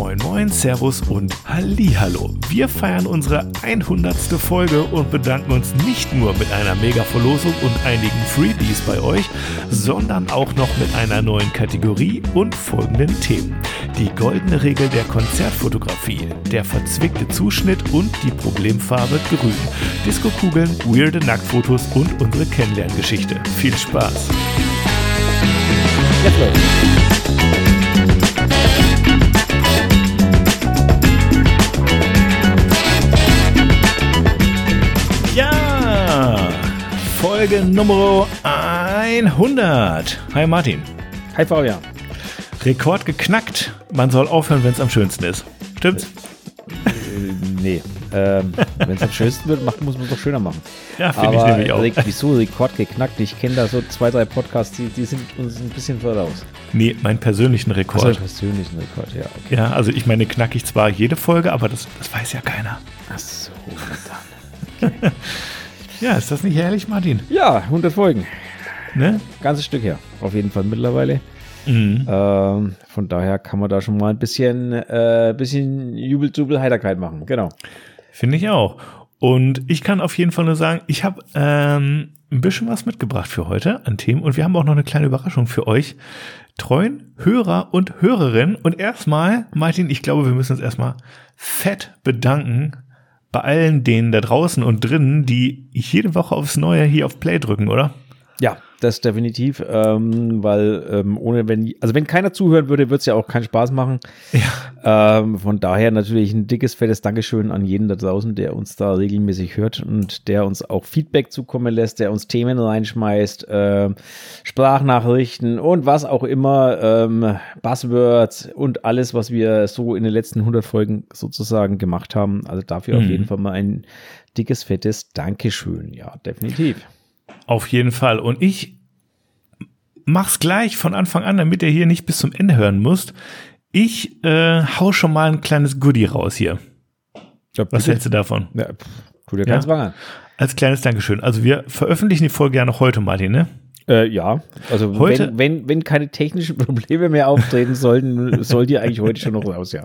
Moin Moin, Servus und Hallihallo. Wir feiern unsere 100. Folge und bedanken uns nicht nur mit einer Mega-Verlosung und einigen Freebies bei euch, sondern auch noch mit einer neuen Kategorie und folgenden Themen. Die goldene Regel der Konzertfotografie, der verzwickte Zuschnitt und die Problemfarbe grün, Disco-Kugeln, weirde Nacktfotos und unsere Kennenlerngeschichte. Viel Spaß! Jetzt Folge Nummer 100. Hi Martin. Hi Fabian. Rekord geknackt. Man soll aufhören, wenn es am schönsten ist. Stimmt's? Äh, nee. Ähm, Wenn es am schönsten wird, macht, muss man es doch schöner machen. Ja, finde ich nämlich auch. Re- wieso Rekord geknackt? Ich kenne da so zwei, drei Podcasts, die, die sind uns ein bisschen voraus. Nee, meinen persönlichen Rekord. Also persönlichen Rekord, ja. Okay. ja, also ich meine, knack ich zwar jede Folge, aber das, das weiß ja keiner. Ach so, dann. Ja, ist das nicht herrlich, Martin? Ja, 100 Folgen. Ne? Ganzes Stück her. Auf jeden Fall mittlerweile. Mhm. Ähm, von daher kann man da schon mal ein bisschen, äh, bisschen Jubel, Jubel, Heiterkeit machen. Genau. Finde ich auch. Und ich kann auf jeden Fall nur sagen, ich habe ähm, ein bisschen was mitgebracht für heute an Themen und wir haben auch noch eine kleine Überraschung für euch. Treuen Hörer und Hörerinnen. Und erstmal, Martin, ich glaube, wir müssen uns erstmal fett bedanken bei allen denen da draußen und drinnen, die jede Woche aufs Neue hier auf Play drücken, oder? Ja, das definitiv, ähm, weil ähm, ohne wenn, also wenn keiner zuhören würde, würde es ja auch keinen Spaß machen. Ja. Ähm, von daher natürlich ein dickes, fettes Dankeschön an jeden da draußen, der uns da regelmäßig hört und der uns auch Feedback zukommen lässt, der uns Themen reinschmeißt, ähm, Sprachnachrichten und was auch immer, ähm, Buzzwords und alles, was wir so in den letzten 100 Folgen sozusagen gemacht haben. Also dafür auf Mhm. jeden Fall mal ein dickes, fettes Dankeschön. Ja, definitiv. Auf jeden Fall. Und ich mach's gleich von Anfang an, damit ihr hier nicht bis zum Ende hören müsst. Ich äh, hau schon mal ein kleines Goodie raus hier. Was hältst du davon? Ja, pff, dir Ja. keinen Zwang an. Als kleines Dankeschön. Also wir veröffentlichen die Folge ja noch heute, Martin, ne? Äh, ja, also Heute- wenn, wenn, wenn keine technischen Probleme mehr auftreten sollten, soll die eigentlich heute schon noch raus, ja.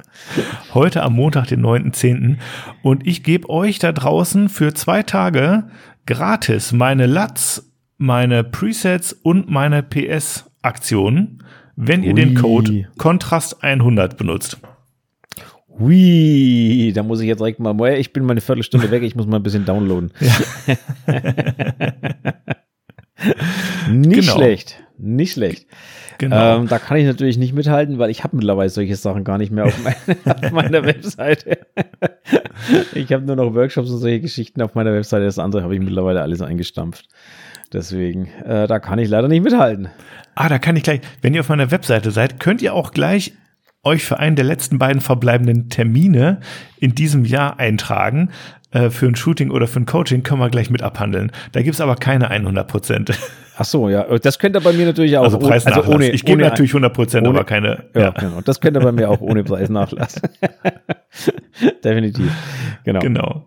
Heute am Montag, den 9.10. Und ich gebe euch da draußen für zwei Tage gratis meine LUTs, meine Presets und meine PS-Aktionen, wenn ihr den Ui. Code Kontrast 100 benutzt. Hui, da muss ich jetzt direkt mal, ich bin mal eine Viertelstunde weg, ich muss mal ein bisschen downloaden. nicht Genau. schlecht, nicht schlecht. Genau. Ähm, da kann ich natürlich nicht mithalten, weil ich habe mittlerweile solche Sachen gar nicht mehr auf, meine, auf meiner Webseite. ich habe nur noch Workshops und solche Geschichten auf meiner Webseite. Das andere habe ich mittlerweile alles eingestampft. Deswegen, äh, da kann ich leider nicht mithalten. Ah, da kann ich gleich, wenn ihr auf meiner Webseite seid, könnt ihr auch gleich euch für einen der letzten beiden verbleibenden Termine in diesem Jahr eintragen. Äh, für ein Shooting oder für ein Coaching können wir gleich mit abhandeln. Da gibt's aber keine 100 Prozent. Ach so, ja, das könnte bei mir natürlich auch Also Preisnachlass. ohne, ich gebe natürlich 100 Prozent, aber keine. Ja, Ja, genau. Das könnte bei mir auch ohne Preisnachlass. Definitiv. Genau. genau.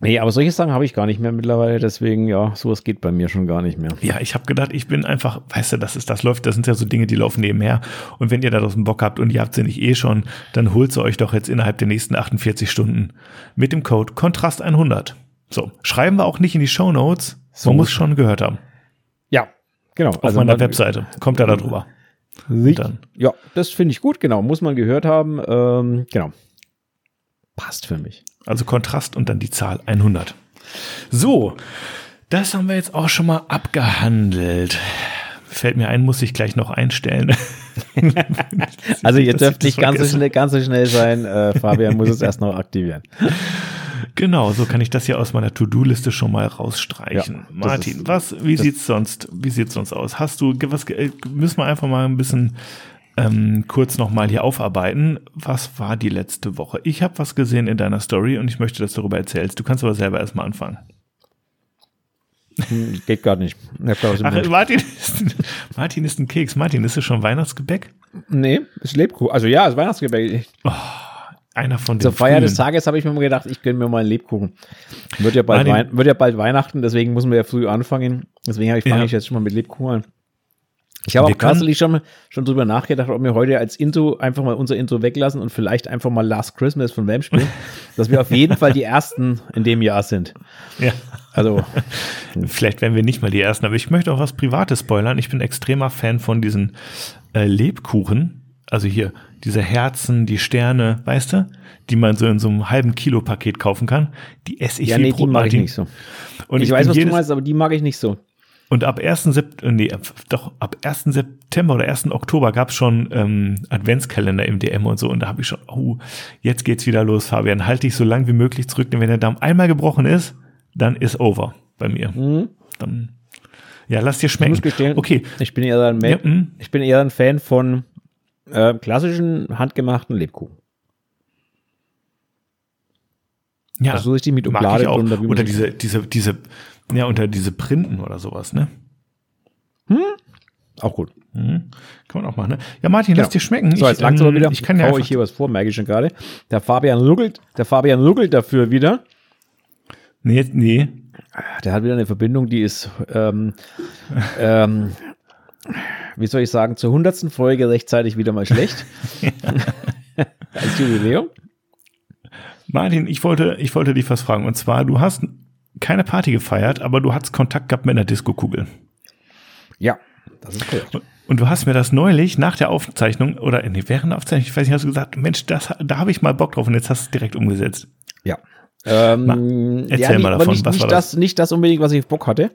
Nee, aber solche Sachen habe ich gar nicht mehr mittlerweile, deswegen, ja, sowas geht bei mir schon gar nicht mehr. Ja, ich habe gedacht, ich bin einfach, weißt du, das ist, das läuft, das sind ja so Dinge, die laufen nebenher. Und wenn ihr da draußen Bock habt und ihr habt sie nicht eh schon, dann holt sie euch doch jetzt innerhalb der nächsten 48 Stunden mit dem Code Kontrast 100. So, schreiben wir auch nicht in die Show Notes. So. Man muss schon gehört haben. Ja, genau. Auf meiner man- Webseite kommt er da drüber. Dann. Ja, das finde ich gut, genau. Muss man gehört haben. Ähm, genau. Passt für mich. Also Kontrast und dann die Zahl 100. So, das haben wir jetzt auch schon mal abgehandelt. Fällt mir ein, muss ich gleich noch einstellen. Also ihr dürft nicht ganz so, schnell, ganz so schnell sein. Äh, Fabian muss es erst noch aktivieren. Genau, so kann ich das hier aus meiner To-Do-Liste schon mal rausstreichen. Ja, Martin, ist- was, wie sieht's sonst, wie sieht's sonst aus? Hast du, was, äh, müssen wir einfach mal ein bisschen ähm, kurz nochmal hier aufarbeiten. Was war die letzte Woche? Ich habe was gesehen in deiner Story und ich möchte, dass du darüber erzählst. Du kannst aber selber erstmal anfangen. Hm, Geht gar nicht. Ach. Martin ist, ein- Martin ist ein Keks. Martin, ist es schon Weihnachtsgebäck? nee, ist Lebkuchen. Also ja, ist Weihnachtsgebäck. Einer von den Zur Feier des. Tages habe ich mir mal gedacht, ich gönne mir mal einen Lebkuchen. Wird ja bald, Martin- wird ja bald Weihnachten, deswegen müssen wir ja früh anfangen. Deswegen habe ich fange Ja. ich jetzt schon mal mit Lebkuchen an. Ich habe auch tatsächlich schon, schon drüber nachgedacht, ob wir heute als Intro einfach mal unser Intro weglassen und vielleicht einfach mal Last Christmas von Wham spielen, dass wir auf jeden Fall die Ersten in dem Jahr sind. Ja. Also, Vielleicht werden wir nicht mal die Ersten, aber ich möchte auch was Privates spoilern. Ich bin extremer Fan von diesen äh, Lebkuchen. Also hier, diese Herzen, die Sterne, weißt du, die man so in so einem halben Kilo Paket kaufen kann. Die esse ich ja, nee, die mag ich nicht so. Und ich, ich, weiß, was du meinst, aber die mag ich nicht so. Und ab 1. Sept äh, nee, doch, ab 1. September oder 1. Oktober gab es schon ähm, Adventskalender im DM und so. Und da habe ich schon, oh, jetzt geht's wieder los, Fabian. Halte dich so lang wie möglich zurück, denn wenn der Darm einmal gebrochen ist, dann ist over bei mir. Dann, ja, lass dir Ich schmecken. muss gestehen, Okay, ich bin eher ein, Ja, mm. ich bin eher ein Fan von äh, klassischen handgemachten Lebkuchen. ja, Also so richtig mit Oblade ich Oder diese, diese, diese, ja, unter diese Printen oder sowas, ne? Auch gut. Mhm. Kann man auch machen, ne? Ja, Martin, lass Genau. dir schmecken. So, jetzt ich, langt's aber wieder. ich kann ja ich hier was vor, merke ich schon gerade. Der Fabian ruckelt, der Fabian ruckelt dafür wieder. nee, nee, Der hat wieder eine Verbindung, die ist, ähm, ähm, wie soll ich sagen, zur hundertsten Folge rechtzeitig wieder mal schlecht. Als Jubiläum. Martin, ich wollte, ich wollte dich was fragen. Und zwar, du hast keine Party gefeiert, aber du hattest Kontakt gehabt mit einer Disco-Kugel. Ja, das ist korrekt. Und- Und du hast mir das neulich nach der Aufzeichnung oder nee, während der Aufzeichnung, ich weiß nicht, hast du gesagt, Mensch, das, da habe ich mal Bock drauf und jetzt hast du es direkt umgesetzt. Ja. Ähm, erzähl ja, mal nicht, aber davon, Nicht, was nicht, war das? nicht das unbedingt, was ich Bock hatte.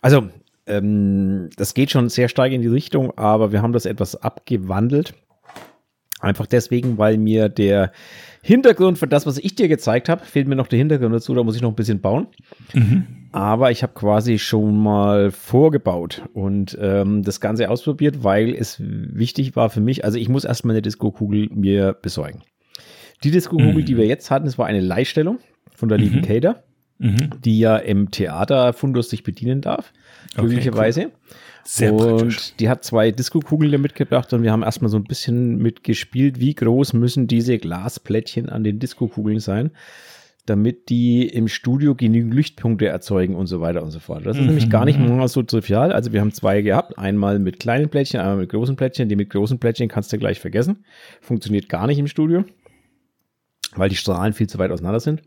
Also, ähm, das geht schon sehr stark in die Richtung, aber wir haben das etwas abgewandelt. Einfach deswegen, weil mir der Hintergrund für das, was ich dir gezeigt habe, fehlt mir noch der Hintergrund dazu, da muss ich noch ein bisschen bauen. Aber ich habe quasi schon mal vorgebaut und ähm, das Ganze ausprobiert, weil es wichtig war für mich. Also ich muss erstmal eine Disco-Kugel mir besorgen. Die Disco-Kugel, die wir jetzt hatten, das war eine Leihstellung von der lieben Kader, die ja im Theater Fundus sich bedienen darf, glücklicherweise. Sehr und praktisch. die hat zwei Disco-Kugeln mitgebracht und wir haben erstmal so ein bisschen mitgespielt, wie groß müssen diese Glasplättchen an den Disco-Kugeln sein, damit die im Studio genügend Lichtpunkte erzeugen und so weiter und so fort. Das ist nämlich gar nicht mal so trivial. Also wir haben zwei gehabt, einmal mit kleinen Plättchen, einmal mit großen Plättchen. Die mit großen Plättchen kannst du gleich vergessen. Funktioniert gar nicht im Studio, weil die Strahlen viel zu weit auseinander sind.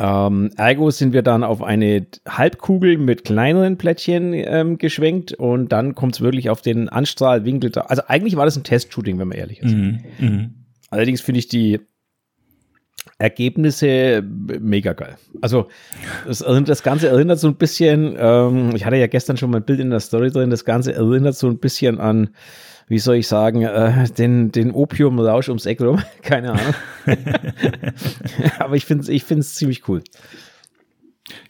Ähm, ergo sind wir dann auf eine Halbkugel mit kleineren Plättchen ähm, geschwenkt und dann kommt es wirklich auf den Anstrahlwinkel. Da. Also eigentlich war das ein Testshooting, wenn man ehrlich ist. Mhm. Mhm. Allerdings finde ich die Ergebnisse mega geil. Also das, das Ganze erinnert so ein bisschen, ähm, ich hatte ja gestern schon mal ein Bild in der Story drin, das Ganze erinnert so ein bisschen an, wie soll ich sagen, äh, den, den Opiumrausch ums Eck rum. Keine Ahnung. Aber ich finde es ich find's ziemlich cool.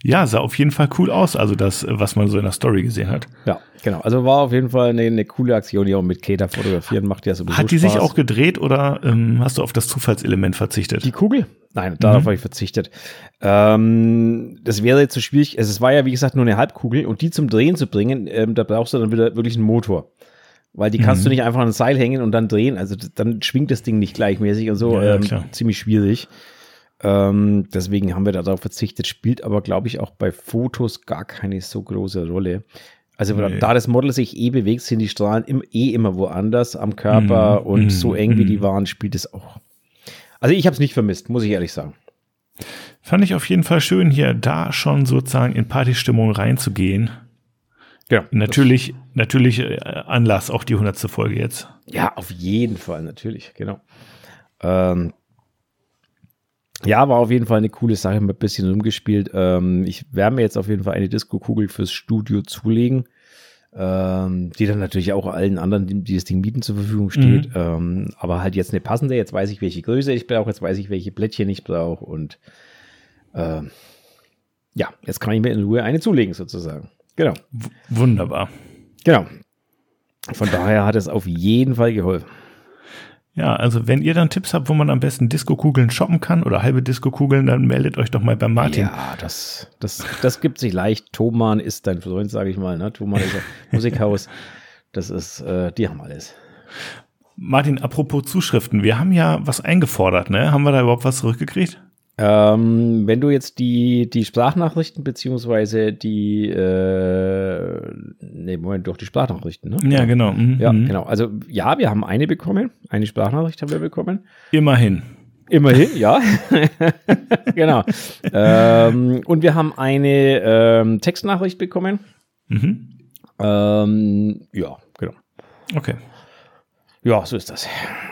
Ja, sah auf jeden Fall cool aus, also das, was man so in der Story gesehen hat. Ja, genau. Also war auf jeden Fall eine, eine coole Aktion, die auch mit Kater fotografieren macht ja sowieso Hat die sich Spaß. auch gedreht oder ähm, hast du auf das Zufallselement verzichtet? Die Kugel? Nein, darauf habe ich verzichtet. Ähm, das wäre jetzt so schwierig. Also es war ja, wie gesagt, nur eine Halbkugel und die zum Drehen zu bringen, ähm, da brauchst du dann wieder wirklich einen Motor. Weil die kannst du nicht einfach an ein Seil hängen und dann drehen. Also dann schwingt das Ding nicht gleichmäßig und so. Ja, ähm, ziemlich schwierig. Ähm, deswegen haben wir da darauf verzichtet. Spielt aber, glaube ich, auch bei Fotos gar keine so große Rolle. Also Nee. da das Model sich eh bewegt, sind die Strahlen im, eh immer woanders am Körper Mhm, und mhm, so eng wie die mhm. waren, spielt es auch. Also ich habe es nicht vermisst, muss ich ehrlich sagen. Fand ich auf jeden Fall schön, hier da schon sozusagen in Partystimmung reinzugehen. Ja, Natürlich, natürlich äh, Anlass, auch die 100. Folge jetzt. Ja, auf jeden Fall, natürlich, genau. Ähm, ja, war auf jeden Fall eine coole Sache, mit ein bisschen rumgespielt. Ähm, ich werde mir jetzt auf jeden Fall eine Disco-Kugel fürs Studio zulegen, ähm, die dann natürlich auch allen anderen, die, die das Ding mieten, zur Verfügung steht. Ähm, aber halt jetzt eine passende. Jetzt weiß ich, welche Größe ich brauche, jetzt weiß ich, welche Plättchen ich brauche und ähm, ja, jetzt kann ich mir in Ruhe eine zulegen, sozusagen. Genau. W wunderbar. Genau. Von daher hat es auf jeden Fall geholfen. Ja, also wenn ihr dann Tipps habt, wo man am besten Disco-Kugeln shoppen kann oder halbe Disco-Kugeln, dann meldet euch doch mal bei Martin. Ja, das, das, das gibt sich leicht. Thoman ist dein Freund, sage ich mal. Ne? Thoman ist ein Musikhaus. Das ist, äh, die haben alles. Martin, apropos Zuschriften, wir haben ja was eingefordert, ne? Haben wir da überhaupt was zurückgekriegt? Ähm, wenn du jetzt die, die Sprachnachrichten beziehungsweise die, äh, nee, Moment, doch die Sprachnachrichten, ne? Ja, genau. Mhm. Ja, genau. Also ja, wir haben eine bekommen. Eine Sprachnachricht haben wir bekommen. Immerhin. Immerhin, ja. genau. Ähm, und wir haben eine ähm, Textnachricht bekommen. Mhm. Ähm, ja, genau. Okay. Ja, so ist das.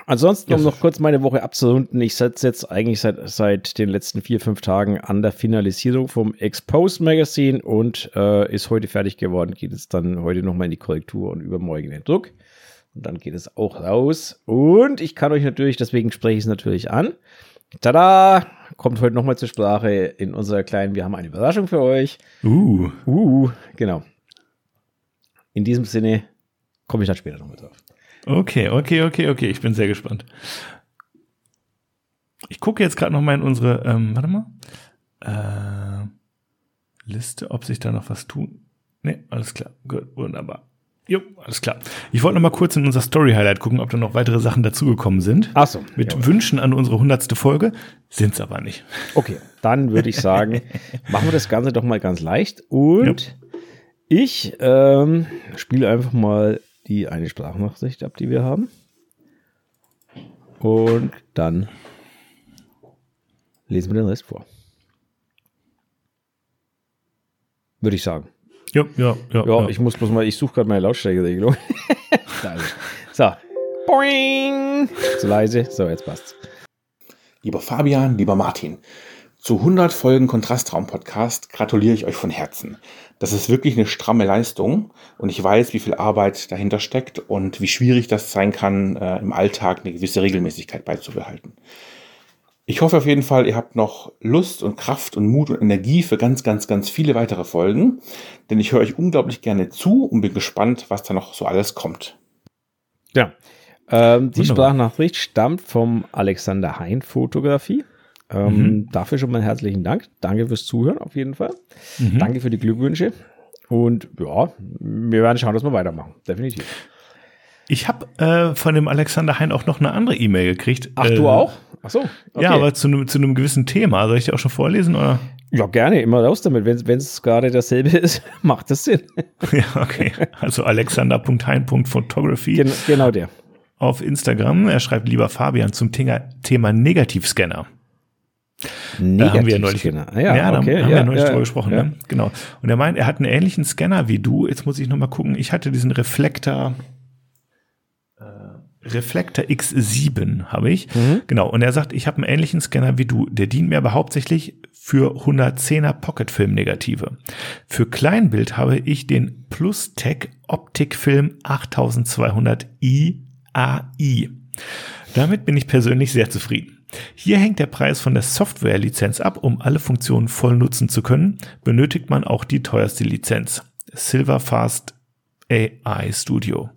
Ansonsten, um noch kurz meine Woche abzurunden, ich sitze jetzt eigentlich seit, seit den letzten vier, fünf Tagen an der Finalisierung vom Expose Magazine und äh, ist heute fertig geworden. Geht es dann heute nochmal in die Korrektur und übermorgen in den Druck. Und dann geht es auch raus. Und ich kann euch natürlich, deswegen spreche ich es natürlich an. Tada! Kommt heute nochmal zur Sprache in unserer kleinen, wir haben eine Überraschung für euch. Uh. Uh, genau. In diesem Sinne komme ich dann später nochmal drauf. Okay, okay, okay, okay. Ich bin sehr gespannt. Ich gucke jetzt gerade noch mal in unsere, ähm, warte mal, äh, Liste, ob sich da noch was tut. Nee, alles klar. Gut, wunderbar. Jo, alles klar. Ich wollte noch mal kurz in unser Story-Highlight gucken, ob da noch weitere Sachen dazugekommen sind. Ach so. Mit jawohl. Wünschen an unsere hundertste Folge. Sind's aber nicht. Okay, dann würde ich sagen, machen wir das Ganze doch mal ganz leicht. Und ich ähm, spiele einfach mal die eine Sprachnachricht ab, die wir haben. Und dann lesen wir den Rest vor. Würde ich sagen. Ja, ja, ja. Ja, ich muss bloß mal, ich suche gerade meine Lautstärkeregelung. So. Boing. Zu leise. So, jetzt passt's. Lieber Fabian, lieber Martin, zu 100 Folgen Kontrastraum-Podcast gratuliere ich euch von Herzen. Das ist wirklich eine stramme Leistung und ich weiß, wie viel Arbeit dahinter steckt und wie schwierig das sein kann, äh, im Alltag eine gewisse Regelmäßigkeit beizubehalten. Ich hoffe auf jeden Fall, ihr habt noch Lust und Kraft und Mut und Energie für ganz, ganz, ganz viele weitere Folgen, denn ich höre euch unglaublich gerne zu und bin gespannt, was da noch so alles kommt. Ja. Ähm, die Wunderbar. Sprachnachricht stammt vom Alexander Hein Fotografie. Ähm, Mhm. Dafür schon mal herzlichen Dank. Danke fürs Zuhören auf jeden Fall. Mhm. Danke für die Glückwünsche. Und ja, wir werden schauen, dass wir weitermachen. Definitiv. Ich habe äh, von dem Alexander Hein auch noch eine andere E-Mail gekriegt. Ach, äh, du auch? Ach so. Okay. Ja, aber zu einem zu einem gewissen Thema. Soll ich dir auch schon vorlesen? Oder? ja, gerne, immer raus damit. Wenn es gerade dasselbe ist, macht das Sinn. ja, okay. Also alexander.hein.photography Gen genau der. auf Instagram. Er schreibt, lieber Fabian, zum Thema, Thema Negativscanner. Da haben wir ja neulich, Negativscanner. Ah, ja, da okay. haben ja, wir neulich ja, drüber gesprochen. ja. Ne? Genau. Und er meint, er hat einen ähnlichen Scanner wie du. Jetzt muss ich noch mal gucken. Ich hatte diesen Reflektor, äh, Reflektor X7 habe ich. Mhm. Genau. Und er sagt, ich habe einen ähnlichen Scanner wie du. Der dient mir aber hauptsächlich für 110er Pocketfilm-Negative. Für Kleinbild habe ich den Plus-Tech Optikfilm 8200i AI. Damit bin ich persönlich sehr zufrieden. Hier hängt der Preis von der Software-Lizenz ab. Um alle Funktionen voll nutzen zu können, benötigt man auch die teuerste Lizenz. Silverfast AI Studio.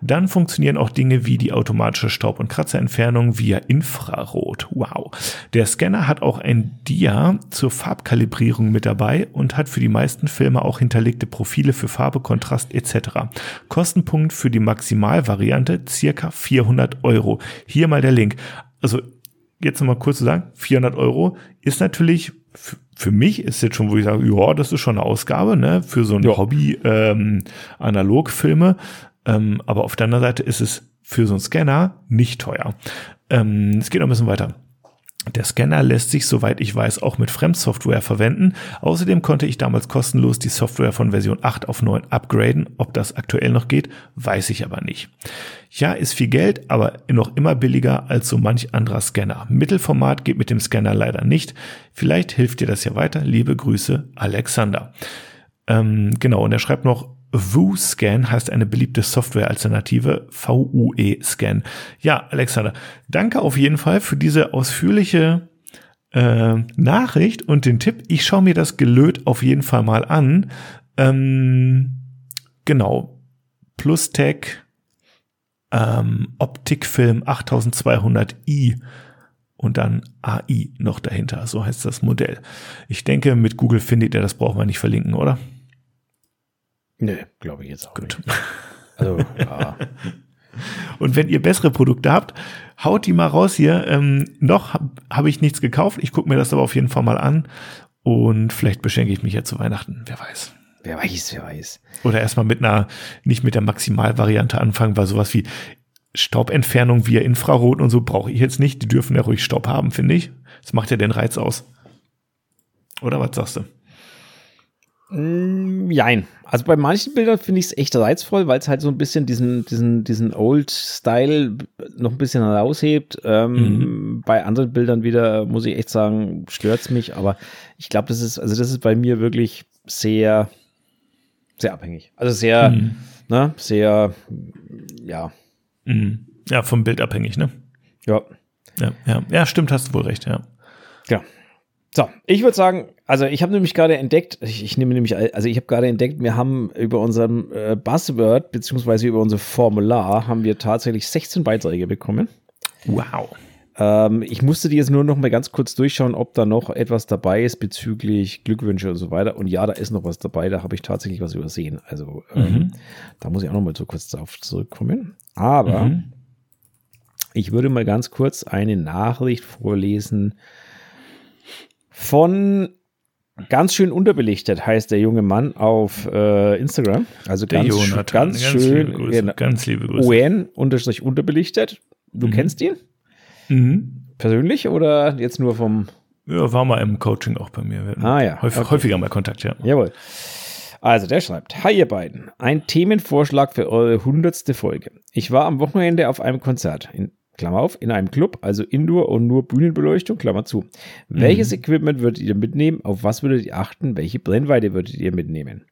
Dann funktionieren auch Dinge wie die automatische Staub- und Kratzerentfernung via Infrarot. Wow. Der Scanner hat auch ein Dia zur Farbkalibrierung mit dabei und hat für die meisten Filme auch hinterlegte Profile für Farbe, Kontrast etc. Kostenpunkt für die Maximalvariante circa 400 Euro. Hier mal der Link. Also jetzt nochmal kurz zu sagen, 400 Euro ist natürlich für mich ist jetzt schon, wo ich sage, ja, das ist schon eine Ausgabe, ne, für so ein Ja. Hobby ähm, Analogfilme. Ähm, aber auf der anderen Seite ist es für so einen Scanner nicht teuer. Ähm, es geht noch ein bisschen weiter. Der Scanner lässt sich, soweit ich weiß, auch mit Fremdsoftware verwenden. Außerdem konnte ich damals kostenlos die Software von Version 8 auf 9 upgraden. Ob das aktuell noch geht, weiß ich aber nicht. Ja, ist viel Geld, aber noch immer billiger als so manch anderer Scanner. Mittelformat geht mit dem Scanner leider nicht. Vielleicht hilft dir das ja weiter. Liebe Grüße, Alexander. Ähm, genau, und er schreibt noch, VueScan heißt eine beliebte Software-Alternative, VUE-Scan. Ja, Alexander, danke auf jeden Fall für diese ausführliche äh, Nachricht und den Tipp. Ich schaue mir das Gelöt auf jeden Fall mal an. Ähm, genau, PlusTech ähm, Optikfilm 8200i und dann AI noch dahinter. So heißt das Modell. Ich denke, mit Google findet ihr, das braucht man nicht verlinken, oder? Nö, glaube ich jetzt auch Gut. nicht. Also, ja. Und wenn ihr bessere Produkte habt, haut die mal raus hier. Ähm, noch habe hab ich nichts gekauft. Ich gucke mir das aber auf jeden Fall mal an. Und vielleicht beschenke ich mich ja zu Weihnachten. Wer weiß. Wer weiß, wer weiß. Oder erstmal mit einer, nicht mit der Maximalvariante anfangen, weil sowas wie Staubentfernung via Infrarot und so brauche ich jetzt nicht. Die dürfen ja ruhig Staub haben, finde ich. Das macht ja den Reiz aus. Oder was sagst du? Mm, jein. Also bei manchen Bildern finde ich es echt reizvoll, weil es halt so ein bisschen diesen, diesen, diesen Old-Style noch ein bisschen raushebt. Ähm, mhm. Bei anderen Bildern wieder, muss ich echt sagen, stört es mich. Aber ich glaube, das ist, also das ist bei mir wirklich sehr, sehr abhängig. Also sehr, mhm. ne, sehr, ja. Mhm. Ja, vom Bild abhängig, ne? Ja. Ja, ja. ja, stimmt, hast du wohl recht, ja. Ja. So, ich würde sagen, also ich habe nämlich gerade entdeckt, ich, ich, nehme nämlich, also ich habe gerade entdeckt, wir haben über unserem äh, Buzzword beziehungsweise über unser Formular haben wir tatsächlich 16 Beiträge bekommen. Wow. Ähm, ich musste die jetzt nur noch mal ganz kurz durchschauen, ob da noch etwas dabei ist bezüglich Glückwünsche und so weiter. Und ja, da ist noch was dabei, da habe ich tatsächlich was übersehen. Also ähm, mhm. da muss ich auch noch mal so kurz darauf zurückkommen. Aber mhm. ich würde mal ganz kurz eine Nachricht vorlesen von Ganz schön unterbelichtet heißt der junge Mann auf äh, Instagram. Also der ganz, Jonathan, ganz, ganz schön. Liebe Grüße, genau, ganz liebe Grüße. UN unterstrich unterbelichtet. Du mhm. kennst ihn? Mhm. Persönlich oder jetzt nur vom. Ja, war mal im Coaching auch bei mir. ah ja. Häufig, okay. Häufiger mal Kontakt, ja. Jawohl. Also, der schreibt: Hi, ihr beiden. Ein Themenvorschlag für eure hundertste Folge. Ich war am Wochenende auf einem Konzert. In Klammer auf, in einem Club, also Indoor und nur Bühnenbeleuchtung, Klammer zu. Mhm. Welches Equipment würdet ihr mitnehmen? Auf was würdet ihr achten? Welche Brennweite würdet ihr mitnehmen?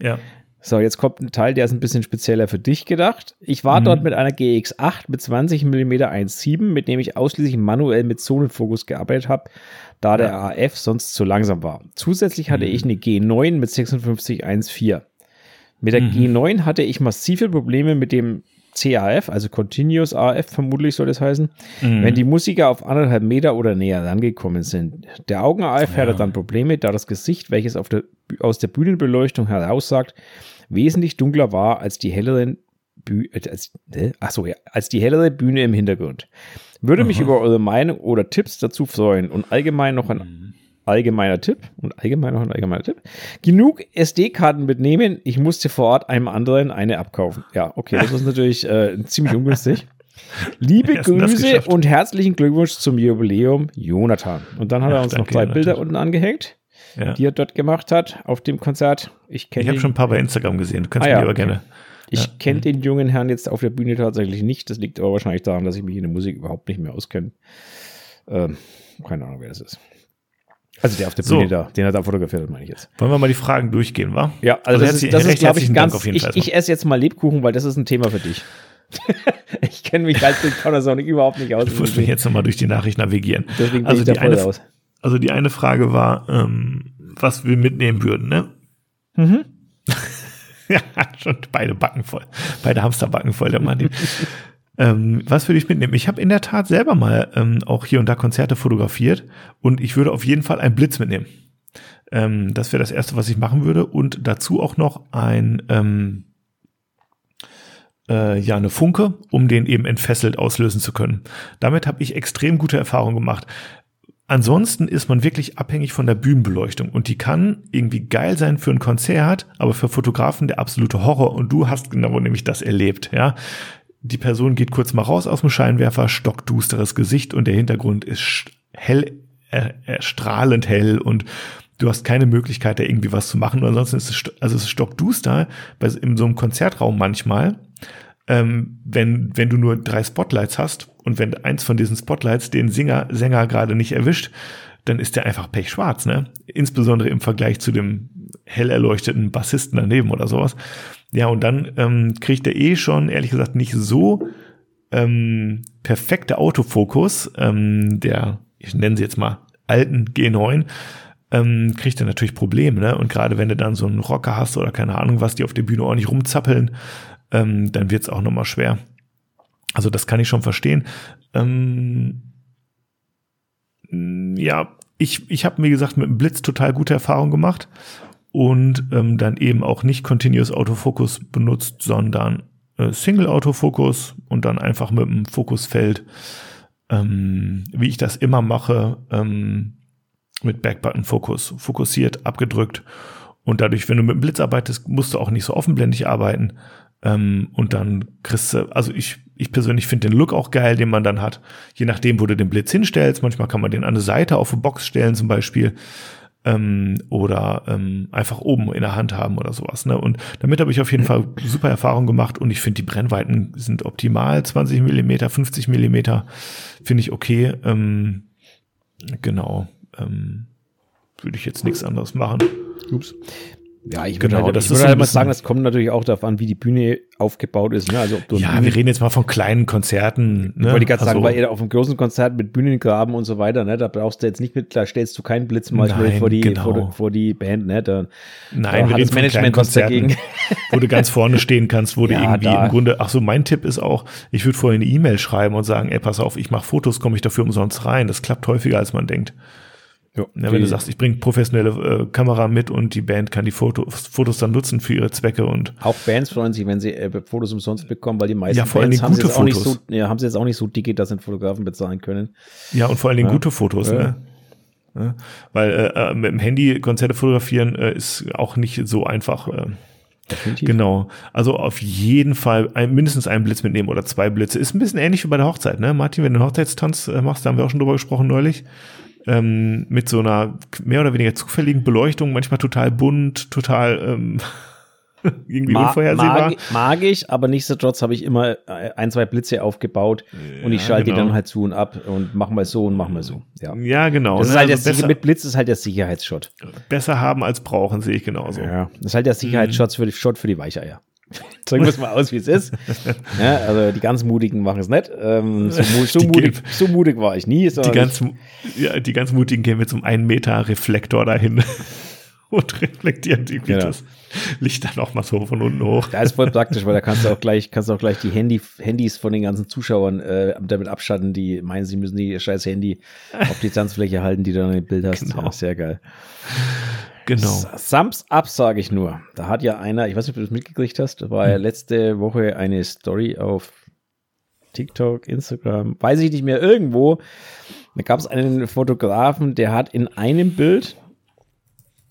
Ja. So, jetzt kommt ein Teil, der ist ein bisschen spezieller für dich gedacht. Ich war mhm. dort mit einer GX8 mit 20 mm 1.7, mit dem ich ausschließlich manuell mit Zonenfokus gearbeitet habe, da der ja. AF sonst zu langsam war. Zusätzlich hatte mhm. ich eine G9 mit 56 1.4. Mit der mhm. G9 hatte ich massive Probleme mit dem CAF, also Continuous AF vermutlich soll das heißen, mhm. wenn die Musiker auf anderthalb Meter oder näher rangekommen sind. Der Augen-AF ja. hatte dann Probleme, da das Gesicht, welches der, aus der Bühnenbeleuchtung heraussagt, wesentlich dunkler war als die helleren äh, als, äh, achso, ja, als die hellere Bühne im Hintergrund. Würde Aha. mich über eure Meinung oder Tipps dazu freuen und allgemein noch ein mhm allgemeiner Tipp und allgemein noch ein allgemeiner Tipp. Genug SD-Karten mitnehmen. Ich musste vor Ort einem anderen eine abkaufen. Ja, okay, das ist natürlich äh, ziemlich ungünstig. Liebe Grüße und herzlichen Glückwunsch zum Jubiläum, Jonathan. Und dann hat ja, er uns noch zwei Bilder unten angehängt, ja. die er dort gemacht hat auf dem Konzert. Ich, ich habe schon ein paar bei Instagram gesehen. Du kannst ah, mir ja, aber okay. gerne. Ich ja. kenne den jungen Herrn jetzt auf der Bühne tatsächlich nicht. Das liegt aber wahrscheinlich daran, dass ich mich in der Musik überhaupt nicht mehr auskenne. Ähm, keine Ahnung, wer das ist. Also der auf der Bühne so. da, den hat er fotografiert, meine ich jetzt. Wollen wir mal die Fragen durchgehen, wa? Ja, also, also das, ist, das ist, glaube ich, ganz, ich, ich esse jetzt mal Lebkuchen, weil das ist ein Thema für dich. ich kenne mich mit Countersonic überhaupt nicht aus. Du musst mich jetzt nochmal durch die Nachricht navigieren. Deswegen also die, eine, raus. also die eine Frage war, ähm, was wir mitnehmen würden, ne? Mhm. ja, schon beide Backen voll. Beide Hamsterbacken voll, der Mann. Ähm, was würde ich mitnehmen? Ich habe in der Tat selber mal ähm, auch hier und da Konzerte fotografiert und ich würde auf jeden Fall einen Blitz mitnehmen. Ähm, das wäre das Erste, was ich machen würde. Und dazu auch noch ein, ähm, äh, ja, eine Funke, um den eben entfesselt auslösen zu können. Damit habe ich extrem gute Erfahrungen gemacht. Ansonsten ist man wirklich abhängig von der Bühnenbeleuchtung und die kann irgendwie geil sein für ein Konzert, aber für Fotografen der absolute Horror und du hast genau nämlich das erlebt, ja. Die Person geht kurz mal raus aus dem Scheinwerfer, stockdusteres Gesicht und der Hintergrund ist hell, äh, äh, strahlend hell und du hast keine Möglichkeit, da irgendwie was zu machen. Und ansonsten ist es, also es ist stockduster bei, in so einem Konzertraum manchmal. Ähm, wenn, wenn du nur drei Spotlights hast und wenn eins von diesen Spotlights den Singer, Sänger gerade nicht erwischt, dann ist der einfach pechschwarz, ne? Insbesondere im Vergleich zu dem hell erleuchteten Bassisten daneben oder sowas. Ja, und dann ähm, kriegt er eh schon, ehrlich gesagt, nicht so ähm, perfekte Autofokus, ähm, der, ich nenne sie jetzt mal alten G9, ähm, kriegt er natürlich Probleme, ne? Und gerade wenn du dann so einen Rocker hast oder keine Ahnung was, die auf der Bühne ordentlich rumzappeln, ähm, dann wird's auch nochmal schwer. Also das kann ich schon verstehen. Ähm, ja, ich, ich habe, wie gesagt, mit dem Blitz total gute Erfahrungen gemacht und ähm, dann eben auch nicht Continuous Autofocus benutzt, sondern äh, Single-Autofokus und dann einfach mit dem Fokusfeld, ähm, wie ich das immer mache, ähm, mit Backbutton-Fokus, fokussiert, abgedrückt. Und dadurch, wenn du mit dem Blitz arbeitest, musst du auch nicht so offenblendig arbeiten. Ähm, und dann kriegst du, also ich, ich persönlich finde den Look auch geil, den man dann hat. Je nachdem, wo du den Blitz hinstellst. Manchmal kann man den an der Seite auf eine Box stellen zum Beispiel ähm, oder ähm, einfach oben in der Hand haben oder sowas. Ne? Und damit habe ich auf jeden Fall super Erfahrung gemacht und ich finde die Brennweiten sind optimal, 20 Millimeter, 50 Millimeter finde ich okay. Ähm, genau. Ähm, würde ich jetzt nichts anderes machen. Ups. Ja, ich würde Genau, halt, das ich würde halt mal sagen, das kommt natürlich auch darauf an, wie die Bühne aufgebaut ist. Ne? Also ob du Ja, Bühne- wir reden jetzt mal von kleinen Konzerten. Ne? Ich wollte gerade sagen, Also- weil ihr auf einem großen Konzert mit Bühnengraben und so weiter, ne, da brauchst du jetzt nicht mit, da stellst du keinen Blitz mal Nein, vor, die, genau. vor, vor die Band, ne? Da, Nein, da wir reden von Management was Konzerten, wo du ganz vorne stehen kannst, wo du Ja, irgendwie da. im Grunde, ach so, mein Tipp ist auch, ich würde vorher eine E-Mail schreiben und sagen, ey, pass auf, ich mache Fotos, komme ich dafür umsonst rein. Das klappt häufiger, als man denkt. Ja, Ja, wenn du sagst, ich bringe professionelle äh, Kamera mit und die Band kann die Fotos, Fotos dann nutzen für ihre Zwecke und Auch Bands freuen sich, wenn sie äh, Fotos umsonst bekommen, weil die meisten Ja, vor allen Bands Dingen haben sie, gute jetzt auch nicht so, Fotos. ja, haben sie jetzt auch nicht so dicke, dass sie einen Fotografen bezahlen können. ja, und vor allen Dingen Ja. gute Fotos, Ja. ne? Ja, weil äh, äh, mit dem Handy Konzerte fotografieren äh, ist auch nicht so einfach. Äh, Definitiv. Genau. Also auf jeden Fall ein, mindestens einen Blitz mitnehmen oder zwei Blitze. Ist ein bisschen ähnlich wie bei der Hochzeit, ne? Martin, wenn du einen Hochzeitstanz äh, machst, da haben wir auch schon drüber gesprochen neulich. Ähm, mit so einer mehr oder weniger zufälligen Beleuchtung, manchmal total bunt, total ähm, irgendwie Ma unvorhersehbar. mag, mag ich, aber nichtsdestotrotz habe ich immer äh, ein, zwei Blitze aufgebaut und ich Ja, schalte die genau. dann halt zu und ab und mach mal so und mach mal so. Ja. Ja, genau. Das ist halt Also der, besser, mit Blitz ist halt der Sicherheitsshot. besser haben als brauchen, sehe ich genauso. Ja, das ist halt der Sicherheitsshot für die, Shot für die Weicheier. Drücken wir es mal aus, wie es ist. Ja, also die ganz Mutigen machen es nicht. Ähm, so, mu so, mutig, gehen- so mutig war ich nie. Die ganz, ja, die ganz mutigen gehen mit so einem 1 Meter Reflektor dahin und reflektieren die Genau. das Licht dann auch mal so von unten hoch. Da ist voll praktisch, weil da kannst du auch gleich, kannst du auch gleich die Handy, Handys von den ganzen Zuschauern äh, damit abschatten, die meinen, sie müssen die scheiß Handy auf die Tanzfläche halten, die du dann im Bild hast. Genau. Ja, sehr geil. Genau. Thumbs up, sage ich nur. Da hat ja einer, ich weiß nicht, ob du das mitgekriegt hast, da war ja letzte Woche eine Story auf TikTok, Instagram, weiß ich nicht mehr, irgendwo. Da gab es einen Fotografen, der hat in einem Bild,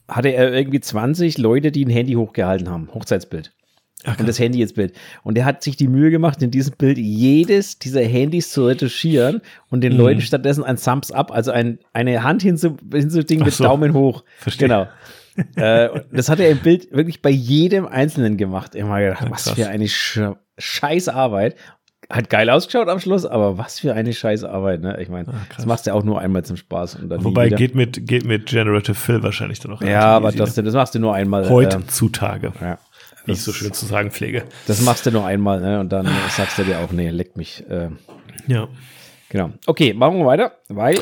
hatte er irgendwie 20 Leute, die ein Handy hochgehalten haben, Hochzeitsbild. Und das Handy ins Bild. Und der hat sich die Mühe gemacht, in diesem Bild jedes dieser Handys zu retuschieren und den Leuten stattdessen ein Thumbs up, also ein, eine Hand hinzu, hinzudingen mit so. Daumen hoch. Verstehe. Genau. äh, das hat er im Bild wirklich bei jedem Einzelnen gemacht. Immer gedacht, was krass. für eine Sch scheiß Arbeit. Hat geil ausgeschaut am Schluss, aber was für eine scheiß Arbeit, ne? Ich meine, Ah, das machst du auch nur einmal zum Spaß Wobei geht mit, geht mit Generative Fill wahrscheinlich dann noch. ja, aber das, ne? das machst du nur einmal. heutzutage. Äh, ja. Wie ich so schön zu sagen pflege. Das machst du nur einmal, ne? Und dann sagst du dir auch, nee, leck mich. Äh, Ja. genau. Okay, machen wir weiter, weil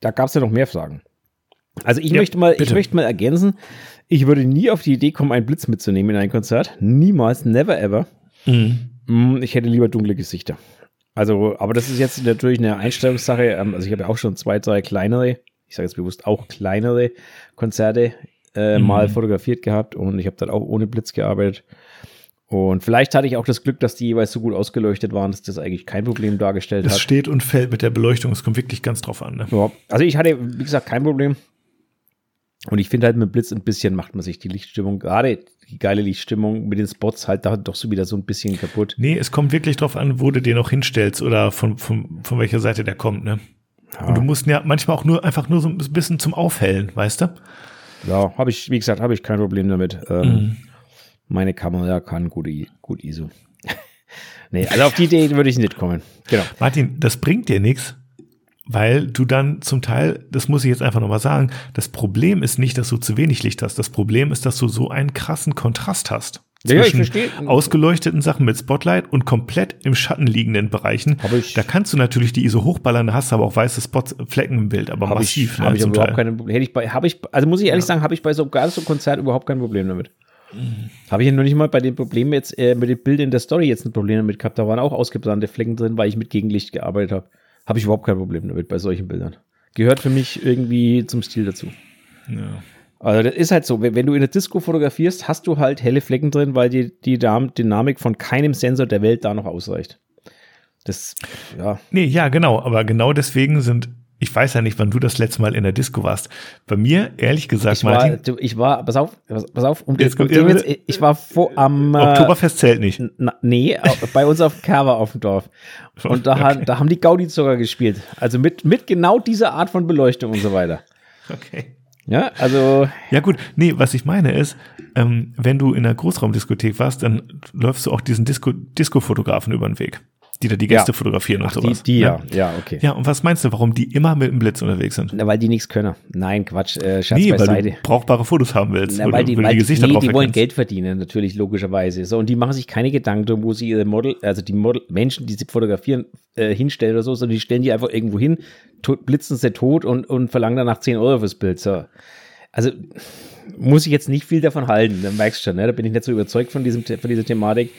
da gab es ja noch mehr Fragen. Also ich Ja, möchte mal, ich bitte. möchte mal ergänzen, ich würde nie auf die Idee kommen, einen Blitz mitzunehmen in ein Konzert. Niemals, never ever. Mm, Ich hätte lieber dunkle Gesichter. Also, aber das ist jetzt natürlich eine Einstellungssache. Ähm, Also ich habe ja auch schon zwei, drei kleinere, ich sage jetzt bewusst auch kleinere Konzerte äh, Mhm. mal fotografiert gehabt und ich habe dann auch ohne Blitz gearbeitet. Und vielleicht hatte ich auch das Glück, dass die jeweils so gut ausgeleuchtet waren, dass das eigentlich kein Problem dargestellt Es hat. steht und fällt mit der Beleuchtung. Es kommt wirklich ganz drauf an. Ne? Ja, also ich hatte, wie gesagt, kein Problem. Und ich finde halt mit Blitz ein bisschen macht man sich die Lichtstimmung, gerade die geile Lichtstimmung mit den Spots halt da doch so wieder so ein bisschen kaputt. Nee, es kommt wirklich drauf an, wo du den auch hinstellst oder von, von, von welcher Seite der kommt. Ne? Und du musst ja manchmal auch nur einfach nur so ein bisschen zum Aufhellen, weißt du? Ja, habe ich, wie gesagt, habe ich kein Problem damit. Ähm, Meine Kamera kann gut, gut ISO. nee, also auf die Idee würde ich nicht kommen. Genau. Martin, das bringt dir nichts, weil du dann zum Teil, das muss ich jetzt einfach nochmal sagen, das Problem ist nicht, dass du zu wenig Licht hast. Das Problem ist, dass du so einen krassen Kontrast hast. Ja, ja, zwischen ausgeleuchteten Sachen mit Spotlight und komplett im Schatten liegenden Bereichen. Hab ich- da kannst du natürlich die ISO hochballern, hast du aber auch weiße Spots, Flecken im Bild, aber Habe massiv. ich, ne, hab ich überhaupt Teil. keine Hätte ich bei, habe ich, also muss ich ehrlich sagen, habe ich bei so gar so Konzert überhaupt kein Problem damit. Mhm. Habe ich ja noch nicht mal bei den Problemen jetzt, äh, mit den Bildern in der Story jetzt ein Problem damit gehabt. Da waren auch ausgebrannte Flecken drin, weil ich mit Gegenlicht gearbeitet habe. Habe ich überhaupt kein Problem damit bei solchen Bildern. Gehört für mich irgendwie zum Stil dazu. Ja. Also das ist halt so, wenn du in der Disco fotografierst, hast du halt helle Flecken drin, weil die, die Dynamik von keinem Sensor der Welt da noch ausreicht. Das, ja. Nee, ja, genau. Aber genau deswegen sind, ich weiß ja nicht, wann du das letzte Mal in der Disco warst. Bei mir, ehrlich gesagt, Ich war, Martin, du, ich war, pass auf, pass, auf, um, Jetzt um jetzt, ich war vor am äh, Oktoberfest zählt nicht. Na, nee, bei uns auf dem Cover auf dem Dorf. Und da, haben, da haben die Gaudi-Zucker gespielt. Also mit, mit genau dieser Art von Beleuchtung und so weiter. Okay. Ja, also, Ja gut, nee, was ich meine ist, ähm, wenn du in einer Großraumdiskothek warst, dann läufst du auch diesen Disco- Disco-Fotografen über den Weg, die da die Gäste Ja. fotografieren und ach, die, sowas. die ja, ne? ja, okay. Ja, und was meinst du, warum die immer mit dem Blitz unterwegs sind? Na, weil die nichts können. Nein, Quatsch, äh, Schatz Nee, weil beiseite. du brauchbare Fotos haben willst, Na, weil du, die, weil die Gesichter nee, drauf die wollen. Geld verdienen, natürlich, logischerweise. So, und die machen sich keine Gedanken wo sie ihre Model, also die Model, Menschen, die sie fotografieren, äh, hinstellen oder so, sondern die stellen die einfach irgendwo hin, tot, blitzen sie tot und, und verlangen danach 10 Euro fürs Bild. So. Also muss ich jetzt nicht viel davon halten, dann merkst du schon, ne? da bin ich nicht so überzeugt von, diesem, von dieser Thematik.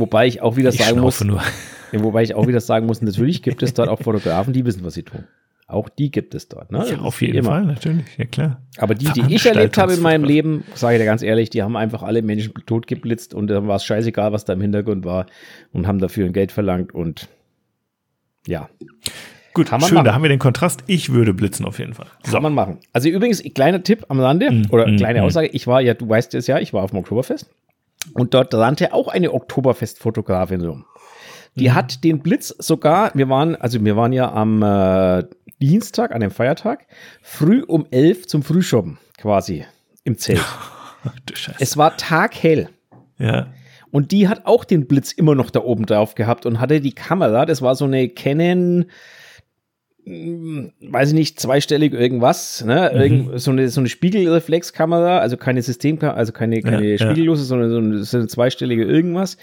Wobei ich auch wieder Ich sagen muss, nur. wobei ich auch wieder sagen muss, natürlich gibt es dort auch Fotografen, die wissen, was sie tun. Auch die gibt es dort. Ne? Ja, ist auf jeden. Fall, natürlich, ja klar. Aber die, die ich erlebt habe in meinem. Leben, sage ich dir ganz ehrlich, die haben einfach alle Menschen totgeblitzt und dann war es scheißegal, was da im Hintergrund war und haben dafür ein Geld verlangt und ja, Gut, schön, machen. da haben wir den Kontrast. Ich würde blitzen auf jeden Fall. kann man machen. Also übrigens, kleiner Tipp am Rande oder mm, kleine mm. Aussage, ich war ja, du weißt es ja, ich war auf dem Oktoberfest und dort rannte auch eine Oktoberfest-Fotografin rum. Die Mhm. hat den Blitz sogar, wir waren, also wir waren ja am äh, Dienstag, an dem Feiertag, früh um elf zum Frühschoppen quasi im Zelt. Du Scheiße. Es war taghell. ja. Und die hat auch den Blitz immer noch da oben drauf gehabt und hatte die Kamera, das war so eine Canon, weiß ich nicht, zweistellig irgendwas, ne? Mhm. Irgend, so, eine, so eine Spiegelreflexkamera, also keine Systemkamera, also keine, keine Ja, ja. Spiegellose, sondern so eine, so eine zweistellige irgendwas.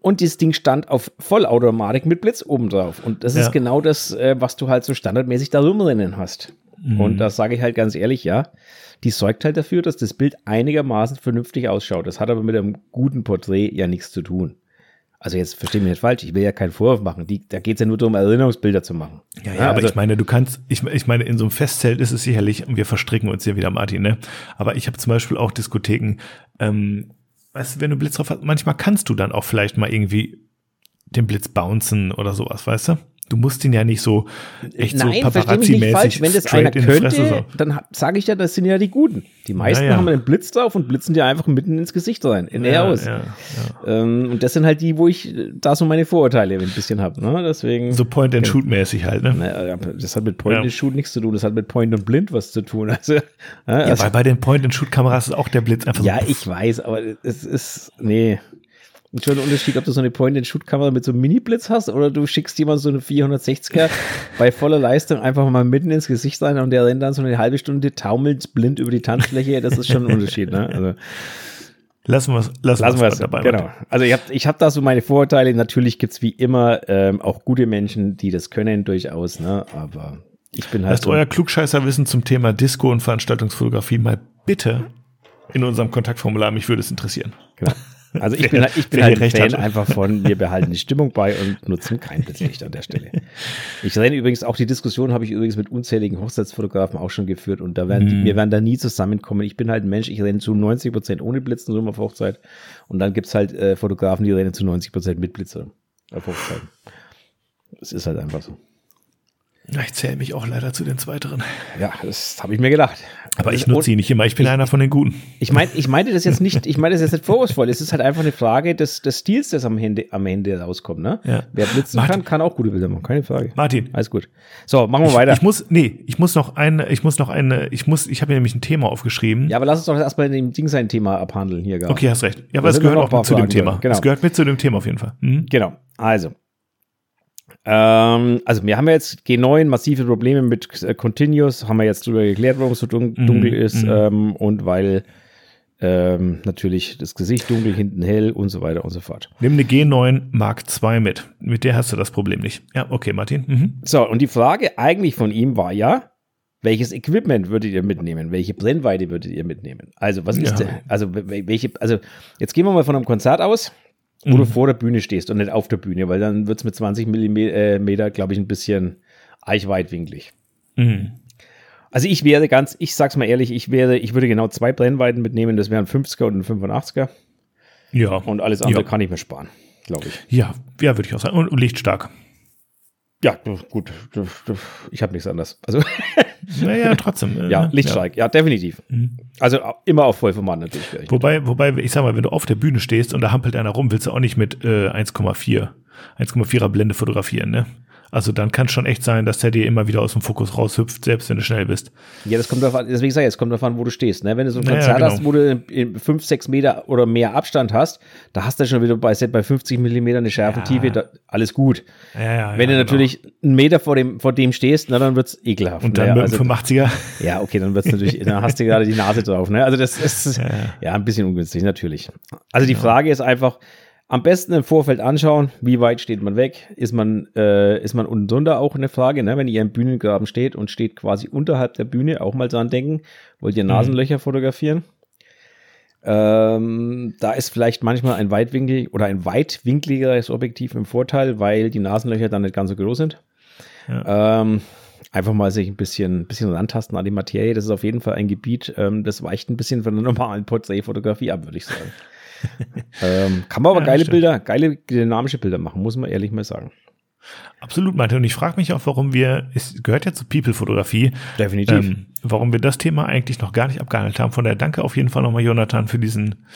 Und dieses Ding stand auf Vollautomatik mit Blitz oben drauf. Und das Ja. ist genau das, äh, was du halt so standardmäßig da rumrennen hast. Mhm. Und das sage ich halt ganz ehrlich, ja. Die sorgt halt dafür, dass das Bild einigermaßen vernünftig ausschaut. Das hat aber mit einem guten Porträt ja nichts zu tun. Also jetzt versteh mich nicht falsch, ich will ja keinen Vorwurf machen. Die, da geht es ja nur darum, Erinnerungsbilder zu machen. Ja, ja, aber also, ich meine, du kannst, ich, ich meine, in so einem Festzelt ist es sicherlich, und wir verstricken uns hier wieder, Martin, ne? Aber ich habe zum Beispiel auch Diskotheken, ähm, weißt du, wenn du Blitz drauf hast, manchmal kannst du dann auch vielleicht mal irgendwie den Blitz bouncen oder sowas, weißt du? Du musst ihn ja nicht so echt Nein, so nicht falsch. Paparazzi-mäßig Wenn das einer könnte, dann sage ich ja, das sind ja die Guten. Die meisten Ja, ja. haben einen Blitz drauf und blitzen dir einfach mitten ins Gesicht rein, in der Ja, aus. ja, ja. Ähm, und das sind halt die, wo ich äh, da so meine Vorurteile ein bisschen habe. Ne? Deswegen. So Point-and-Shoot-mäßig halt, ne? Naja, das hat mit Point Ja. and Shoot nichts zu tun, das hat mit Point und Blind was zu tun. Also, ja, Ja, also, weil bei den Point-and-Shoot-Kameras ist auch der Blitz einfach ja so. ich weiß, aber es ist, nee. Ein Unterschied, ob du so eine Point-and-Shoot-Kamera mit so einem Mini-Blitz hast oder du schickst jemand so eine 460er bei voller Leistung einfach mal mitten ins Gesicht rein und der rennt dann so eine halbe Stunde taumelt blind über die Tanzfläche. Das ist schon ein Unterschied, ne? Also, Lassen wir es lassen lassen wir wir's es dabei. Genau. Martin. Also ich habe ich hab da so meine Vorurteile. Natürlich gibt's wie immer ähm, auch gute Menschen, die das können durchaus, ne? Aber ich bin halt Lasst so, euer Klugscheißerwissen zum Thema Disco und Veranstaltungsfotografie mal bitte in unserem Kontaktformular. Mich würde es interessieren. Genau. Also ich bin, halt- ich bin halt ein recht Fan einfach von, wir behalten die Stimmung bei und nutzen kein Blitzlicht an der Stelle. Ich renne übrigens auch die Diskussion, habe ich übrigens mit unzähligen Hochzeitsfotografen auch schon geführt und da werden Mhm. wir werden da nie zusammenkommen. Ich bin halt ein Mensch, ich renne zu 90 Prozent ohne Blitzen rum auf Hochzeit und dann gibt's halt äh, Fotografen, die rennen zu 90 Prozent mit Blitze auf Hochzeit. Es ist halt einfach so. Ich zähle mich auch leider zu den Zweiteren. Ja, das habe ich mir gedacht. Aber ich nutze ihn nicht immer. Ich bin einer von den Guten. Ich meine, ich meinte das jetzt nicht, ich meine das jetzt nicht vorwurfsvoll. Es ist halt einfach eine Frage des, des Stils, das am Ende, am Ende rauskommt, ne? Ja. Wer blitzen Martin. kann, kann auch gute Bilder machen, keine Frage. Martin, Alles gut. So, machen wir weiter. ich muss, nee, ich muss noch eine, ich muss noch eine, ich muss, ich habe mir nämlich ein Thema aufgeschrieben. ja, aber lass uns doch erstmal in dem Ding sein Thema abhandeln hier gerade. Okay, hast recht. Ja, aber es gehört ein auch mit zu dem Thema. Genau. Es gehört mit zu dem Thema auf jeden Fall. Mhm. Genau. Also. Ähm, also wir haben ja jetzt G9 massive Probleme mit äh, Continuous, haben wir jetzt drüber geklärt, warum es so dun Mhm, dunkel ist mhm. ähm, und weil ähm, natürlich das Gesicht dunkel, hinten hell und so weiter und so fort. Nimm eine G9 Mark II mit. Mit der hast du das Problem nicht. Ja, okay, Martin. Mhm. So, und die Frage eigentlich von ihm war ja, welches Equipment würdet ihr mitnehmen? Welche Brennweite würdet ihr mitnehmen? Also, was ist Ja. denn, also, wel- welche, also, jetzt gehen wir mal von einem Konzert aus, wo Mhm. du vor der Bühne stehst und nicht auf der Bühne, weil dann wird es mit 20 Millimeter, äh, glaube ich, ein bisschen eichweitwinklig. Mhm. Also ich wäre ganz, ich sag's mal ehrlich, ich wäre, ich würde genau zwei Brennweiten mitnehmen, das wären 50er und ein 85er. Ja. Und alles andere ja. kann ich mir sparen, glaube ich. Ja, ja, würde ich auch sagen. Und, und lichtstark. Ja, gut, ich habe nichts anderes. Also naja, trotzdem. äh, ja, Lichtstreik, ja. definitiv. Mhm. Also immer auf Vollformat natürlich. Wobei, wobei, ich sag mal, wenn du auf der Bühne stehst und da hampelt einer rum, willst du auch nicht mit äh, 1,4, 1,4er Blende fotografieren, ne? Also dann kann es schon echt sein, dass der dir immer wieder aus dem Fokus raushüpft, selbst wenn du schnell bist. Ja, das kommt darauf an, deswegen sage ich, es kommt darauf an, wo du stehst. Ne? Wenn du so ein Konzert genau. hast, wo du in 5, 6 Meter oder mehr Abstand hast, da hast du schon wieder bei, bei 50 Millimeter eine Schärfentiefe, Ja. da, alles gut. Ja, ja, Wenn ja, du natürlich einen Meter vor dem, vor dem stehst, na, dann wird's ekelhaft. Und dann ne? mit also, dem 85er. Ja, okay, dann wird's natürlich, dann hast du gerade die Nase drauf. Ne? Also das ist ja, Ja. ein bisschen ungünstig, natürlich. Also die Frage ist einfach, am besten im Vorfeld anschauen, wie weit steht man weg? Ist man, äh, ist man unten drunter auch eine Frage, ne? wenn ihr im Bühnengraben steht und steht quasi unterhalb der Bühne, auch mal dran denken, wollt ihr Nasenlöcher fotografieren? Ähm, da ist vielleicht manchmal ein Weitwinkel oder ein weitwinkligeres Objektiv im Vorteil, weil die Nasenlöcher dann nicht ganz so groß sind. Ähm, einfach mal sich ein bisschen, bisschen rantasten an die Materie. Das ist auf jeden Fall ein Gebiet, ähm, das weicht ein bisschen von der normalen Porträtfotografie ab, würde ich sagen. ähm, kann man aber Ja, geile stimmt. Bilder, geile dynamische Bilder machen, muss man ehrlich mal sagen. Absolut, meinte. Und ich frage mich auch, warum wir, es gehört ja zur People-Fotografie, Definitiv. ähm, warum wir das Thema eigentlich noch gar nicht abgehandelt haben. Von daher danke auf jeden Fall nochmal, Jonathan, für diesen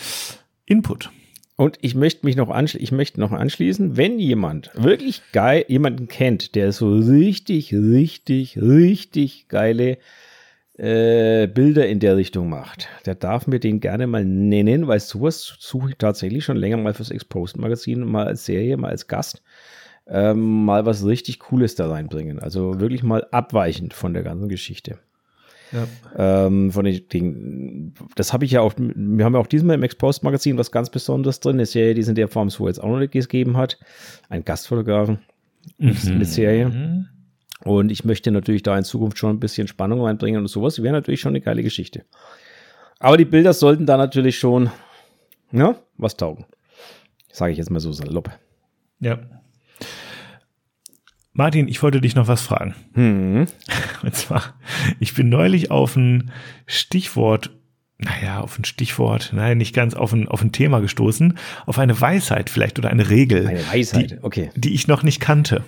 Input. Und ich möchte mich noch anschli ich möchte noch anschließen, wenn jemand wirklich geil jemanden kennt, der so richtig, richtig, richtig geile äh, Bilder in der Richtung macht, der darf mir den gerne mal nennen, weil sowas suche ich tatsächlich schon länger mal fürs Exposed Magazin, mal als Serie, mal als Gast, ähm, mal was richtig Cooles da reinbringen. Also wirklich mal abweichend von der ganzen Geschichte. Ähm, von den Dingen. Das habe ich ja auch, wir haben ja auch diesmal im Exposed Magazin was ganz Besonderes drin, eine Serie, die es in der Form so jetzt auch noch nicht gegeben hat. Ein Gastfotografen mit Serie. Und ich möchte natürlich da in Zukunft schon ein bisschen Spannung reinbringen und sowas. Wäre natürlich schon eine geile Geschichte. Aber die Bilder sollten da natürlich schon, ja, was taugen. Sage ich jetzt mal so salopp. Ja. Martin, ich wollte dich noch was fragen. Hm. Und zwar, ich bin neulich auf ein Stichwort, naja, auf ein Stichwort, nein, nicht ganz, auf ein, auf ein Thema gestoßen, auf eine Weisheit vielleicht oder eine Regel. Eine Weisheit, die, okay. Die ich noch nicht kannte.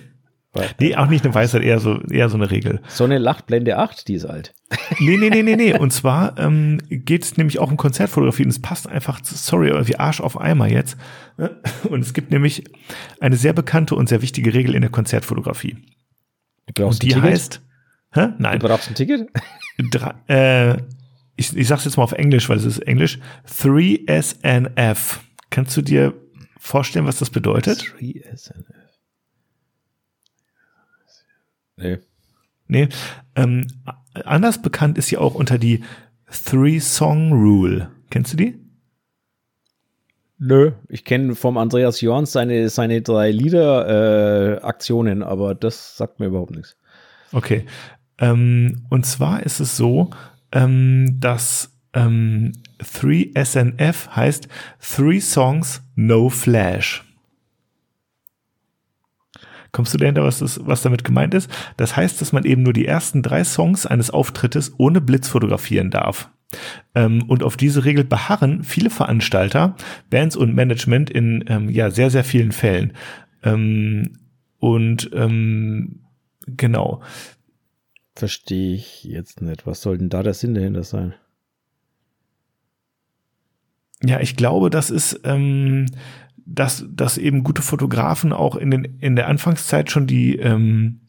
Nee, auch nicht eine Weisheit, eher so, eher so eine Regel. Sonne lacht, Blende 8, die ist alt. Nee, nee, nee, nee, nee. Und zwar ähm, geht es nämlich auch um Konzertfotografie und es passt einfach, sorry, aber wie Arsch auf Eimer jetzt. Und es gibt nämlich eine sehr bekannte und sehr wichtige Regel in der Konzertfotografie. Du brauchst Und die ein Ticket? heißt, hä? Nein, Du brauchst ein Ticket? Drei, äh, ich, ich sag's jetzt mal auf Englisch, weil es ist Englisch. 3SNF. Kannst du dir vorstellen, was das bedeutet? 3SNF. Nee. Nee. Ähm, anders bekannt ist sie auch unter die Three-Song-Rule. Kennst du die? Nö. Ich kenne vom Andreas Jorns seine, seine drei Lieder-Aktionen, aber das sagt mir überhaupt nichts. Okay. Ähm, und zwar ist es so, ähm, dass ähm, 3SNF heißt Three Songs, No Flash. Kommst du dahinter, was, das, was damit gemeint ist? Das heißt, dass man eben nur die ersten drei Songs eines Auftrittes ohne Blitz fotografieren darf. Ähm, und auf diese Regel beharren viele Veranstalter, Bands und Management in ähm, ja sehr, sehr vielen Fällen. Ähm, und ähm, genau. Verstehe ich jetzt nicht. Was soll denn da der Sinn dahinter sein? Ja, ich glaube, das ist, ähm, dass, dass eben gute Fotografen auch in, den, in der Anfangszeit schon die, ähm,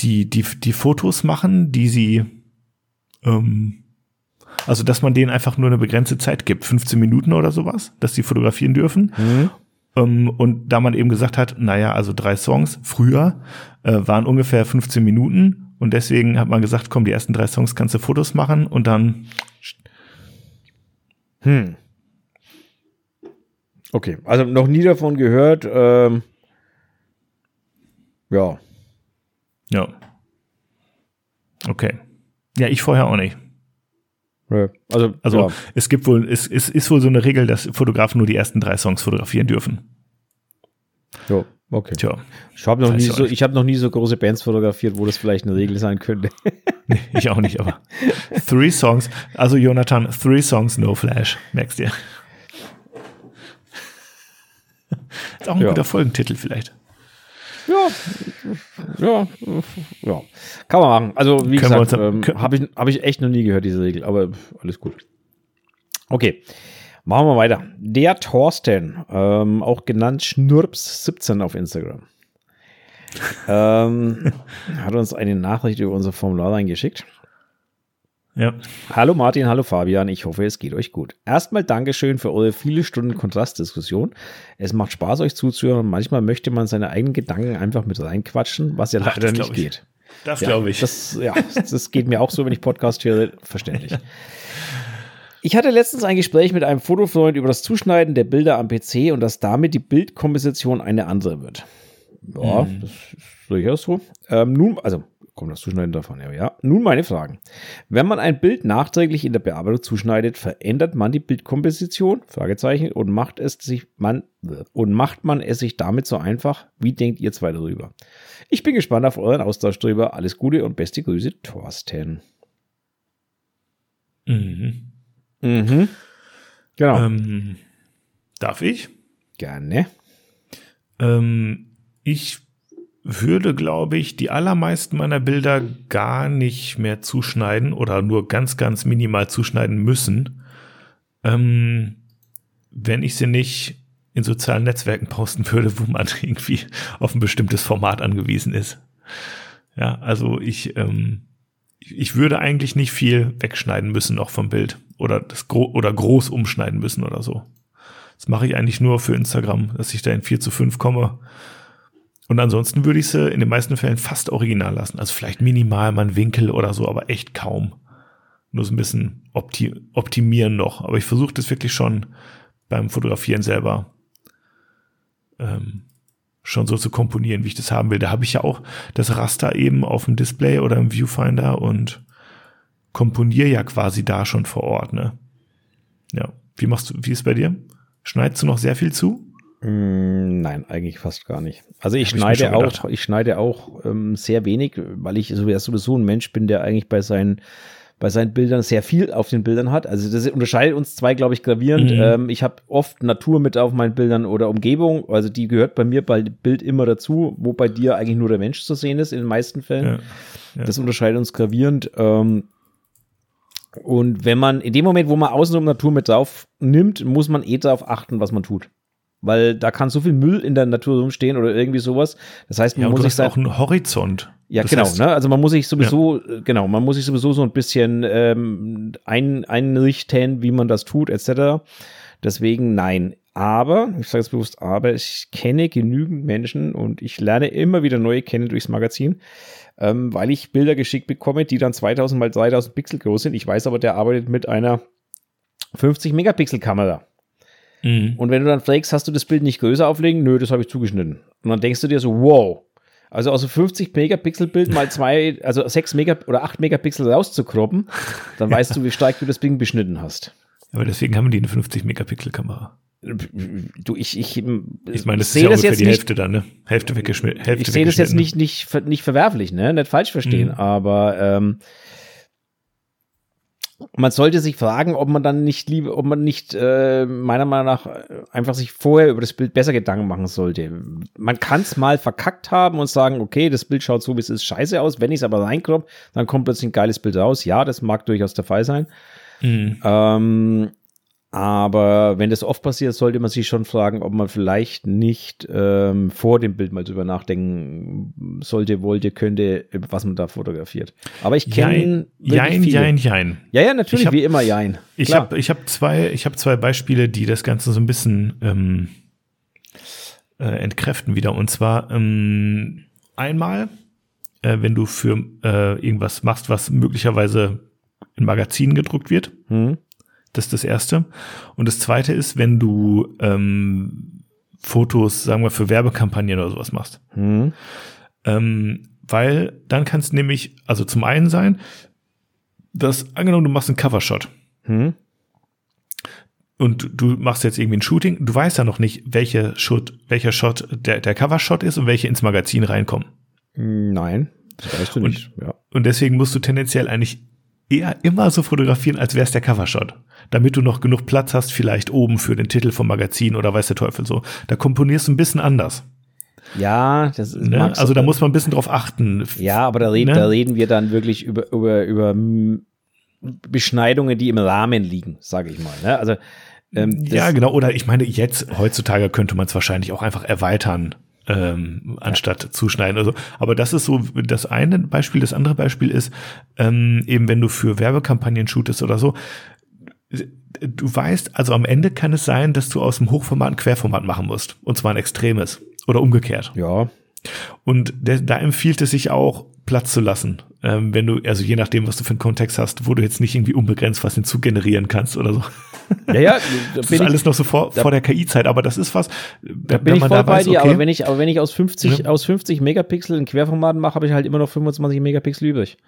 die, die, die Fotos machen, die sie, ähm, also dass man denen einfach nur eine begrenzte Zeit gibt, 15 Minuten oder sowas, dass sie fotografieren dürfen. Ähm, und da man eben gesagt hat, naja, also drei Songs früher äh, waren ungefähr 15 Minuten und deswegen hat man gesagt, komm, die ersten drei Songs kannst du Fotos machen und dann Hm. Okay, also noch nie davon gehört. Ähm, ja, Ja. Okay. Ja, ich vorher auch nicht. Also, Also ja. es gibt wohl, es, es ist wohl so eine Regel, dass Fotografen nur die ersten drei Songs fotografieren dürfen. Jo. Okay. Tja. Ich habe noch, nie so, ich hab noch nie so große Bands fotografiert, wo das vielleicht eine Regel sein könnte. Nee, ich auch nicht, aber Three Songs. Also Jonathan, Three Songs, No Flash. Merkst dir. Ist auch ein Ja. guter Folgentitel vielleicht. Ja, ja, ja. Kann man machen. Also, wie Können gesagt, ähm, habe ich, hab ich echt noch nie gehört, diese Regel, aber alles gut. Okay, machen wir weiter. Der Thorsten, ähm, auch genannt Schnurps17 auf Instagram, ähm, hat uns eine Nachricht über unser Formular reingeschickt. Ja. Hallo Martin, hallo Fabian, ich hoffe, es geht euch gut. Erstmal Dankeschön für eure viele Stunden Kontrastdiskussion. Es macht Spaß, euch zuzuhören und manchmal möchte man seine eigenen Gedanken einfach mit reinquatschen, was ja Ach, leider das nicht geht. Das Ja, glaube ich. Das, ja, das geht mir auch so, wenn ich Podcast höre, verständlich. Ich hatte letztens ein Gespräch mit einem Fotofreund über das Zuschneiden der Bilder am PC und dass damit die Bildkomposition eine andere wird. Ja, Mhm. das ist durchaus so. Ähm, nun, also kommt das Zuschneiden davon, ja, ja. Nun meine Fragen. Wenn man ein Bild nachträglich in der Bearbeitung zuschneidet, verändert man die Bildkomposition? Fragezeichen. Und macht es sich man und macht man es sich damit so einfach? Wie denkt ihr zwei darüber? Ich bin gespannt auf euren Austausch darüber. Alles Gute und beste Grüße, Thorsten. Mhm. Mhm. Genau. Ähm, darf ich? Gerne. Ähm, ich würde, glaube ich, die allermeisten meiner Bilder gar nicht mehr zuschneiden oder nur ganz, ganz minimal zuschneiden müssen, ähm, wenn ich sie nicht in sozialen Netzwerken posten würde, wo man irgendwie auf ein bestimmtes Format angewiesen ist. Ja, also ich, ähm, ich würde eigentlich nicht viel wegschneiden müssen noch vom Bild oder das gro oder groß umschneiden müssen oder so. Das mache ich eigentlich nur für Instagram, dass ich da in 4 zu 5 komme. Und ansonsten würde ich sie in den meisten Fällen fast original lassen. Also vielleicht minimal mal einen Winkel oder so, aber echt kaum. Nur so ein bisschen opti optimieren noch. Aber ich versuche das wirklich schon beim Fotografieren selber ähm, schon so zu komponieren, wie ich das haben will. Da habe ich ja auch das Raster eben auf dem Display oder im Viewfinder und komponiere ja quasi da schon vor Ort. Ne? Ja. Wie machst du, wie ist bei dir? Schneidest du noch sehr viel zu? Mm, Nein, eigentlich fast gar nicht. Also ich Hab ich schneide schon auch, ich schneide auch ähm, sehr wenig, weil ich so- sowieso ein Mensch bin, der eigentlich bei seinen bei seinen Bildern sehr viel auf den Bildern hat. Also das unterscheidet uns zwei, glaube ich, gravierend. Mhm. Ähm, ich habe oft Natur mit auf meinen Bildern oder Umgebung. Also die gehört bei mir bei Bild immer dazu, wo bei dir eigentlich nur der Mensch zu sehen ist in den meisten Fällen. Ja. Ja. Das unterscheidet uns gravierend. Ähm, und wenn man, in dem Moment, wo man außenrum Natur mit drauf nimmt, muss man eh darauf achten, was man tut. Weil da kann so viel Müll in der Natur rumstehen oder irgendwie sowas. Das heißt, man Ja, muss sich auch einen Horizont. ja, Das genau. heißt, ne? Also man muss sich sowieso, äh, genau, man muss sich sowieso so ein bisschen ähm, ein, einrichten, wie man das tut, etc. Deswegen nein. Aber, ich sage es bewusst, aber ich kenne genügend Menschen und ich lerne immer wieder neue kennen durchs Magazin, ähm, weil ich Bilder geschickt bekomme, die dann 2000 mal 3000 Pixel groß sind. Ich weiß aber, der arbeitet mit einer 50 Megapixel Kamera. Mhm. Und wenn du dann fragst, hast du das Bild nicht größer auflegen? Nö, das habe ich zugeschnitten. Und dann denkst du dir so, wow. Also aus einem 50 Megapixel Bild mal zwei, also 6 Mega oder 8 Megapixel rauszukroppen, dann weißt du, wie stark du das Ding beschnitten hast. Aber deswegen haben die eine 50 Megapixel Kamera. Du, ich, ich, Ich meine, das ist ja das ungefähr jetzt die nicht, Hälfte dann, ne? Hälfte weggeschnitten. Hälfte ich sehe das jetzt nicht, nicht, nicht verwerflich, ne? Nicht falsch verstehen, Mhm. aber ähm, man sollte sich fragen, ob man dann nicht lieber, ob man nicht äh, meiner Meinung nach äh, einfach sich vorher über das Bild besser Gedanken machen sollte. Man kann es mal verkackt haben und sagen, okay, das Bild schaut so, wie es ist, scheiße aus. Wenn ich es aber reinkropp, dann kommt plötzlich ein geiles Bild raus. Ja, das mag durchaus der Fall sein. Mhm. Ähm, aber wenn das oft passiert, sollte man sich schon fragen, ob man vielleicht nicht ähm, vor dem Bild mal drüber nachdenken sollte, wollte, könnte, was man da fotografiert. Aber ich kenne Jein, jein, jein, jein. Ja, ja, natürlich, Ich hab- wie immer, jein. Ich Klar. habe ich hab zwei, ich hab zwei Beispiele, die das Ganze so ein bisschen ähm, äh, entkräften wieder. Und zwar ähm, einmal, äh, wenn du für äh, irgendwas machst, was möglicherweise in Magazinen gedruckt wird. Hm? Das ist das Erste. Und das Zweite ist, wenn du ähm, Fotos, sagen wir, für Werbekampagnen oder sowas machst. Hm? Ähm, weil dann kann es nämlich, also zum einen sein, dass, angenommen, du machst einen Covershot. Hm? und du machst jetzt irgendwie ein Shooting, du weißt ja noch nicht, welche Shot, welcher Shot der, der Cover-Shot ist und welche ins Magazin reinkommen. Nein, das weißt du nicht. Und, ja. und deswegen musst du tendenziell eigentlich eher immer so fotografieren, als wäre es der Covershot. Damit du noch genug Platz hast, vielleicht oben für den Titel vom Magazin oder weiß der Teufel so. Da komponierst du ein bisschen anders. Ja, das ist. Ne? Also da muss man ein bisschen drauf achten. Ja, aber da reden, ne? da reden wir dann wirklich über, über, über Beschneidungen, die im Rahmen liegen, sage ich mal. Ne? Also ähm, ja, genau. Oder ich meine, jetzt heutzutage könnte man es wahrscheinlich auch einfach erweitern, ähm, anstatt ja. zuschneiden. Also, aber das ist so das eine Beispiel. Das andere Beispiel ist ähm, eben, wenn du für Werbekampagnen shootest oder so. Du weißt, also am Ende kann es sein, dass du aus dem Hochformat ein Querformat machen musst. Und zwar ein extremes. Oder umgekehrt. Ja. Und der, da empfiehlt es sich auch, Platz zu lassen. Ähm, wenn du, also je nachdem, was du für einen Kontext hast, wo du jetzt nicht irgendwie unbegrenzt was hinzugenerieren kannst oder so. Ja, ja, das ist alles noch so vor, da, vor der KI-Zeit, aber das ist was. Da bin ich voll bei weiß, dir, okay, aber wenn ich, aber wenn ich aus 50, ja. aus 50 Megapixel in Querformaten mache, habe ich halt immer noch 25 Megapixel übrig.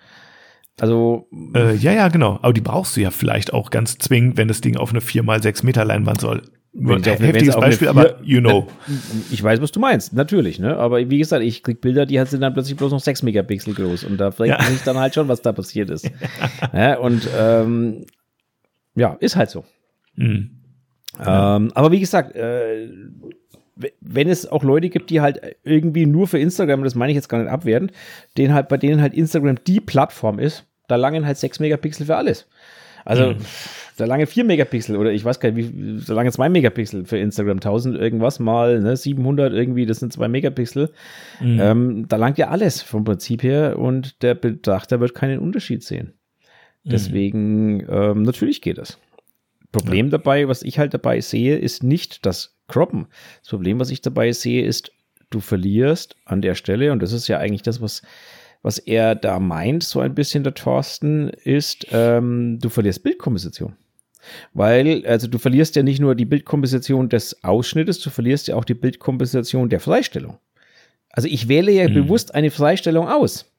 Also. Äh, ja, ja, genau. Aber die brauchst du ja vielleicht auch ganz zwingend, wenn das Ding auf eine 4x6 Meter Leinwand soll. Wenn ein heftiges Beispiel, aber you know. Ich weiß, was du meinst, natürlich, ne? Aber wie gesagt, ich krieg Bilder, die sind dann plötzlich bloß noch 6 Megapixel groß und da fragt ja. sich dann halt schon, was da passiert ist. ja, und ähm, ja, ist halt so. Mhm. Ähm, aber wie gesagt, äh, wenn es auch Leute gibt, die halt irgendwie nur für Instagram, das meine ich jetzt gar nicht abwertend, denen halt, bei denen halt Instagram die Plattform ist, da langen halt 6 Megapixel für alles. Also, mhm. da lange 4 Megapixel oder ich weiß gar nicht, wie, so lange 2 Megapixel für Instagram, 1000 irgendwas mal, ne, 700 irgendwie, das sind 2 Megapixel. Mhm. Ähm, da langt ja alles vom Prinzip her und der Betrachter wird keinen Unterschied sehen. Mhm. Deswegen, ähm, natürlich geht das. Problem ja. dabei, was ich halt dabei sehe, ist nicht das Croppen. Das Problem, was ich dabei sehe, ist, du verlierst an der Stelle, und das ist ja eigentlich das, was was er da meint, so ein bisschen der Thorsten, ist, ähm, du verlierst Bildkomposition. Weil, also du verlierst ja nicht nur die Bildkomposition des Ausschnittes, du verlierst ja auch die Bildkomposition der Freistellung. Also ich wähle ja mhm. bewusst eine Freistellung aus.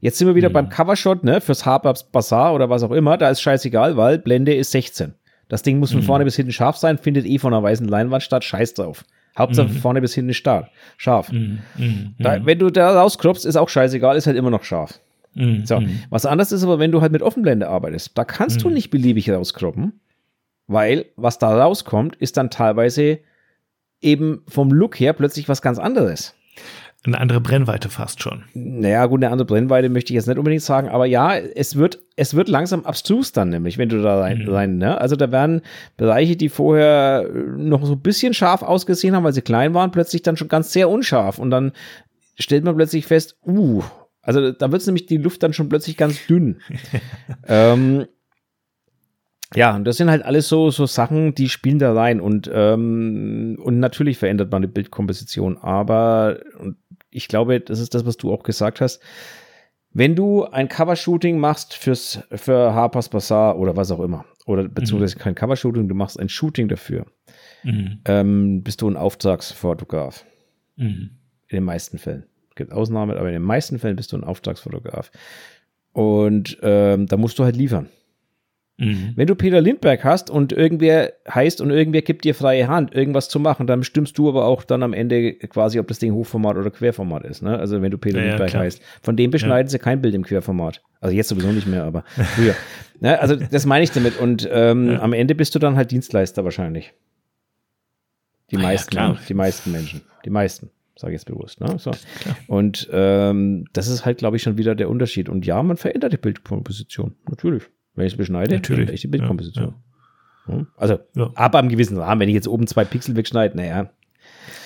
Jetzt sind wir wieder mhm. beim Covershot, ne, fürs Harperbs Bazaar oder was auch immer, da ist scheißegal, weil Blende ist 16. Das Ding muss von mhm. vorne bis hinten scharf sein, findet eh von einer weißen Leinwand statt, scheiß drauf. Hauptsache mhm. vorne bis hinten stark, scharf. Mhm. Mhm. Da, wenn du da rauskropfst, ist auch scheißegal, ist halt immer noch scharf. Mhm. So. Mhm. Was anderes ist aber, wenn du halt mit Offenblende arbeitest, da kannst du mhm. nicht beliebig rauskroppen, weil was da rauskommt, ist dann teilweise eben vom Look her plötzlich was ganz anderes eine andere Brennweite fast schon. Naja, gut, eine andere Brennweite möchte ich jetzt nicht unbedingt sagen, aber ja, es wird, es wird langsam abstrus dann nämlich, wenn du da rein, mhm. rein ne? Also da werden Bereiche, die vorher noch so ein bisschen scharf ausgesehen haben, weil sie klein waren, plötzlich dann schon ganz sehr unscharf und dann stellt man plötzlich fest, uh, also da wird nämlich die Luft dann schon plötzlich ganz dünn. ähm, ja, und das sind halt alles so, so Sachen, die spielen da rein und, ähm, und natürlich verändert man die Bildkomposition, aber, und ich glaube, das ist das, was du auch gesagt hast. Wenn du ein Covershooting machst fürs, für Harper's Bazaar oder was auch immer, oder beziehungsweise mhm. kein Covershooting, du machst ein Shooting dafür, mhm. ähm, bist du ein Auftragsfotograf. Mhm. In den meisten Fällen. Es gibt Ausnahmen, aber in den meisten Fällen bist du ein Auftragsfotograf. Und ähm, da musst du halt liefern. Mhm. Wenn du Peter Lindberg hast und irgendwer heißt und irgendwer gibt dir freie Hand, irgendwas zu machen, dann bestimmst du aber auch dann am Ende quasi, ob das Ding Hochformat oder Querformat ist. Ne? Also wenn du Peter ja, Lindberg ja, heißt. Von dem beschneiden ja. sie kein Bild im Querformat. Also jetzt sowieso nicht mehr, aber früher. ne? Also das meine ich damit. Und ähm, am Ende bist du dann halt Dienstleister wahrscheinlich. Die ah, meisten, die meisten Menschen. Die meisten sage ich jetzt bewusst. Ne? So. Und ähm, das ist halt, glaube ich, schon wieder der Unterschied. Und ja, man verändert die Bildkomposition, natürlich. Wenn ich es beschneide, Natürlich. ich die Bildkomposition. Ja, ja. Also, ja. ab einem gewissen Rahmen, wenn ich jetzt oben zwei Pixel wegschneide, naja.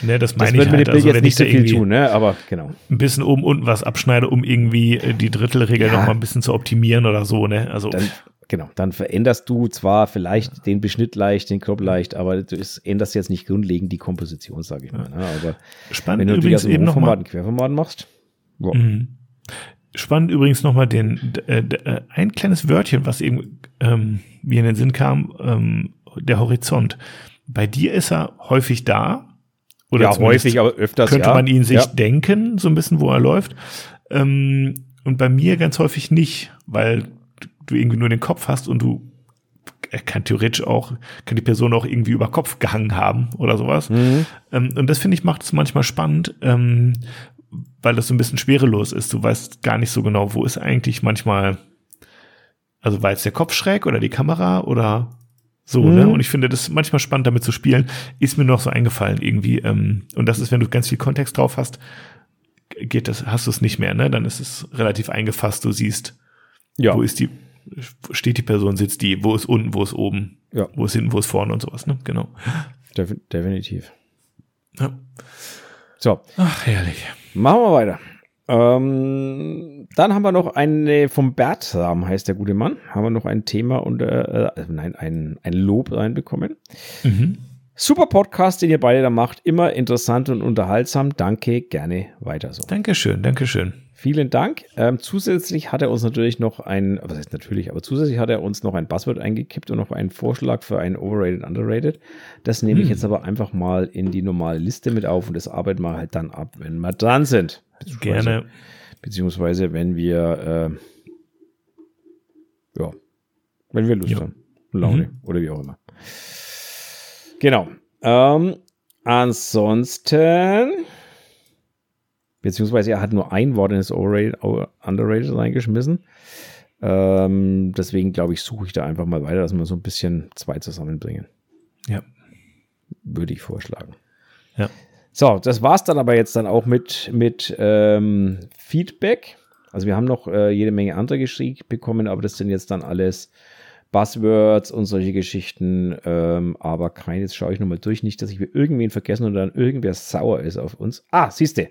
Ne, das meine das ich halt. also, jetzt nicht so viel tun, ne? aber genau. Ein bisschen oben unten was abschneide, um irgendwie äh, die Drittelregel ja. noch mal ein bisschen zu optimieren oder so, ne? Also. Dann, genau, dann veränderst du zwar vielleicht den Beschnitt leicht, den Crop leicht, aber du änderst jetzt nicht grundlegend die Komposition, sage ich mal. Ne? Aber Spannend, wenn du übrigens eben noch mal, Querformat machst, wow. mhm. Spannend übrigens nochmal den, äh, äh, ein kleines Wörtchen, was eben ähm, mir in den Sinn kam, ähm, der Horizont. Bei dir ist er häufig da. Oder ja, häufig, aber öfters. Könnte ja. man ihn sich ja. denken, so ein bisschen, wo er läuft. Ähm, und bei mir ganz häufig nicht, weil du irgendwie nur den Kopf hast und du er kann theoretisch auch, kann die Person auch irgendwie über Kopf gehangen haben oder sowas. Mhm. Ähm, und das finde ich macht es manchmal spannend, ähm, weil das so ein bisschen schwerelos ist. Du weißt gar nicht so genau, wo ist eigentlich manchmal, also war jetzt der Kopf schräg oder die Kamera oder so, ne? mhm. ne? Und ich finde das manchmal spannend, damit zu spielen. Ist mir noch so eingefallen irgendwie. Ähm, und das ist, wenn du ganz viel Kontext drauf hast, geht das, hast du es nicht mehr, ne? Dann ist es relativ eingefasst. Du siehst, ja. wo ist die, steht die Person, sitzt die, wo ist unten, wo ist oben, ja. wo ist hinten, wo ist vorne und sowas, ne? Genau. Def definitiv. Ja. So. Ach, herrlich. Machen wir weiter. Ähm, dann haben wir noch eine vom Bertram, heißt der gute Mann. Haben wir noch ein Thema und äh, nein, ein, ein Lob reinbekommen. Mhm. Super Podcast, den ihr beide da macht. Immer interessant und unterhaltsam. Danke, gerne weiter so. Dankeschön, Dankeschön. Vielen Dank. Ähm, zusätzlich hat er uns natürlich noch ein, was heißt natürlich, aber zusätzlich hat er uns noch ein Buzzword eingekippt und noch einen Vorschlag für ein Overrated, Underrated. Das nehme hm. ich jetzt aber einfach mal in die normale Liste mit auf und das arbeiten wir halt dann ab, wenn wir dran sind. Beziehungsweise, Gerne. Beziehungsweise, wenn wir, äh, ja, wenn wir Lust ja. haben. Laune mhm. oder wie auch immer. Genau. Ähm, ansonsten Beziehungsweise er hat nur ein Wort in das Overrated, Underrated reingeschmissen. Ähm, deswegen glaube ich, suche ich da einfach mal weiter, dass wir so ein bisschen zwei zusammenbringen. Ja. Würde ich vorschlagen. Ja. So, das war es dann aber jetzt dann auch mit, mit ähm, Feedback. Also wir haben noch äh, jede Menge andere geschickt bekommen, aber das sind jetzt dann alles Buzzwords und solche Geschichten. Ähm, aber kein, jetzt schaue ich nochmal durch, nicht, dass ich mir irgendwen vergessen und dann irgendwer sauer ist auf uns. Ah, siehst du.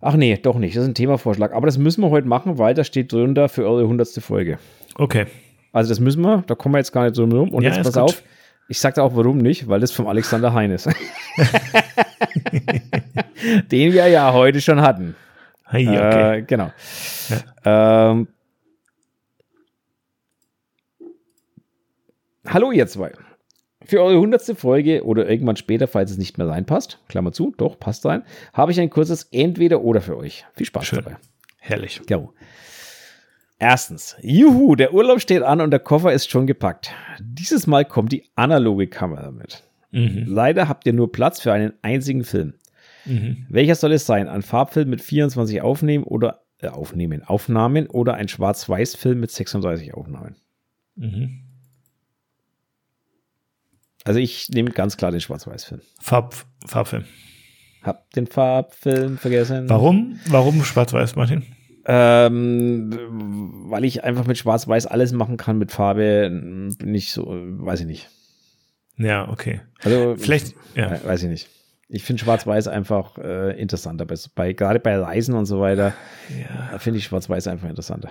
Ach nee, doch nicht. Das ist ein Themavorschlag. Aber das müssen wir heute machen, weil das steht drunter für eure hundertste Folge. Okay. Also das müssen wir, da kommen wir jetzt gar nicht drum rum. Und ja, jetzt pass gut. auf, ich sage auch warum nicht, weil das vom Alexander Heines. Den wir ja heute schon hatten. Hey, okay. Äh, genau. Ja. Ähm, hallo ihr zwei. Für eure hundertste Folge oder irgendwann später, falls es nicht mehr reinpasst, Klammer zu, doch, passt rein, habe ich ein kurzes Entweder-Oder für euch. Viel Spaß Schön. dabei. Herrlich. Ja. Erstens, juhu, der Urlaub steht an und der Koffer ist schon gepackt. Dieses Mal kommt die analoge Kamera mit. Mhm. Leider habt ihr nur Platz für einen einzigen Film. Mhm. Welcher soll es sein? Ein Farbfilm mit 24 Aufnehmen oder äh, Aufnehmen, Aufnahmen oder ein Schwarz-Weiß-Film mit 36 Aufnahmen? Mhm. Also ich nehme ganz klar den Schwarz-Weiß-Film. Farb, Farbfilm. Hab den Farbfilm vergessen. Warum? Warum Schwarz-Weiß, Martin? Ähm, weil ich einfach mit Schwarz-Weiß alles machen kann, mit Farbe bin ich so, weiß ich nicht. Ja, okay. Also vielleicht, ja. Weiß ich nicht. Ich finde Schwarz-Weiß einfach äh, interessanter. Bei, gerade bei Reisen und so weiter ja. finde ich Schwarz-Weiß einfach interessanter.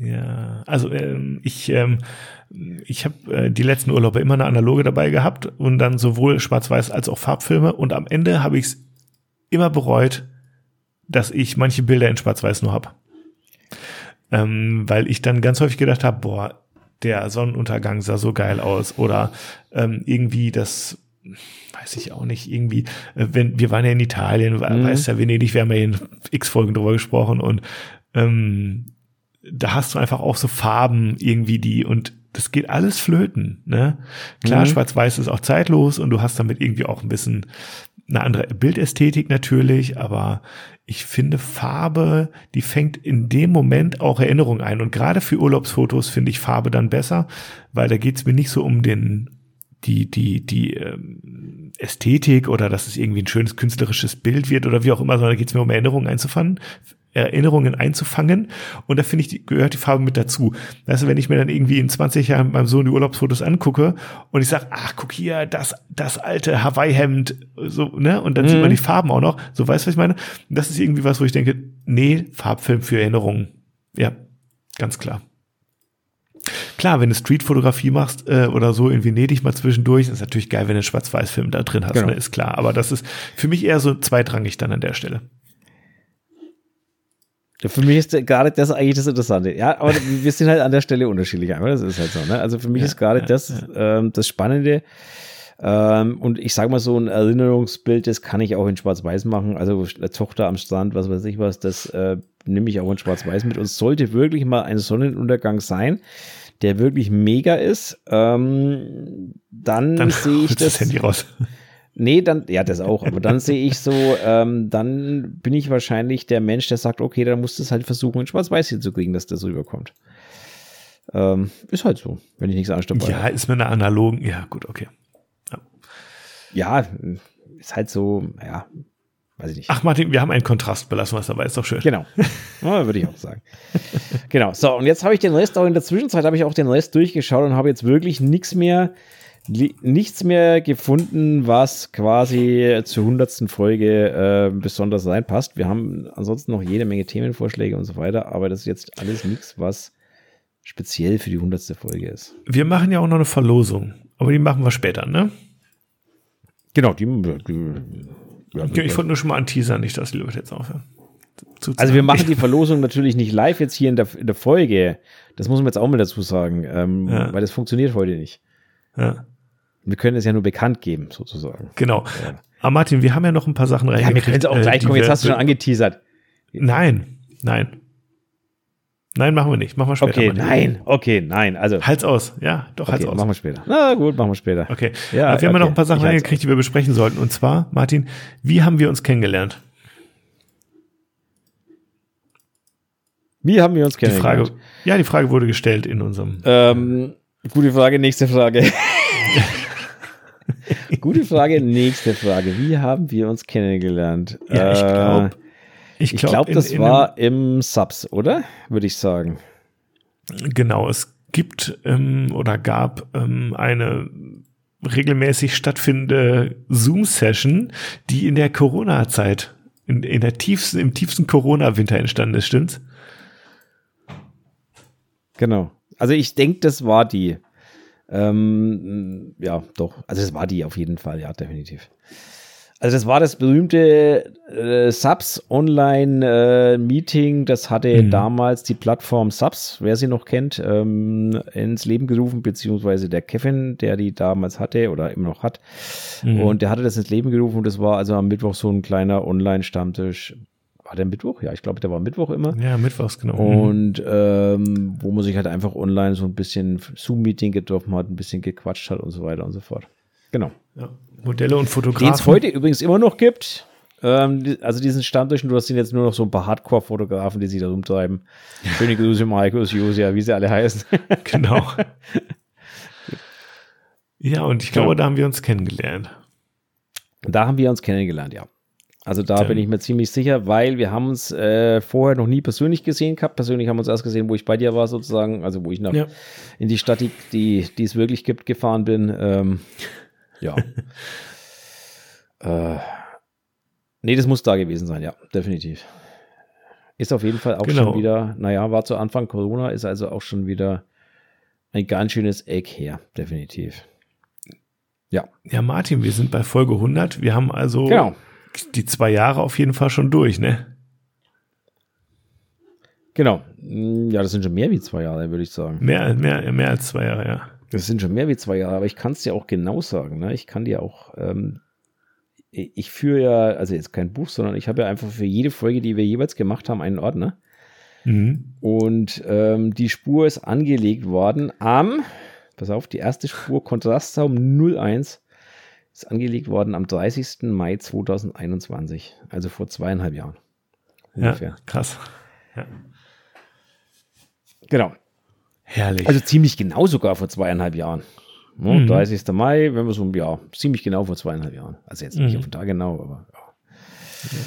Ja, also ähm, ich, ähm, ich habe äh, die letzten Urlaube immer eine Analoge dabei gehabt und dann sowohl Schwarz-Weiß als auch Farbfilme und am Ende habe ich es immer bereut, dass ich manche Bilder in Schwarz-Weiß nur habe. Ähm, weil ich dann ganz häufig gedacht habe, boah, der Sonnenuntergang sah so geil aus oder ähm, irgendwie das weiß ich auch nicht, irgendwie, äh, wenn, wir waren ja in Italien, mhm. weißt ja, Venedig, wir haben ja in x Folgen drüber gesprochen und ähm, da hast du einfach auch so Farben irgendwie, die und das geht alles flöten. Ne? Klar, mhm. Schwarz-Weiß ist auch zeitlos und du hast damit irgendwie auch ein bisschen eine andere Bildästhetik natürlich, aber ich finde Farbe, die fängt in dem Moment auch Erinnerung ein. Und gerade für Urlaubsfotos finde ich Farbe dann besser, weil da geht's mir nicht so um den die die die ähm, Ästhetik oder dass es irgendwie ein schönes künstlerisches Bild wird oder wie auch immer, sondern da geht's mir um Erinnerungen einzufangen, Erinnerungen einzufangen. Und da finde ich, die, gehört die Farbe mit dazu. Weißt du, wenn ich mir dann irgendwie in 20 Jahren meinem Sohn die Urlaubsfotos angucke und ich sage, ach, guck hier, das, das alte Hawaii-Hemd, so, ne? Und dann mhm. sieht man mhm. die Farben auch noch. So, weißt du, was ich meine? Das ist irgendwie was, wo ich denke, nee, Farbfilm für Erinnerungen. Ja, ganz klar. Klar, wenn du Streetfotografie machst äh, oder so in Venedig mal zwischendurch, ist natürlich geil, wenn du einen Schwarz-Weiß-Film da drin hast, genau. ne, ist klar. Aber das ist für mich eher so zweitrangig dann an der Stelle. Für mich ist gerade das eigentlich das Interessante. Ja, aber wir sind halt an der Stelle unterschiedlich. Aber das ist halt so. Ne? Also für mich ja, ist gerade ja, das. Ähm, das Spannende. Ähm, und ich sage mal so ein Erinnerungsbild, das kann ich auch in Schwarz-Weiß machen. Also eine Tochter am Strand, was weiß ich was, das äh, nehme ich auch in Schwarz-Weiß mit. Und sollte wirklich mal ein Sonnenuntergang sein, der wirklich mega ist, ähm, dann, dann sehe ich das. das Handy raus. Nee, dann, ja, das auch, aber dann sehe ich so, ähm, dann bin ich wahrscheinlich der Mensch, der sagt, okay, dann musst du es halt versuchen, in Schwarz-Weiß hinzukriegen, dass das rüberkommt. Ähm, ist halt so, wenn ich nichts anderes dabei Ja, ist mit einer analogen, ja, gut, okay. Ja. ja, ist halt so, ja, weiß ich nicht. Ach, Martin, wir haben einen Kontrast, belassen wir es dabei, ist doch schön. Genau, ja, würde ich auch sagen. genau, so, und jetzt habe ich den Rest, auch in der Zwischenzeit habe ich auch den Rest durchgeschaut und habe jetzt wirklich nichts mehr nichts mehr gefunden, was quasi zur hundertsten Folge äh, besonders reinpasst. Wir haben ansonsten noch jede Menge Themenvorschläge und so weiter, aber das ist jetzt alles nichts, was speziell für die hundertste Folge ist. Wir machen ja auch noch eine Verlosung, aber die machen wir später, ne? Genau, die. die ja, ich wollte nur schon mal anteasern, nicht, dass die Leute jetzt aufhören. Also wir machen die Verlosung natürlich nicht live jetzt hier in der, in der Folge. Das muss man jetzt auch mal dazu sagen, ähm, ja. weil das funktioniert heute nicht. Ja. Wir können es ja nur bekannt geben, sozusagen. Genau. Ja. Aber Martin, wir haben ja noch ein paar Sachen reingekriegt. Ja, wir können es auch gleich äh, kommen. Jetzt hast du schon angeteasert. Nein, nein. Nein, machen wir nicht. Machen wir später. Okay, nein, okay, nein. Also Halt's aus. Ja, doch, okay, halt's aus. Machen wir später. Na gut, machen wir später. Okay. Ja, wir okay. haben ja noch ein paar Sachen reingekriegt, die wir besprechen sollten. Und zwar, Martin, wie haben wir uns kennengelernt? Wie haben wir uns kennengelernt? Die Frage, ja, die Frage wurde gestellt in unserem. Ähm, gute Frage, nächste Frage. Gute Frage, nächste Frage. Wie haben wir uns kennengelernt? Ja, ich glaube. Äh, ich glaube, glaub, das in war im Subs, oder? Würde ich sagen. Genau, es gibt ähm, oder gab ähm, eine regelmäßig stattfindende Zoom-Session, die in der Corona-Zeit, in, in der tiefsten, im tiefsten Corona-Winter entstanden ist, stimmt's? Genau. Also ich denke, das war die. Ähm, ja, doch. Also es war die auf jeden Fall, ja, definitiv. Also das war das berühmte äh, Subs Online äh, Meeting. Das hatte mhm. damals die Plattform Subs, wer sie noch kennt, ähm, ins Leben gerufen, beziehungsweise der Kevin, der die damals hatte oder immer noch hat. Mhm. Und der hatte das ins Leben gerufen und das war also am Mittwoch so ein kleiner Online-Stammtisch war der Mittwoch? Ja, ich glaube, der war Mittwoch immer. Ja, Mittwochs, genau. Und ähm, wo man sich halt einfach online so ein bisschen Zoom-Meeting getroffen hat, ein bisschen gequatscht hat und so weiter und so fort. Genau. Ja. Modelle und Fotografen. Den es heute übrigens immer noch gibt. Ähm, also diesen Stammtischen, du hast jetzt nur noch so ein paar Hardcore-Fotografen, die sich da rumtreiben. Schöne Grüße, Markus, Josia, wie sie alle heißen. genau. ja, und ich glaube, ja. da haben wir uns kennengelernt. Da haben wir uns kennengelernt, ja. Also da bin ich mir ziemlich sicher, weil wir haben uns äh, vorher noch nie persönlich gesehen gehabt. Persönlich haben wir uns erst gesehen, wo ich bei dir war sozusagen, also wo ich nach ja. in die Stadt, die, die, die es wirklich gibt, gefahren bin. Ähm, ja. äh, nee, das muss da gewesen sein, ja, definitiv. Ist auf jeden Fall auch genau. schon wieder, naja, war zu Anfang Corona, ist also auch schon wieder ein ganz schönes Eck her, definitiv. Ja. Ja, Martin, wir sind bei Folge 100. Wir haben also genau die zwei Jahre auf jeden Fall schon durch, ne? Genau. Ja, das sind schon mehr wie zwei Jahre, würde ich sagen. Mehr, mehr, mehr als zwei Jahre, ja. Das sind schon mehr wie zwei Jahre, aber ich kann es dir auch genau sagen. Ne? Ich kann dir auch, ähm, ich führe ja, also jetzt kein Buch, sondern ich habe ja einfach für jede Folge, die wir jeweils gemacht haben, einen Ordner. Mhm. Und ähm, die Spur ist angelegt worden am, pass auf, die erste Spur Kontrastraum 01 ist angelegt worden am 30. Mai 2021, also vor zweieinhalb Jahren. Ungefähr. Ja, krass. Ja. Genau. Herrlich. Also ziemlich genau sogar vor zweieinhalb Jahren. Ne? Mhm. 30. Mai, wenn wir so, ja, ziemlich genau vor zweieinhalb Jahren. Also jetzt nicht mhm. auf den Tag genau, aber ja. ja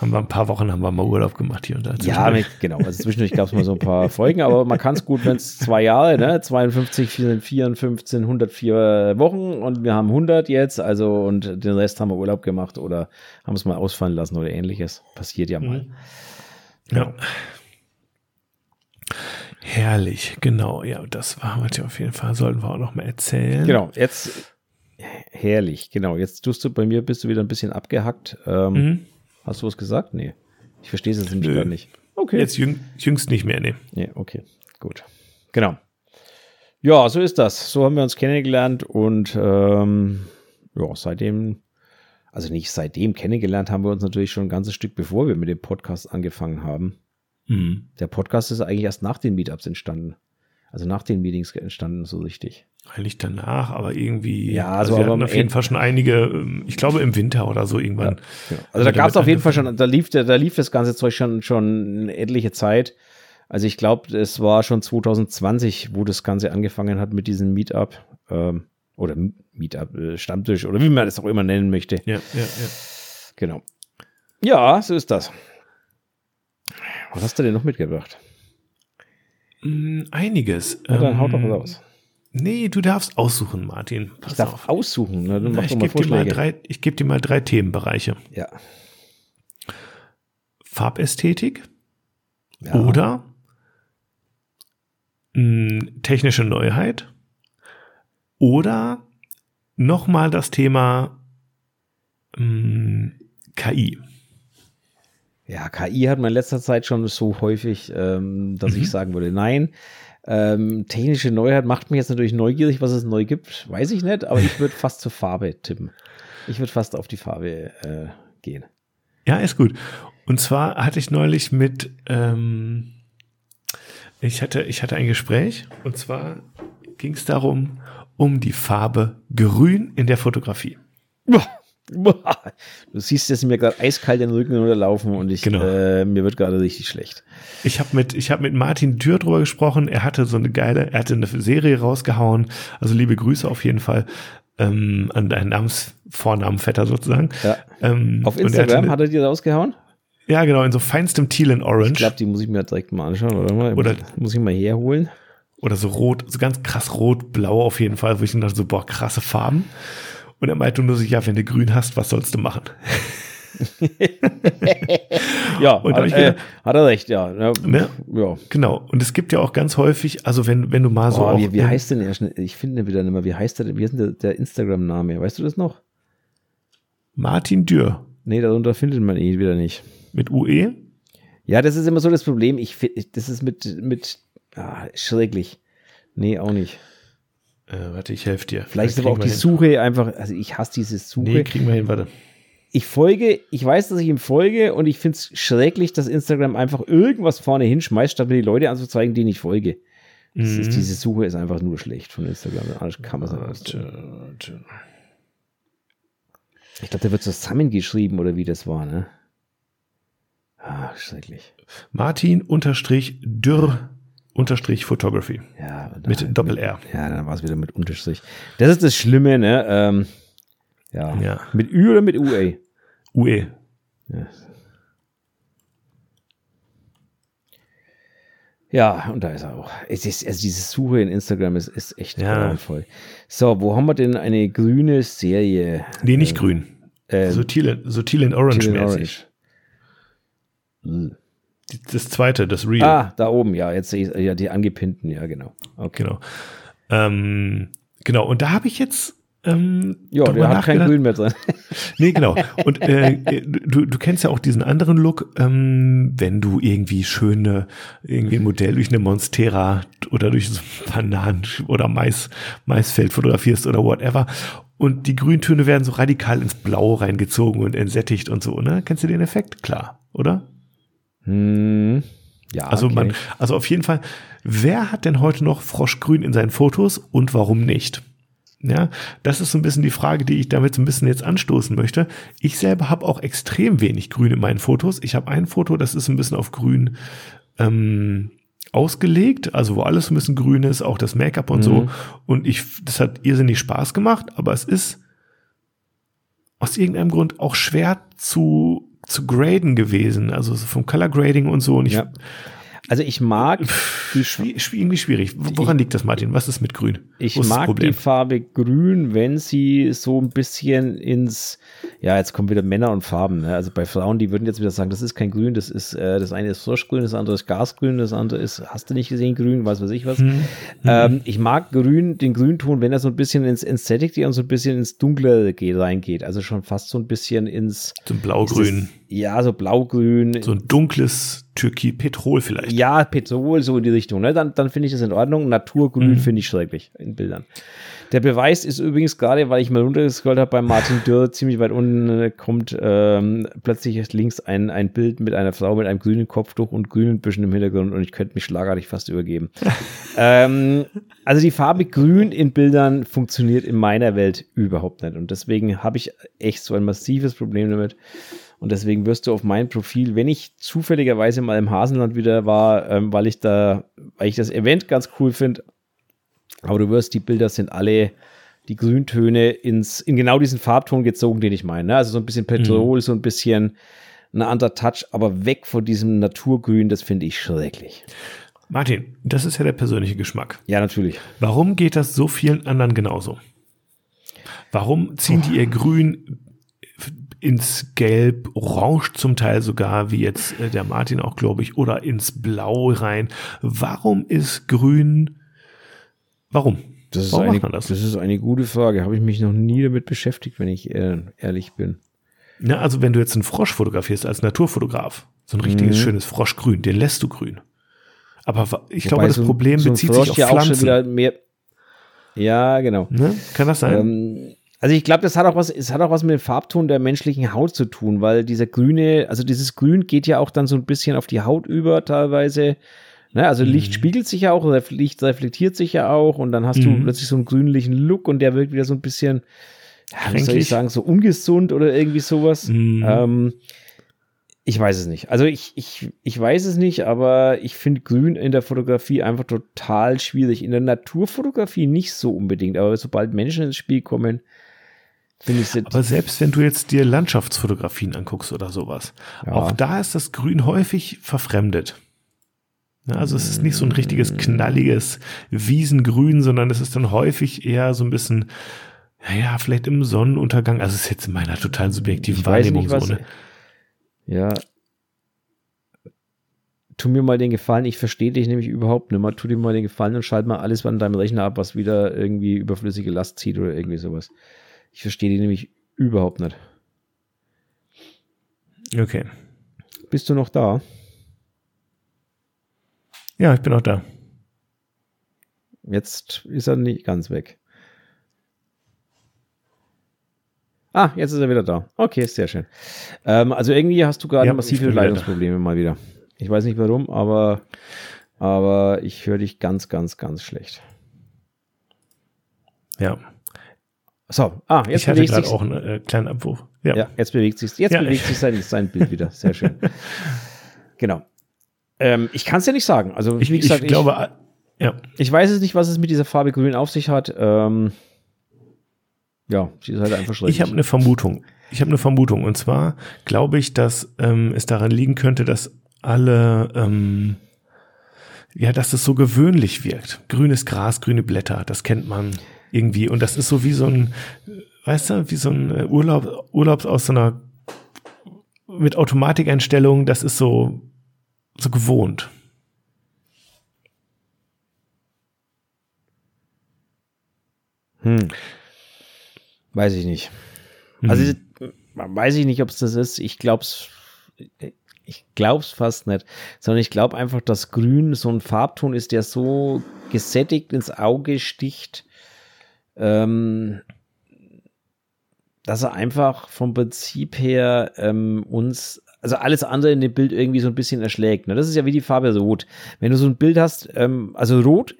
haben wir ein paar Wochen haben wir mal Urlaub gemacht hier und da. Ja, genau. Also zwischendurch gab es mal so ein paar Folgen, aber man kann es gut, wenn es zwei Jahre, ne? 52, 54, 104 Wochen und wir haben 100 jetzt, also und den Rest haben wir Urlaub gemacht oder haben es mal ausfallen lassen oder ähnliches. Passiert ja mal. Mhm. Ja. Herrlich, genau. Ja, das war heute auf jeden Fall, sollten wir auch noch mal erzählen. Genau, jetzt herrlich, genau. Jetzt tust du bei mir, bist du wieder ein bisschen abgehackt. Ähm, mhm Hast du was gesagt? Nee. Ich verstehe es jetzt nämlich gar nicht. Okay. Jetzt jüng, jüngst nicht mehr, nee. Nee, okay. Gut. Genau. Ja, so ist das. So haben wir uns kennengelernt und ähm, ja, seitdem, also nicht seitdem kennengelernt haben wir uns natürlich schon ein ganzes Stück, bevor wir mit dem Podcast angefangen haben. Mhm. Der Podcast ist eigentlich erst nach den Meetups entstanden. Also nach den Meetings entstanden, so richtig. Eigentlich danach, aber irgendwie. Ja, also, also wir hatten auf jeden Fall schon einige, ähm, ich glaube im Winter oder so irgendwann. Ja, ja. Also da gab es auf jeden Fall schon, da lief, da lief das ganze Zeug schon, schon eine etliche Zeit. Also ich glaube, es war schon 2020, wo das Ganze angefangen hat mit diesem Meetup. Ähm, oder Meetup, äh, Stammtisch oder wie man das auch immer nennen möchte. Ja, ja, ja. Genau. Ja, so ist das. Was hast du denn noch mitgebracht? Mm, einiges. Ja, dann ähm, haut doch raus. Nee, du darfst aussuchen, Martin. Pass ich darf auf. aussuchen. Ne? Na, ich gebe dir, mal drei, ich geb dir mal drei Themenbereiche. Ja. Farbästhetik ja. oder mh, mm, technische Neuheit oder nochmal das Thema mh, mm, KI. Ja, KI hat man in letzter Zeit schon so häufig, ähm, dass mhm. ich sagen würde, nein. Ähm, technische Neuheit macht mich jetzt natürlich neugierig, was es neu gibt. Weiß ich nicht, aber ich würde fast zur Farbe tippen. Ich würde fast auf die Farbe äh, gehen. Ja, ist gut. Und zwar hatte ich neulich mit, ähm, ich hatte, ich hatte ein Gespräch und zwar ging es darum, um die Farbe Grün in der Fotografie. Du siehst jetzt mir gerade eiskalt den Rücken runterlaufen und ich, genau. äh, mir wird gerade richtig schlecht. Ich habe mit, ich habe mit Martin Dürr drüber gesprochen. Er hatte so eine geile, er hatte eine Serie rausgehauen. Also liebe Grüße auf jeden Fall ähm, an deinen Namens Vornamenvetter sozusagen. Ja. Ähm, auf Instagram er hat er die rausgehauen? Ja, genau, in so feinstem Teal and Orange. Ich glaube, die muss ich mir direkt mal anschauen, oder? Mal? Oder muss ich mal herholen. Oder so rot, so ganz krass rot-blau auf jeden Fall, wo ich dachte so, boah, krasse Farben. Und er meinte nur so, ja, wenn du grün hast, was sollst du machen? ja, und hat, äh, hat, er recht, ja. ja. Ne? ja. Genau. Und es gibt ja auch ganz häufig, also wenn, wenn du mal so. Oh, wie, wie heißt denn der? Ich finde wieder nicht mehr, wie heißt der, wie ist denn der, der Instagram-Name? Weißt du das noch? Martin Dürr. Nee, darunter findet man ihn wieder nicht. Mit UE? Ja, das ist immer so das Problem. Ich das ist mit, mit, ah, schrecklich. Nee, auch nicht. Äh, warte, ich helfe dir. Vielleicht ist aber auch die hin. Suche einfach, also ich hasse diese Suche. Nee, kriegen wir hin, warte. Ich folge, ich weiß, dass ich ihm folge und ich finde es schrecklich, dass Instagram einfach irgendwas vorne hinschmeißt, statt mir die Leute anzuzeigen, denen ich folge. Mhm. Ist, diese Suche ist einfach nur schlecht von Instagram. Alles kann man sagen. Ich glaube, der wird zusammengeschrieben oder wie das war, ne? Ah, schrecklich. Martin unterstrich Dürr Unterstrich Photography. Ja, mit Doppel-R. Ja, dann war es wieder mit Unterstrich. Das ist das Schlimme, ne? Ähm, ja. ja. Mit Ü oder mit UE? UE. Ja. Ja, und da ist er auch. Es ist, also diese Suche in Instagram ist, ist echt ja. grauenvoll. So, wo haben wir denn eine grüne Serie? Nee, nicht äh, grün. Äh, Subtil, subtil in Orange mäßig. Orange. Das zweite, das Real. Ah, da oben, ja, jetzt sehe ich ja die angepinnten, ja, genau. Okay. Genau. Ähm, genau, und da habe ich jetzt ähm, ja, der hat kein Grün mehr drin. nee, genau. Und äh, du, du kennst ja auch diesen anderen Look, ähm, wenn du irgendwie schöne, irgendwie ein Modell durch eine Monstera oder durch so Bananen oder Mais, Maisfeld fotografierst oder whatever. Und die Grüntöne werden so radikal ins Blau reingezogen und entsättigt und so, ne? Kennst du den Effekt? Klar, oder? Hm, ja, also man, also auf jeden Fall, wer hat denn heute noch Froschgrün in seinen Fotos und warum nicht? Ja, das ist so ein bisschen die Frage, die ich damit so ein bisschen jetzt anstoßen möchte. Ich selber habe auch extrem wenig Grün in meinen Fotos. Ich habe ein Foto, das ist ein bisschen auf Grün ähm, ausgelegt, also wo alles ein bisschen grün ist, auch das Make-up und mhm. so. Und ich, das hat irrsinnig Spaß gemacht, aber es ist aus irgendeinem Grund auch schwer zu zu graden gewesen, also vom Color Grading und so. Und ich, ja. Also ich mag die irgendwie schwierig. Woran ich, liegt das, Martin? Was ist mit Grün? Ich mag die Farbe Grün, wenn sie so ein bisschen ins, ja, jetzt kommen wieder Männer und Farben. Ne? Also bei Frauen, die würden jetzt wieder sagen, das ist kein Grün, das ist, äh, das eine ist Froschgrün, das andere ist Gasgrün, das andere ist, hast du nicht gesehen, Grün, was weiß ich was. Hm. Ähm, ich mag Grün, den Grünton, wenn er so ein bisschen ins Ästhetik geht und so ein bisschen ins Dunkle geht, reingeht. Also schon fast so ein bisschen ins. Zum Blaugrün. Ja, so blaugrün. So ein dunkles Türkis, Petrol vielleicht. Ja, Petrol, so in die Richtung. Ne? Dann, dann finde ich das in Ordnung. Naturgrün mhm. finde ich schrecklich in Bildern. Der Beweis ist übrigens gerade, weil ich mal runtergescrollt habe, bei Martin Dürr ziemlich weit unten äh, kommt ähm, plötzlich links ein, ein Bild mit einer Frau mit einem grünen Kopftuch und grünen Büschen im Hintergrund und ich könnte mich schlagartig fast übergeben. ähm, also die Farbe Grün in Bildern funktioniert in meiner Welt überhaupt nicht und deswegen habe ich echt so ein massives Problem damit. Und deswegen wirst du auf mein Profil, wenn ich zufälligerweise mal im Hasenland wieder war, ähm, weil ich da, weil ich das Event ganz cool finde, aber du wirst, die Bilder sind alle die Grüntöne ins, in genau diesen Farbton gezogen, den ich meine. Ne? Also so ein bisschen Petrol, mhm. so ein bisschen ein anderer Touch, aber weg von diesem Naturgrün, das finde ich schrecklich. Martin, das ist ja der persönliche Geschmack. Ja, natürlich. Warum geht das so vielen anderen genauso? Warum ziehen die ihr Grün ins Gelb, Orange zum Teil sogar, wie jetzt äh, der Martin auch, glaube ich, oder ins Blau rein? Warum ist Grün Warum? Das ist, Warum eine, das? das? ist eine gute Frage. Habe ich mich noch nie damit beschäftigt, wenn ich äh, ehrlich bin. Na, also wenn du jetzt einen Frosch fotografierst als Naturfotograf, so ein richtiges mhm. schönes Froschgrün, den lässt du grün. Aber ich Wobei glaube, das so, Problem so bezieht sich auf ja Pflanzen. Auch schon wieder mehr ja, genau. Ne? Kann das sein? Ähm, also ich glaube, das hat auch was, es hat auch was mit dem Farbton der menschlichen Haut zu tun, weil dieser grüne, also dieses Grün geht ja auch dann so ein bisschen auf die Haut über teilweise. Ne, also Licht mhm. spiegelt sich ja auch, Licht reflektiert sich ja auch und dann hast mhm. du plötzlich so einen grünlichen Look und der wirkt wieder so ein bisschen, ja, wie soll ich sagen, so ungesund oder irgendwie sowas. Mhm. Ähm, ich weiß es nicht. Also ich, ich, ich weiß es nicht, aber ich finde Grün in der Fotografie einfach total schwierig. In der Naturfotografie nicht so unbedingt, aber sobald Menschen ins Spiel kommen. Aber selbst wenn du jetzt dir Landschaftsfotografien anguckst oder sowas, ja. auch da ist das Grün häufig verfremdet. Also es ist nicht so ein richtiges knalliges Wiesengrün, sondern es ist dann häufig eher so ein bisschen, ja, vielleicht im Sonnenuntergang. Also es ist jetzt in meiner total subjektiven ich Wahrnehmung nicht, so. Ne? Ja. Tu mir mal den Gefallen, ich verstehe dich nämlich überhaupt nicht mal. Tu dir mal den Gefallen und schalt mal alles an deinem Rechner ab, was wieder irgendwie überflüssige Last zieht oder irgendwie sowas. Ich verstehe dich nämlich überhaupt nicht. Okay. Bist du noch da? Ja, ich bin auch da. Jetzt ist er nicht ganz weg. Ah, jetzt ist er wieder da. Okay, sehr schön. Ähm, also irgendwie hast du gerade ja, massive Leitungsprobleme mal wieder. Ich weiß nicht warum, aber, aber ich höre dich ganz, ganz, ganz schlecht. Ja. So, ah, jetzt ich hatte gerade auch einen äh, kleinen Abwurf. Ja. ja. jetzt bewegt sich, jetzt ja. bewegt sich sein, sein Bild wieder. Sehr schön. genau. Ähm, ich kann es ja nicht sagen. Also, ich, wie gesagt, ich, glaube, ich, ja. ich weiß es nicht, was es mit dieser Farbe Grün auf sich hat. Ähm, ja, sie ist halt einfach schrecklich. Ich habe eine Vermutung. Ich habe eine Vermutung. Und zwar glaube ich, dass ähm, es daran liegen könnte, dass alle, ähm, ja, dass es so gewöhnlich wirkt. Grünes Gras, grüne Blätter, das kennt man irgendwie. Und das ist so wie so ein, weißt du, wie so ein äh, Urlaub, Urlaub aus so einer mit Automatikeinstellung. Das ist so so gewohnt. Hm. Weiß ich nicht. Hm. Also weiß ich nicht, ob es das ist. Ich glaube es ich glaub's fast nicht, sondern ich glaube einfach, dass Grün so ein Farbton ist, der so gesättigt ins Auge sticht, ähm, dass er einfach vom Prinzip her ähm, uns also alles andere in dem Bild irgendwie so ein bisschen erschlägt. Ne? Das ist ja wie die Farbe Rot. Wenn du so ein Bild hast, ähm, also Rot,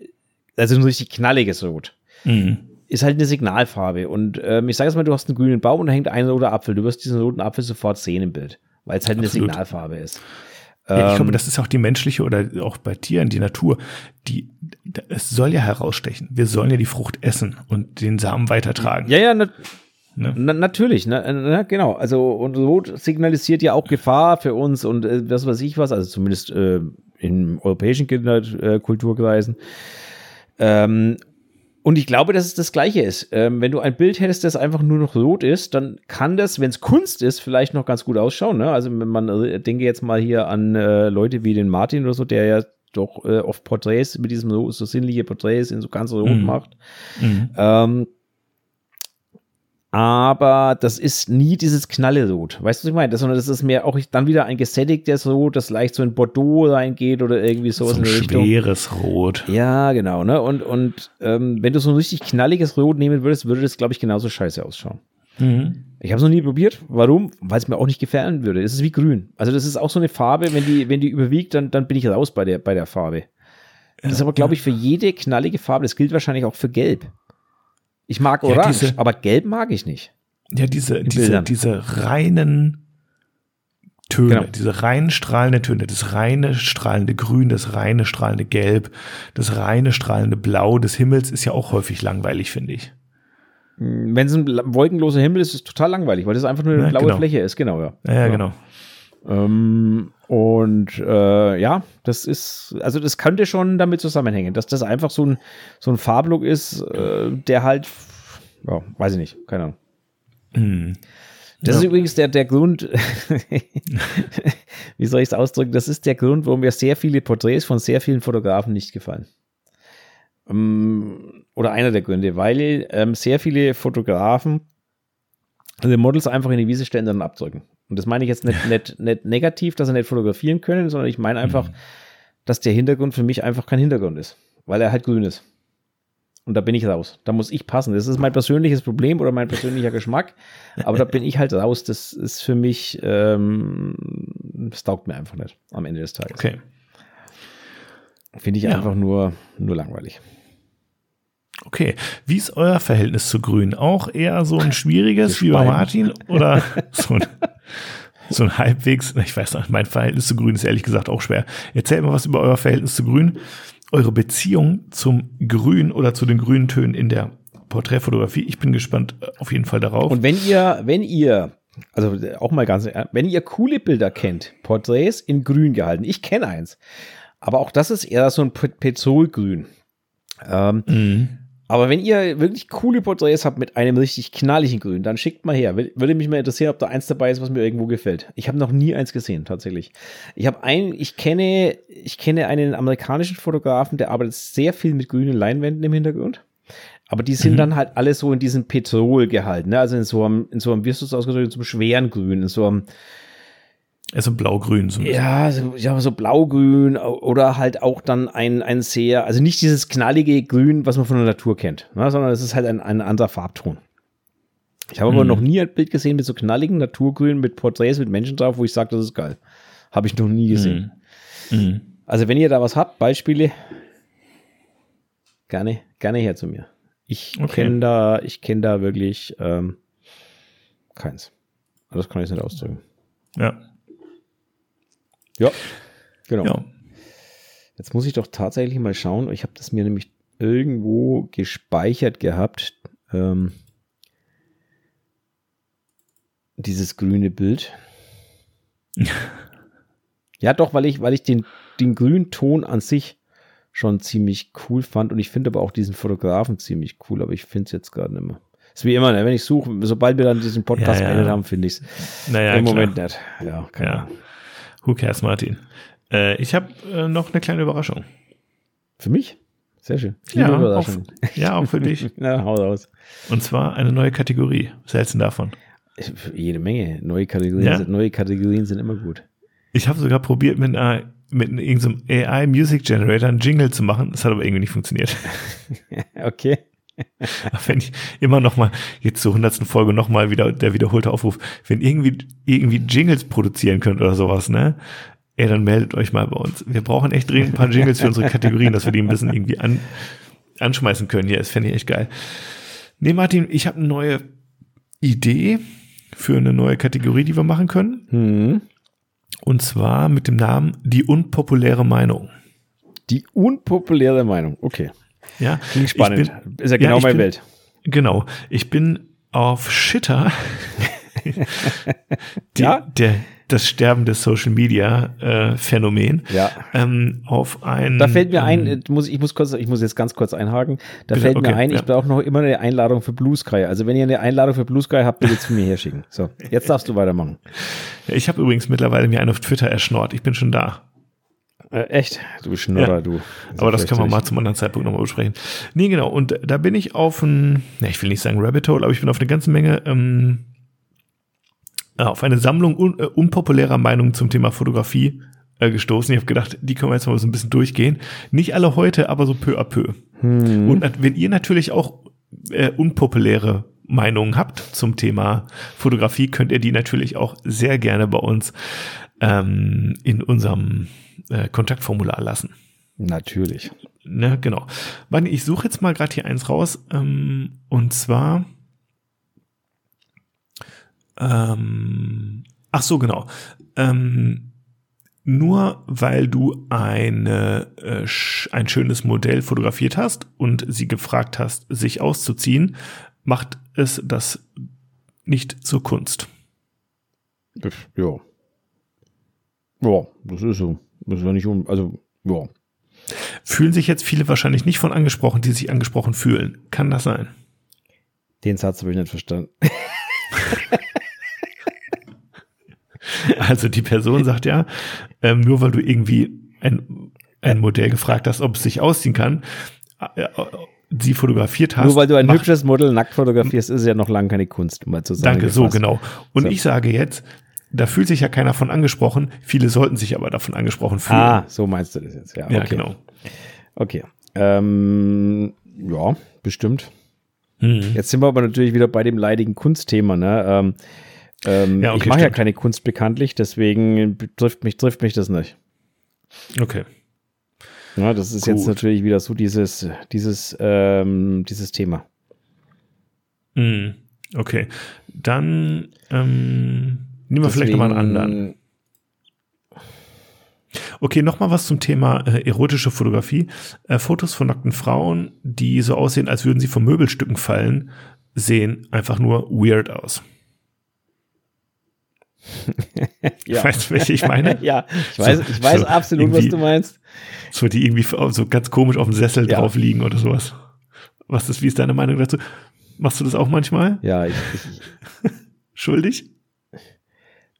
also ein richtig knalliges Rot, mhm. ist halt eine Signalfarbe. Und ähm, ich sage jetzt mal, du hast einen grünen Baum und da hängt ein roter Apfel. Du wirst diesen roten Apfel sofort sehen im Bild, weil es halt Absolut. eine Signalfarbe ist. Ja, ich glaube, ähm, das ist auch die menschliche oder auch bei Tieren, die Natur, die, es soll ja herausstechen. Wir sollen ja die Frucht essen und den Samen weitertragen. Ja, ja, na, Ne? Na, natürlich, ne, na, genau. Also und Rot signalisiert ja auch Gefahr für uns und äh, was weiß ich was, also zumindest äh, in europäischen Kinderkulturkreisen. Ähm, und ich glaube, dass es das Gleiche ist. Ähm, wenn du ein Bild hättest, das einfach nur noch rot ist, dann kann das, wenn es Kunst ist, vielleicht noch ganz gut ausschauen. Ne? Also wenn man äh, denke jetzt mal hier an äh, Leute wie den Martin oder so, der ja doch äh, oft Porträts mit diesem so, so sinnliche Porträts in so ganz rot mhm. macht. Mhm. Ähm, aber das ist nie dieses Knallerot. Weißt du, was ich meine? Das, sondern das ist mehr auch dann wieder ein gesättigtes Rot, das leicht so in Bordeaux reingeht oder irgendwie so, so ein schweres Rot. Ja, genau. Ne? Und, und ähm, wenn du so ein richtig knalliges Rot nehmen würdest, würde das, glaube ich, genauso scheiße ausschauen. Mhm. Ich habe es noch nie probiert. Warum? Weil es mir auch nicht gefallen würde. Es ist wie grün. Also das ist auch so eine Farbe, wenn die, wenn die überwiegt, dann, dann bin ich raus bei der, bei der Farbe. Das ist aber, glaube ich, für jede knallige Farbe. Das gilt wahrscheinlich auch für Gelb. Ich mag Orange, ja, diese, aber Gelb mag ich nicht. Ja, diese, diese, diese reinen Töne, genau. diese rein strahlende Töne, das reine strahlende Grün, das reine strahlende Gelb, das reine strahlende Blau des Himmels ist ja auch häufig langweilig, finde ich. Wenn es ein wolkenloser Himmel ist, ist es total langweilig, weil das einfach nur eine ja, blaue genau. Fläche ist, genau, ja. Ja, ja genau. Ähm, und äh, ja, das ist, also das könnte schon damit zusammenhängen, dass das einfach so ein, so ein Farblook ist, äh, der halt, ja, weiß ich nicht, keine Ahnung. Hm. Das ja. ist übrigens der, der Grund, wie soll ich es ausdrücken, das ist der Grund, warum mir sehr viele Porträts von sehr vielen Fotografen nicht gefallen. Ähm, oder einer der Gründe, weil ähm, sehr viele Fotografen also Models einfach in die Wiese stellen und dann abdrücken. Und das meine ich jetzt nicht, nicht, nicht negativ, dass sie nicht fotografieren können, sondern ich meine einfach, mhm. dass der Hintergrund für mich einfach kein Hintergrund ist, weil er halt grün ist. Und da bin ich raus. Da muss ich passen. Das ist mein persönliches Problem oder mein persönlicher Geschmack. Aber da bin ich halt raus. Das ist für mich, ähm, das taugt mir einfach nicht am Ende des Tages. Okay. Finde ich ja. einfach nur, nur langweilig. Okay. Wie ist euer Verhältnis zu Grün? Auch eher so ein schwieriges wie bei Martin oder so ein, so ein halbwegs, ich weiß nicht, mein Verhältnis zu Grün ist ehrlich gesagt auch schwer. Erzählt mal was über euer Verhältnis zu Grün, eure Beziehung zum Grün oder zu den grünen Tönen in der Porträtfotografie. Ich bin gespannt äh, auf jeden Fall darauf. Und wenn ihr, wenn ihr also auch mal ganz, wenn ihr coole Bilder kennt, Porträts in grün gehalten. Ich kenne eins. Aber auch das ist eher so ein Petrolgrün. Ähm, mhm. Aber wenn ihr wirklich coole Porträts habt mit einem richtig knalligen Grün, dann schickt mal her. Würde mich mal interessieren, ob da eins dabei ist, was mir irgendwo gefällt. Ich habe noch nie eins gesehen, tatsächlich. Ich habe ein, ich kenne, ich kenne einen amerikanischen Fotografen, der arbeitet sehr viel mit grünen Leinwänden im Hintergrund. Aber die sind mhm. dann halt alle so in diesem Petrol gehalten, ne? Also in so einem, in so einem, wie hast du es ausgedrückt, in so einem schweren Grün, in so einem, also blau-grün. So ja, so, ja, so blau-grün oder halt auch dann ein, ein sehr, also nicht dieses knallige Grün, was man von der Natur kennt, ne, sondern es ist halt ein, ein anderer Farbton. Ich habe mhm. aber noch nie ein Bild gesehen mit so knalligen Naturgrün, mit Porträts, mit Menschen drauf, wo ich sage, das ist geil. Habe ich noch nie gesehen. Mhm. Mhm. Also wenn ihr da was habt, Beispiele, gerne, gerne her zu mir. Ich okay. kenne da, ich kenne da wirklich ähm, keins. Das kann ich nicht ausdrücken. Ja. Ja, genau. Ja. Jetzt muss ich doch tatsächlich mal schauen. Ich habe das mir nämlich irgendwo gespeichert gehabt. Ähm, dieses grüne Bild. ja, doch, weil ich, weil ich den, den grünen Ton an sich schon ziemlich cool fand und ich finde aber auch diesen Fotografen ziemlich cool, aber ich finde es jetzt gerade nicht mehr. Ist wie immer, ne? wenn ich suche, sobald wir dann diesen Podcast ja, ja. haben, finde ich es naja, im klar. Moment nicht. Ja, keine ja. Ahnung. Who cares, Martin? Äh, ich habe äh, noch eine kleine Überraschung. Für mich? Sehr schön. Ja auch, ja, auch für dich. Na, hau raus. Und zwar eine neue Kategorie. Was hältst du davon? Jede Menge. Neue Kategorien, ja? sind, neue Kategorien sind immer gut. Ich habe sogar probiert, mit einer mit irgendeinem AI Music Generator einen Jingle zu machen. Das hat aber irgendwie nicht funktioniert. okay. wenn ich immer noch mal jetzt zur hundertsten Folge noch mal wieder der wiederholte Aufruf, wenn irgendwie irgendwie Jingles produzieren könnt oder sowas, ne? Ey, dann meldet euch mal bei uns. Wir brauchen echt dringend ein paar Jingles für unsere Kategorien, dass wir die ein bisschen irgendwie an, anschmeißen können. Ja, das fände ich echt geil. Nee, Martin, ich habe eine neue Idee für eine neue Kategorie, die wir machen können. Mhm. Und zwar mit dem Namen Die unpopuläre Meinung. Die unpopuläre Meinung, okay. Ja, Klingt spannend. Bin, ist ja genau ja, meine bin, Welt. Genau. Ich bin auf Shitter. die, ja? Der, das Sterben des Social Media äh, Phänomen ja. ähm, auf ein. Da fällt mir ein, ähm, muss, ich muss kurz, ich muss jetzt ganz kurz einhaken. Da bitte, fällt okay, mir ein, ja. ich brauche noch immer eine Einladung für Blue Sky. Also wenn ihr eine Einladung für Blue Sky habt, bitte zu mir herschicken. So, jetzt darfst du weitermachen. Ich habe übrigens mittlerweile mir einen auf Twitter erschnort. Ich bin schon da. Äh, echt? Du Schnurrer, Ja. du. Aber das können wir mal zum anderen Zeitpunkt nochmal besprechen. Nee, genau. Und da bin ich auf ein, ne, ich will nicht sagen Rabbit Hole, aber ich bin auf eine ganze Menge, ähm, äh, auf eine Sammlung un, äh, unpopulärer Meinungen zum Thema Fotografie äh, gestoßen. Ich habe gedacht, die können wir jetzt mal so ein bisschen durchgehen. Nicht alle heute, aber so peu à peu. Hm. Und wenn ihr natürlich auch äh, unpopuläre Meinungen habt zum Thema Fotografie, könnt ihr die natürlich auch sehr gerne bei uns ähm, in unserem äh, Kontaktformular lassen. Natürlich. Ne, genau. Warte, ich suche jetzt mal gerade hier eins raus. Ähm, und zwar. Ähm, ach so, genau. Ähm, nur weil du eine, äh, ein schönes Modell fotografiert hast und sie gefragt hast, sich auszuziehen, macht es das nicht zur Kunst. Ja. Ja, das ist so. Das ist ja nicht um, also, ja. Fühlen sich jetzt viele wahrscheinlich nicht von angesprochen, die sich angesprochen fühlen. Kann das sein? Den Satz habe ich nicht verstanden. Also die Person sagt ja, ähm, nur weil du irgendwie ein, ein Modell gefragt hast, ob es sich ausziehen kann, äh, äh, sie fotografiert hast. Nur weil du ein macht- hübsches Model nackt fotografierst, ist es ja noch lange keine Kunst, um mal zu sagen. Danke, so genau. Und So. ich sage jetzt, da fühlt sich ja keiner von angesprochen, viele sollten sich aber davon angesprochen fühlen. Ah, so meinst du das jetzt, ja. ja, okay. genau. Okay. Ähm, ja, bestimmt. Mhm. Jetzt sind wir aber natürlich wieder bei dem leidigen Kunstthema, ne? Ähm, ähm, Ja, okay, ich mache ja keine Kunst bekanntlich, deswegen trifft mich, trifft mich das nicht. Okay. Ja, das ist jetzt Gut. natürlich wieder so dieses, dieses, ähm, dieses Thema. Mhm. Okay. Dann ähm, nehmen wir vielleicht nochmal einen anderen. Okay, nochmal was zum Thema äh, erotische Fotografie. Äh, Fotos von nackten Frauen, die so aussehen, als würden sie von Möbelstücken fallen, sehen einfach nur weird aus. Ja. Weißt du, welche ich meine? ja, ich weiß, So- ich weiß so absolut, was du meinst. So, die irgendwie so ganz komisch auf dem Sessel Ja. drauf liegen oder sowas. Was ist, wie ist deine Meinung dazu? Machst du das auch manchmal? Ja, ich, ich, Schuldig?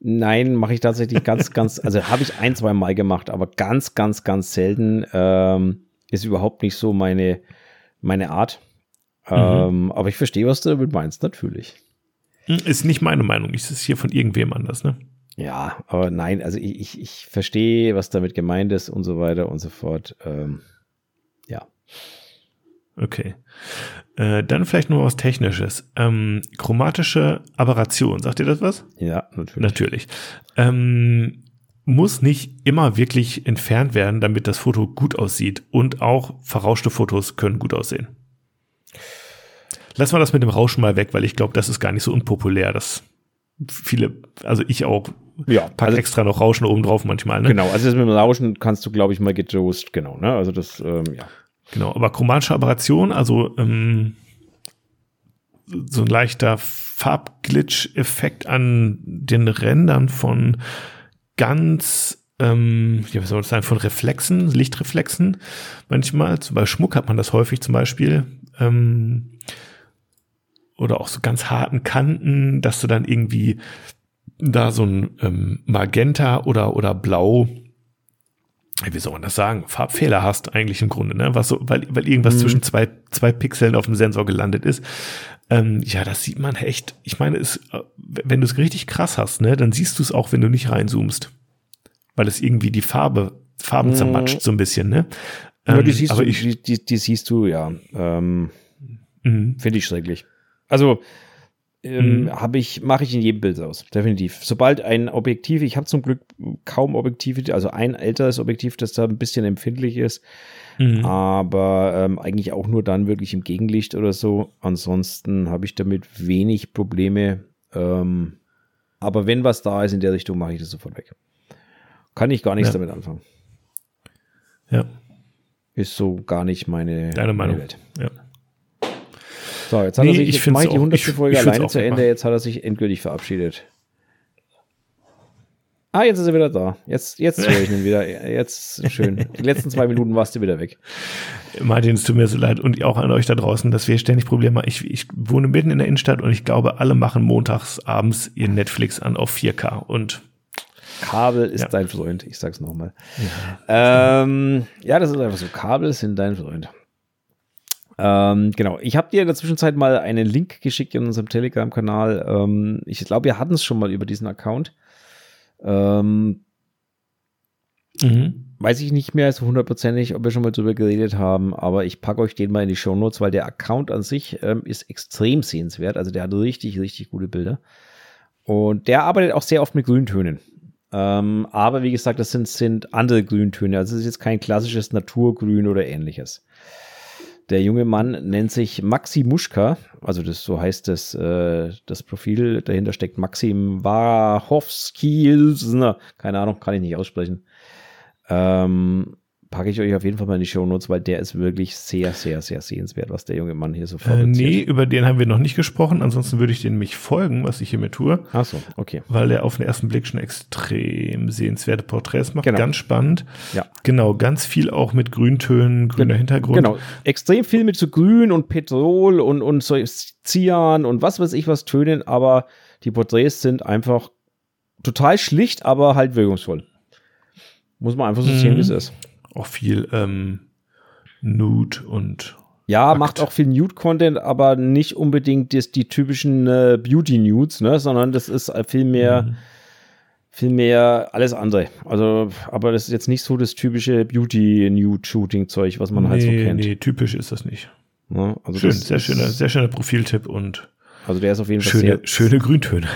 Nein, mache ich tatsächlich ganz, ganz, also habe ich ein, zwei Mal gemacht, aber ganz, ganz, ganz selten. Ähm, ist überhaupt nicht so meine, meine Art. Ähm, aber ich verstehe, was du damit meinst, natürlich. Hm, Ist nicht meine Meinung. Ist hier von irgendwem anders, ne? Ja, aber nein, also ich, ich, ich verstehe, was damit gemeint ist und so weiter und so fort. Ähm, ja. Okay. Äh, dann vielleicht noch was Technisches. Ähm, chromatische Aberration, sagt ihr das was? Ja, natürlich. Natürlich. Ähm, muss nicht immer wirklich entfernt werden, damit das Foto gut aussieht. Und auch verrauschte Fotos können gut aussehen. Lass mal das mit dem Rauschen mal weg, weil ich glaube, das ist gar nicht so unpopulär. dass viele, also ich auch, Ja, pack also, extra noch Rauschen oben drauf manchmal. Ne? genau. Also das mit dem Rauschen kannst du, glaube ich, mal gejost. Genau, ne? Also das, ähm, ja. Genau, aber chromatische Aberration, also ähm, so ein leichter Farbglitch-Effekt an den Rändern von ganz, ähm, ja, was soll das sein, von Reflexen, Lichtreflexen. Manchmal, Beispiel Schmuck hat man das häufig zum Beispiel. Ähm, oder auch so ganz harten Kanten, dass du dann irgendwie da so ein ähm, Magenta oder, oder Blau wie soll man das sagen, Farbfehler hast eigentlich im Grunde, ne? Was so, weil, weil irgendwas Mhm. zwischen zwei, zwei Pixeln auf dem Sensor gelandet ist. Ähm, ja, das sieht man echt. Ich meine, es, äh, wenn du es richtig krass hast, ne, dann siehst du es auch, wenn du nicht reinzoomst. Weil es irgendwie die Farbe, Farben Mhm. zermatscht so ein bisschen, ne? Aber die Ähm, siehst aber du, ich, die, die, die siehst du, ja. Ähm, mhm. Finde ich schrecklich. Also ähm, Mhm. habe ich, mache ich in jedem Bild aus, definitiv. Sobald ein Objektiv, ich habe zum Glück kaum Objektive, also ein älteres Objektiv, das da ein bisschen empfindlich ist, Mhm. aber ähm, eigentlich auch nur dann wirklich im Gegenlicht oder so. Ansonsten habe ich damit wenig Probleme. Ähm, aber wenn was da ist in der Richtung, mache ich das sofort weg. Kann ich gar nichts Ja. damit anfangen. Ja, Ist so gar nicht meine, deine Meinung. meine Welt. Ja. So, jetzt hat Nee, er sich, ich jetzt mache die auch- 100. ich- Folge alleine zu Ende, jetzt hat er sich endgültig verabschiedet. Ah, jetzt ist er wieder da. Jetzt, jetzt höre ich ihn wieder. Jetzt schön. Die letzten zwei Minuten warst du wieder weg. Martin, es tut mir so leid und auch an euch da draußen, dass wir ständig Probleme haben. Ich, ich wohne mitten in der Innenstadt und ich glaube, alle machen montags abends ihr Netflix an auf 4K und Kabel ist ja. dein Freund, ich sag's nochmal. Ja. Ähm, ja, das ist einfach so. Kabel sind dein Freund. Ähm, genau, ich habe dir in der Zwischenzeit mal einen Link geschickt in unserem Telegram-Kanal. Ähm, ich glaube, wir hatten es schon mal über diesen Account. Ähm, mhm. Weiß ich nicht mehr so hundertprozentig, ob wir schon mal drüber geredet haben, aber ich packe euch den mal in die Show Notes, weil der Account an sich ähm, ist extrem sehenswert. Also der hat richtig, richtig gute Bilder. Und der arbeitet auch sehr oft mit Grüntönen. Ähm, aber wie gesagt, das sind, sind andere Grüntöne. Also es ist jetzt kein klassisches Naturgrün oder ähnliches. Der junge Mann nennt sich Maxi Muschka, also das so heißt das, äh, das Profil. Dahinter steckt Maxim Wachowski, keine Ahnung, kann ich nicht aussprechen. Ähm, packe ich euch auf jeden Fall mal in die Show Notes, weil der ist wirklich sehr, sehr, sehr sehenswert, was der junge Mann hier so fabriziert. Äh, nee, über den haben wir noch nicht gesprochen. Ansonsten würde ich den mich folgen, was ich hiermit tue. Ach so, okay. Weil der auf den ersten Blick schon extrem sehenswerte Porträts macht. Genau. Ganz spannend. Ja. Genau, ganz viel auch mit Grüntönen, grüner Gen Hintergrund. Genau, extrem viel mit so Grün und Petrol und, und so Cyan und was weiß ich was Tönen, aber die Porträts sind einfach total schlicht, aber halt wirkungsvoll. Muss man einfach so sehen, wie es mhm. ist auch viel ähm, Nude und ja, Akt. macht auch viel Nude-Content, aber nicht unbedingt die, die typischen äh, Beauty-Nudes, ne, sondern das ist viel mehr, mhm. viel mehr alles andere. Also, aber das ist jetzt nicht so das typische Beauty-Nude-Shooting-Zeug, was man nee, halt so kennt. Nee, typisch ist das nicht. Ja, also Schön, sehr schöner, sehr schöner Profiltipp und also der ist auf jeden Fall schöne, sehr, schöne Grüntöne.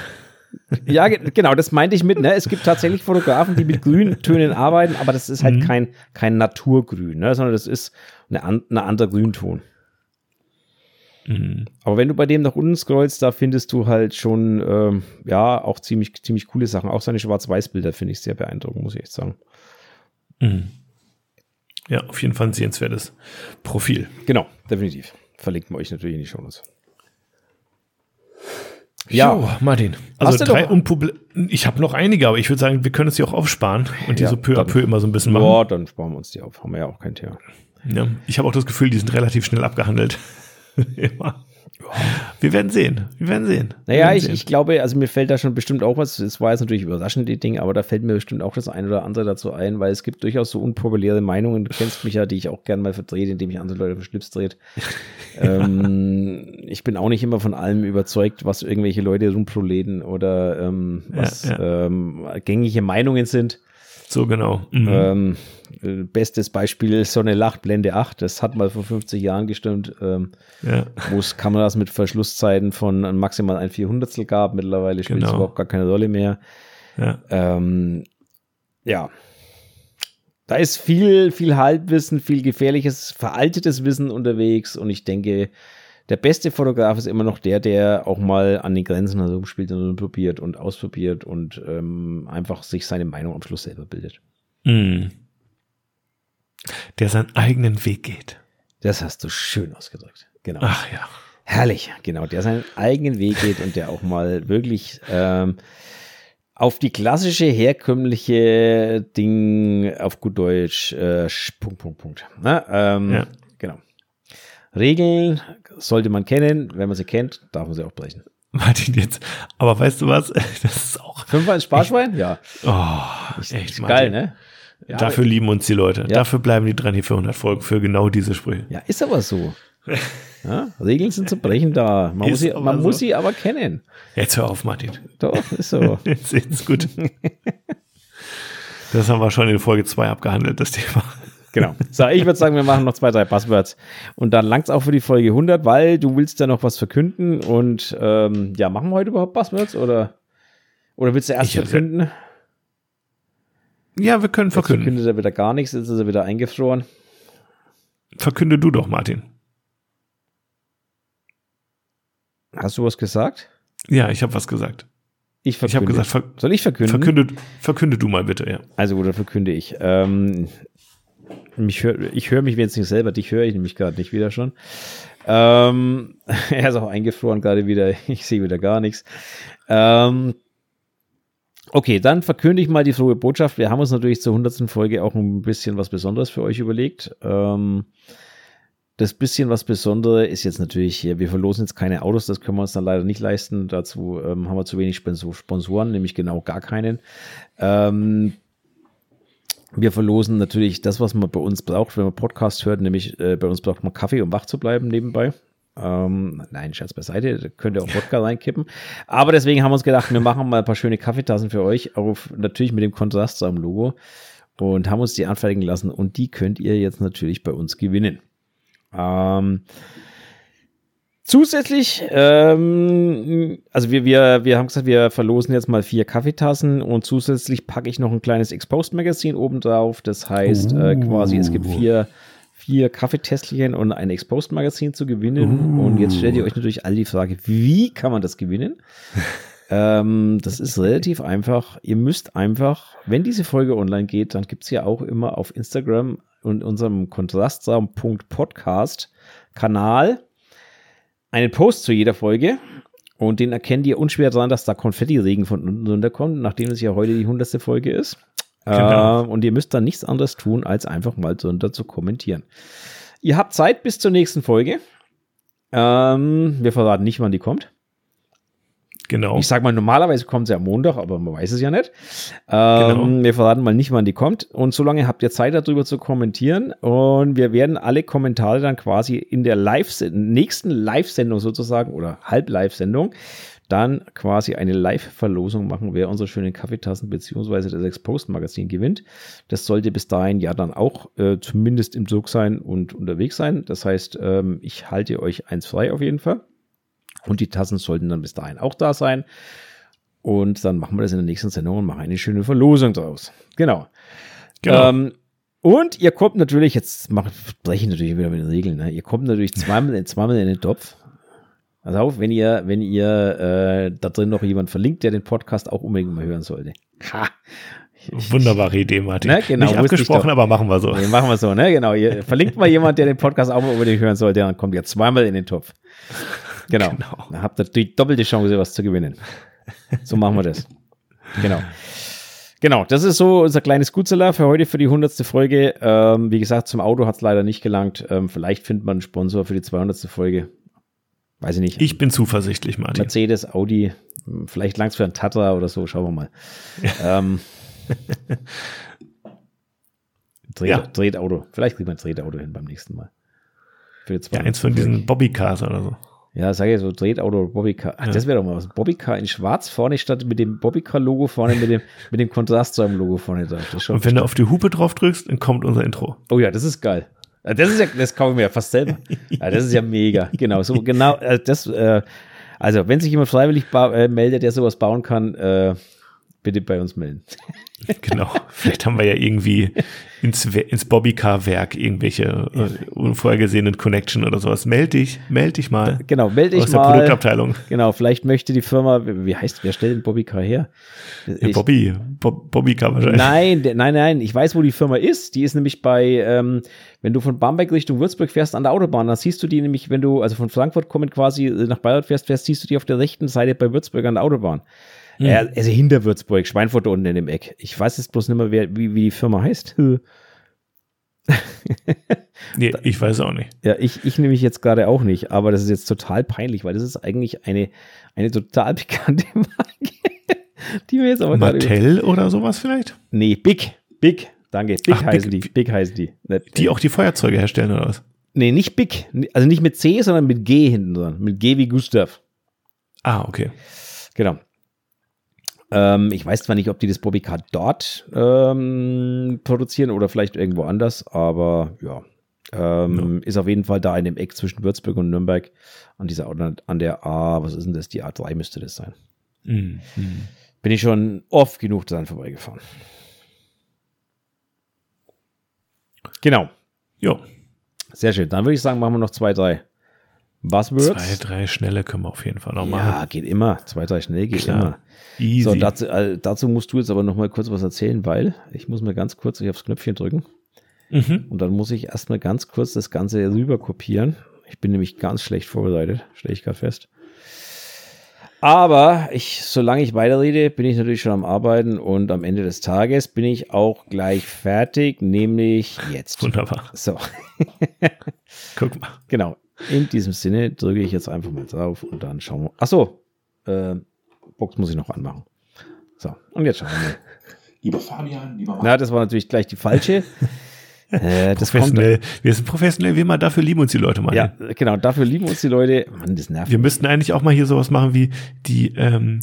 Ja, genau, das meinte ich mit. Ne? Es gibt tatsächlich Fotografen, die mit Grüntönen arbeiten, aber das ist halt mhm. kein, kein Naturgrün, ne? sondern das ist eine, eine andere Grünton. Mhm. Aber wenn du bei dem nach unten scrollst, da findest du halt schon, ähm, ja, auch ziemlich, ziemlich coole Sachen. Auch seine Schwarz-Weiß-Bilder finde ich sehr beeindruckend, muss ich echt sagen. Mhm. Ja, auf jeden Fall ein sehenswertes Profil. Genau, definitiv. Verlinken wir euch natürlich in die Show Notes. Ja, jo, Martin. Also drei Unpubli Ich habe noch einige, aber ich würde sagen, wir können es ja auch aufsparen und die ja, so peu à peu immer so ein bisschen machen. Ja, dann sparen wir uns die auf. Haben wir ja auch kein Thema. Ja, ich habe auch das Gefühl, die sind relativ schnell abgehandelt. Immer. Wir werden sehen. Wir werden sehen. Naja, werden ich, sehen. ich glaube, also mir fällt da schon bestimmt auch was. Es war jetzt natürlich überraschend, die Dinge, aber da fällt mir bestimmt auch das eine oder andere dazu ein, weil es gibt durchaus so unpopuläre Meinungen. Du kennst mich ja, die ich auch gerne mal verdrehe, indem ich andere Leute für Schlips dreht. ähm, ich bin auch nicht immer von allem überzeugt, was irgendwelche Leute rumproleten oder ähm, was ja, ja. Ähm, gängige Meinungen sind. So genau. Mhm. Äh, bestes Beispiel ist Sonne Lacht, Blende 8. Das hat mal vor 50 Jahren gestimmt, ähm, ja. wo es Kameras mit Verschlusszeiten von maximal ein Vierhundertstel gab. Mittlerweile spielt es genau. überhaupt gar keine Rolle mehr. Ja. Ähm, ja. Da ist viel, viel Halbwissen, viel gefährliches, veraltetes Wissen unterwegs und ich denke, der beste Fotograf ist immer noch der, der auch mal an den Grenzen herumspielt und probiert und ausprobiert und ähm, einfach sich seine Meinung am Schluss selber bildet. Mm. Der seinen eigenen Weg geht. Das hast du schön ausgedrückt. Genau. Ach ja. Herrlich, genau, der seinen eigenen Weg geht und der auch mal wirklich ähm, auf die klassische, herkömmliche Ding auf gut Deutsch, äh, Punkt, Punkt, Punkt. Na, ähm, ja. Genau. Regeln sollte man kennen. Wenn man sie kennt, darf man sie auch brechen. Martin, jetzt, aber weißt du was? Das ist auch. Fünfmal ins Sparschwein? Ja. Oh, echt, echt geil, ne? Ja, Dafür lieben uns die Leute. Ja. Dafür bleiben die dran hier für 100 Folgen, für genau diese Sprüche. Ja, ist aber so. Ja, Regeln sind zu brechen da. Man, muss sie, man so. muss sie aber kennen. Jetzt hör auf, Martin. Doch, ist so. Jetzt ist gut. das haben wir schon in Folge 2 abgehandelt, das Thema. Genau. So, ich würde sagen, wir machen noch zwei, drei Passwords. Und dann langt es auch für die Folge 100, weil du willst ja noch was verkünden. Und ähm, ja, machen wir heute überhaupt Passwords oder, oder willst du erst ich verkünden? Ja, wir können verkünden. Jetzt verkündet er wieder gar nichts, jetzt ist er wieder eingefroren. Verkünde du doch, Martin. Hast du was gesagt? Ja, ich habe was gesagt. Ich verkünde. Ich habe gesagt, ver soll ich verkünden? Verkünde, verkünde du mal bitte, ja. Also gut, dann verkünde ich. Ähm, mich hör, ich höre mich jetzt nicht selber, dich höre ich nämlich gerade nicht wieder schon. Ähm, er ist auch eingefroren gerade wieder. Ich sehe wieder gar nichts. Ähm, okay, dann verkünde ich mal die frohe Botschaft. Wir haben uns natürlich zur 100. Folge auch ein bisschen was Besonderes für euch überlegt. Ähm, das bisschen was Besondere ist jetzt natürlich, wir verlosen jetzt keine Autos, das können wir uns dann leider nicht leisten. Dazu ähm, haben wir zu wenig Sponsoren, nämlich genau gar keinen. Ähm, wir verlosen natürlich das, was man bei uns braucht, wenn man Podcast hört, nämlich äh, bei uns braucht man Kaffee, um wach zu bleiben nebenbei. Ähm, nein, Scherz beiseite, da könnt ihr auch Wodka reinkippen. Aber deswegen haben wir uns gedacht, wir machen mal ein paar schöne Kaffeetassen für euch, auf, natürlich mit dem Kontrast am Logo und haben uns die anfertigen lassen und die könnt ihr jetzt natürlich bei uns gewinnen. Ähm, zusätzlich, ähm, also wir, wir, wir haben gesagt, wir verlosen jetzt mal vier Kaffeetassen und zusätzlich packe ich noch ein kleines Exposed Magazin oben drauf. Das heißt äh, quasi, es gibt vier, vier Kaffeetässchen und ein Exposed Magazin zu gewinnen. Uh. Und jetzt stellt ihr euch natürlich all die Frage, wie kann man das gewinnen? ähm, das ist relativ einfach. Ihr müsst einfach, wenn diese Folge online geht, dann gibt es ja auch immer auf Instagram und unserem Kontrastsaum.podcast Kanal einen Post zu jeder Folge. Und den erkennt ihr unschwer daran, dass da Konfetti-Regen von unten runterkommt, nachdem es ja heute die hundertste Folge ist. Genau. Äh, und ihr müsst dann nichts anderes tun, als einfach mal drunter zu kommentieren. Ihr habt Zeit bis zur nächsten Folge. Ähm, wir verraten nicht, wann die kommt. Genau. Ich sag mal, normalerweise kommt sie am Montag, aber man weiß es ja nicht. Ähm, genau. Wir verraten mal nicht, wann die kommt. Und solange habt ihr Zeit, darüber zu kommentieren. Und wir werden alle Kommentare dann quasi in der Live nächsten Live-Sendung sozusagen oder Halb-Live-Sendung dann quasi eine Live-Verlosung machen, wer unsere schönen Kaffeetassen beziehungsweise das Exposed-Magazin gewinnt. Das sollte bis dahin ja dann auch äh, zumindest im Zug sein und unterwegs sein. Das heißt, ähm, ich halte euch eins frei auf jeden Fall. Und die Tassen sollten dann bis dahin auch da sein. Und dann machen wir das in der nächsten Sendung und machen eine schöne Verlosung draus. Genau. genau. Ähm, und ihr kommt natürlich, jetzt mache breche ich natürlich wieder mit den Regeln, ne? ihr kommt natürlich zweimal, zweimal in den Topf. Also auf, wenn ihr, wenn ihr äh, da drin noch jemand verlinkt, der den Podcast auch unbedingt mal hören sollte. Ha. Wunderbare Idee, Martin. Ne? Genau, Nicht abgesprochen, aber machen wir so. Nee, machen wir so, ne? Genau. Ihr verlinkt mal jemand, der den Podcast auch mal unbedingt hören sollte, dann kommt ihr zweimal in den Topf. Genau. genau. Dann habt ihr die doppelte Chance, was zu gewinnen. So machen wir das. Genau. Genau, das ist so unser kleines Gutseller für heute, für die 100. Folge. Ähm, wie gesagt, zum Auto hat es leider nicht gelangt. Ähm, vielleicht findet man einen Sponsor für die 200. Folge. Weiß ich nicht. Ich bin zuversichtlich, Martin. Mercedes, Audi, vielleicht langs für ein Tatra oder so, schauen wir mal. ähm, Dreht, ja. Dreht Auto. Vielleicht kriegt man ein Drehauto hin beim nächsten Mal. Für ja, eins von diesen Bobbycars oder so. Ja, sag ich so, Tretauto Bobbycar. Ach, ja. das wäre doch mal was. Bobbycar in schwarz vorne statt mit dem Bobbycar-Logo vorne, mit dem, mit dem Kontrastsäumen-Logo vorne drauf. Und wenn du auf die Hupe drauf drückst, dann kommt unser Intro. Oh ja, das ist geil. Das ist ja, das kaufen wir ja fast selber. ja, das ist ja mega. Genau, so genau, äh, das, äh, also wenn sich jemand freiwillig äh, meldet, der sowas bauen kann, äh, bitte bei uns melden. genau. Vielleicht haben wir ja irgendwie ins, ins Bobbycar-Werk irgendwelche äh, unvorhergesehenen Connection oder sowas. Meld dich, meld dich mal. Genau, meld dich aus mal. Aus der Produktabteilung. Genau, vielleicht möchte die Firma, wie heißt, wer stellt den Bobbycar her? Ich, Bobby, Bob, Bobbycar wahrscheinlich. Nein, nein, nein, ich weiß, wo die Firma ist. Die ist nämlich bei, ähm, wenn du von Bamberg Richtung Würzburg fährst an der Autobahn, dann siehst du die nämlich, wenn du, also von Frankfurt kommend quasi nach Bayreuth fährst, fährst, siehst du die auf der rechten Seite bei Würzburg an der Autobahn. Mhm. Ja, also hinter Würzburg, Schweinfurt unten in dem Eck. Ich weiß jetzt bloß nicht mehr, wer, wie, wie die Firma heißt. nee, ich weiß auch nicht. Ja, ich, ich nehme mich jetzt gerade auch nicht, aber das ist jetzt total peinlich, weil das ist eigentlich eine, eine total bekannte Marke. die mir jetzt aber Mattel oder sowas vielleicht? Nee, Big. Big, danke. Big Ach, heißen Big, die. Big heißen die. Die auch die Feuerzeuge herstellen oder was? Nee, nicht Big. Also nicht mit C, sondern mit G hinten dran. Mit G wie Gustav. Ah, okay. Genau. Ähm, ich weiß zwar nicht, ob die das Bobbycar dort ähm, produzieren oder vielleicht irgendwo anders, aber ja. Ähm, ja. Ist auf jeden Fall da in dem Eck zwischen Würzburg und Nürnberg an dieser an der A, was ist denn das? Die A3 müsste das sein. Mhm. Bin ich schon oft genug dran vorbeigefahren. Genau. Ja. Sehr schön. Dann würde ich sagen, machen wir noch zwei, drei Buzzwords. Zwei, drei schnelle können wir auf jeden Fall noch machen. Ja, geht immer. Zwei, drei schnell geht Klar. immer. Easy. So, dazu, äh, dazu musst du jetzt aber noch mal kurz was erzählen, weil ich muss mir ganz kurz aufs Knöpfchen drücken. Mhm. Und dann muss ich erstmal ganz kurz das Ganze rüber kopieren. Ich bin nämlich ganz schlecht vorbereitet, stelle ich gerade fest. Aber ich, solange ich weiterrede, bin ich natürlich schon am Arbeiten und am Ende des Tages bin ich auch gleich fertig, nämlich jetzt. Wunderbar. So, Guck mal. genau. In diesem Sinne drücke ich jetzt einfach mal drauf und dann schauen wir. Ach so, äh, Box muss ich noch anmachen. So, und jetzt schauen wir mal. Lieber Fabian, lieber Martin. Na, das war natürlich gleich die falsche. äh, das kommt, Professionell. Wir sind professionell, wir mal dafür lieben uns die Leute mal. ja, genau, dafür lieben uns die Leute. Mann, das nervt. Wir müssten eigentlich auch mal hier sowas machen wie die, ähm,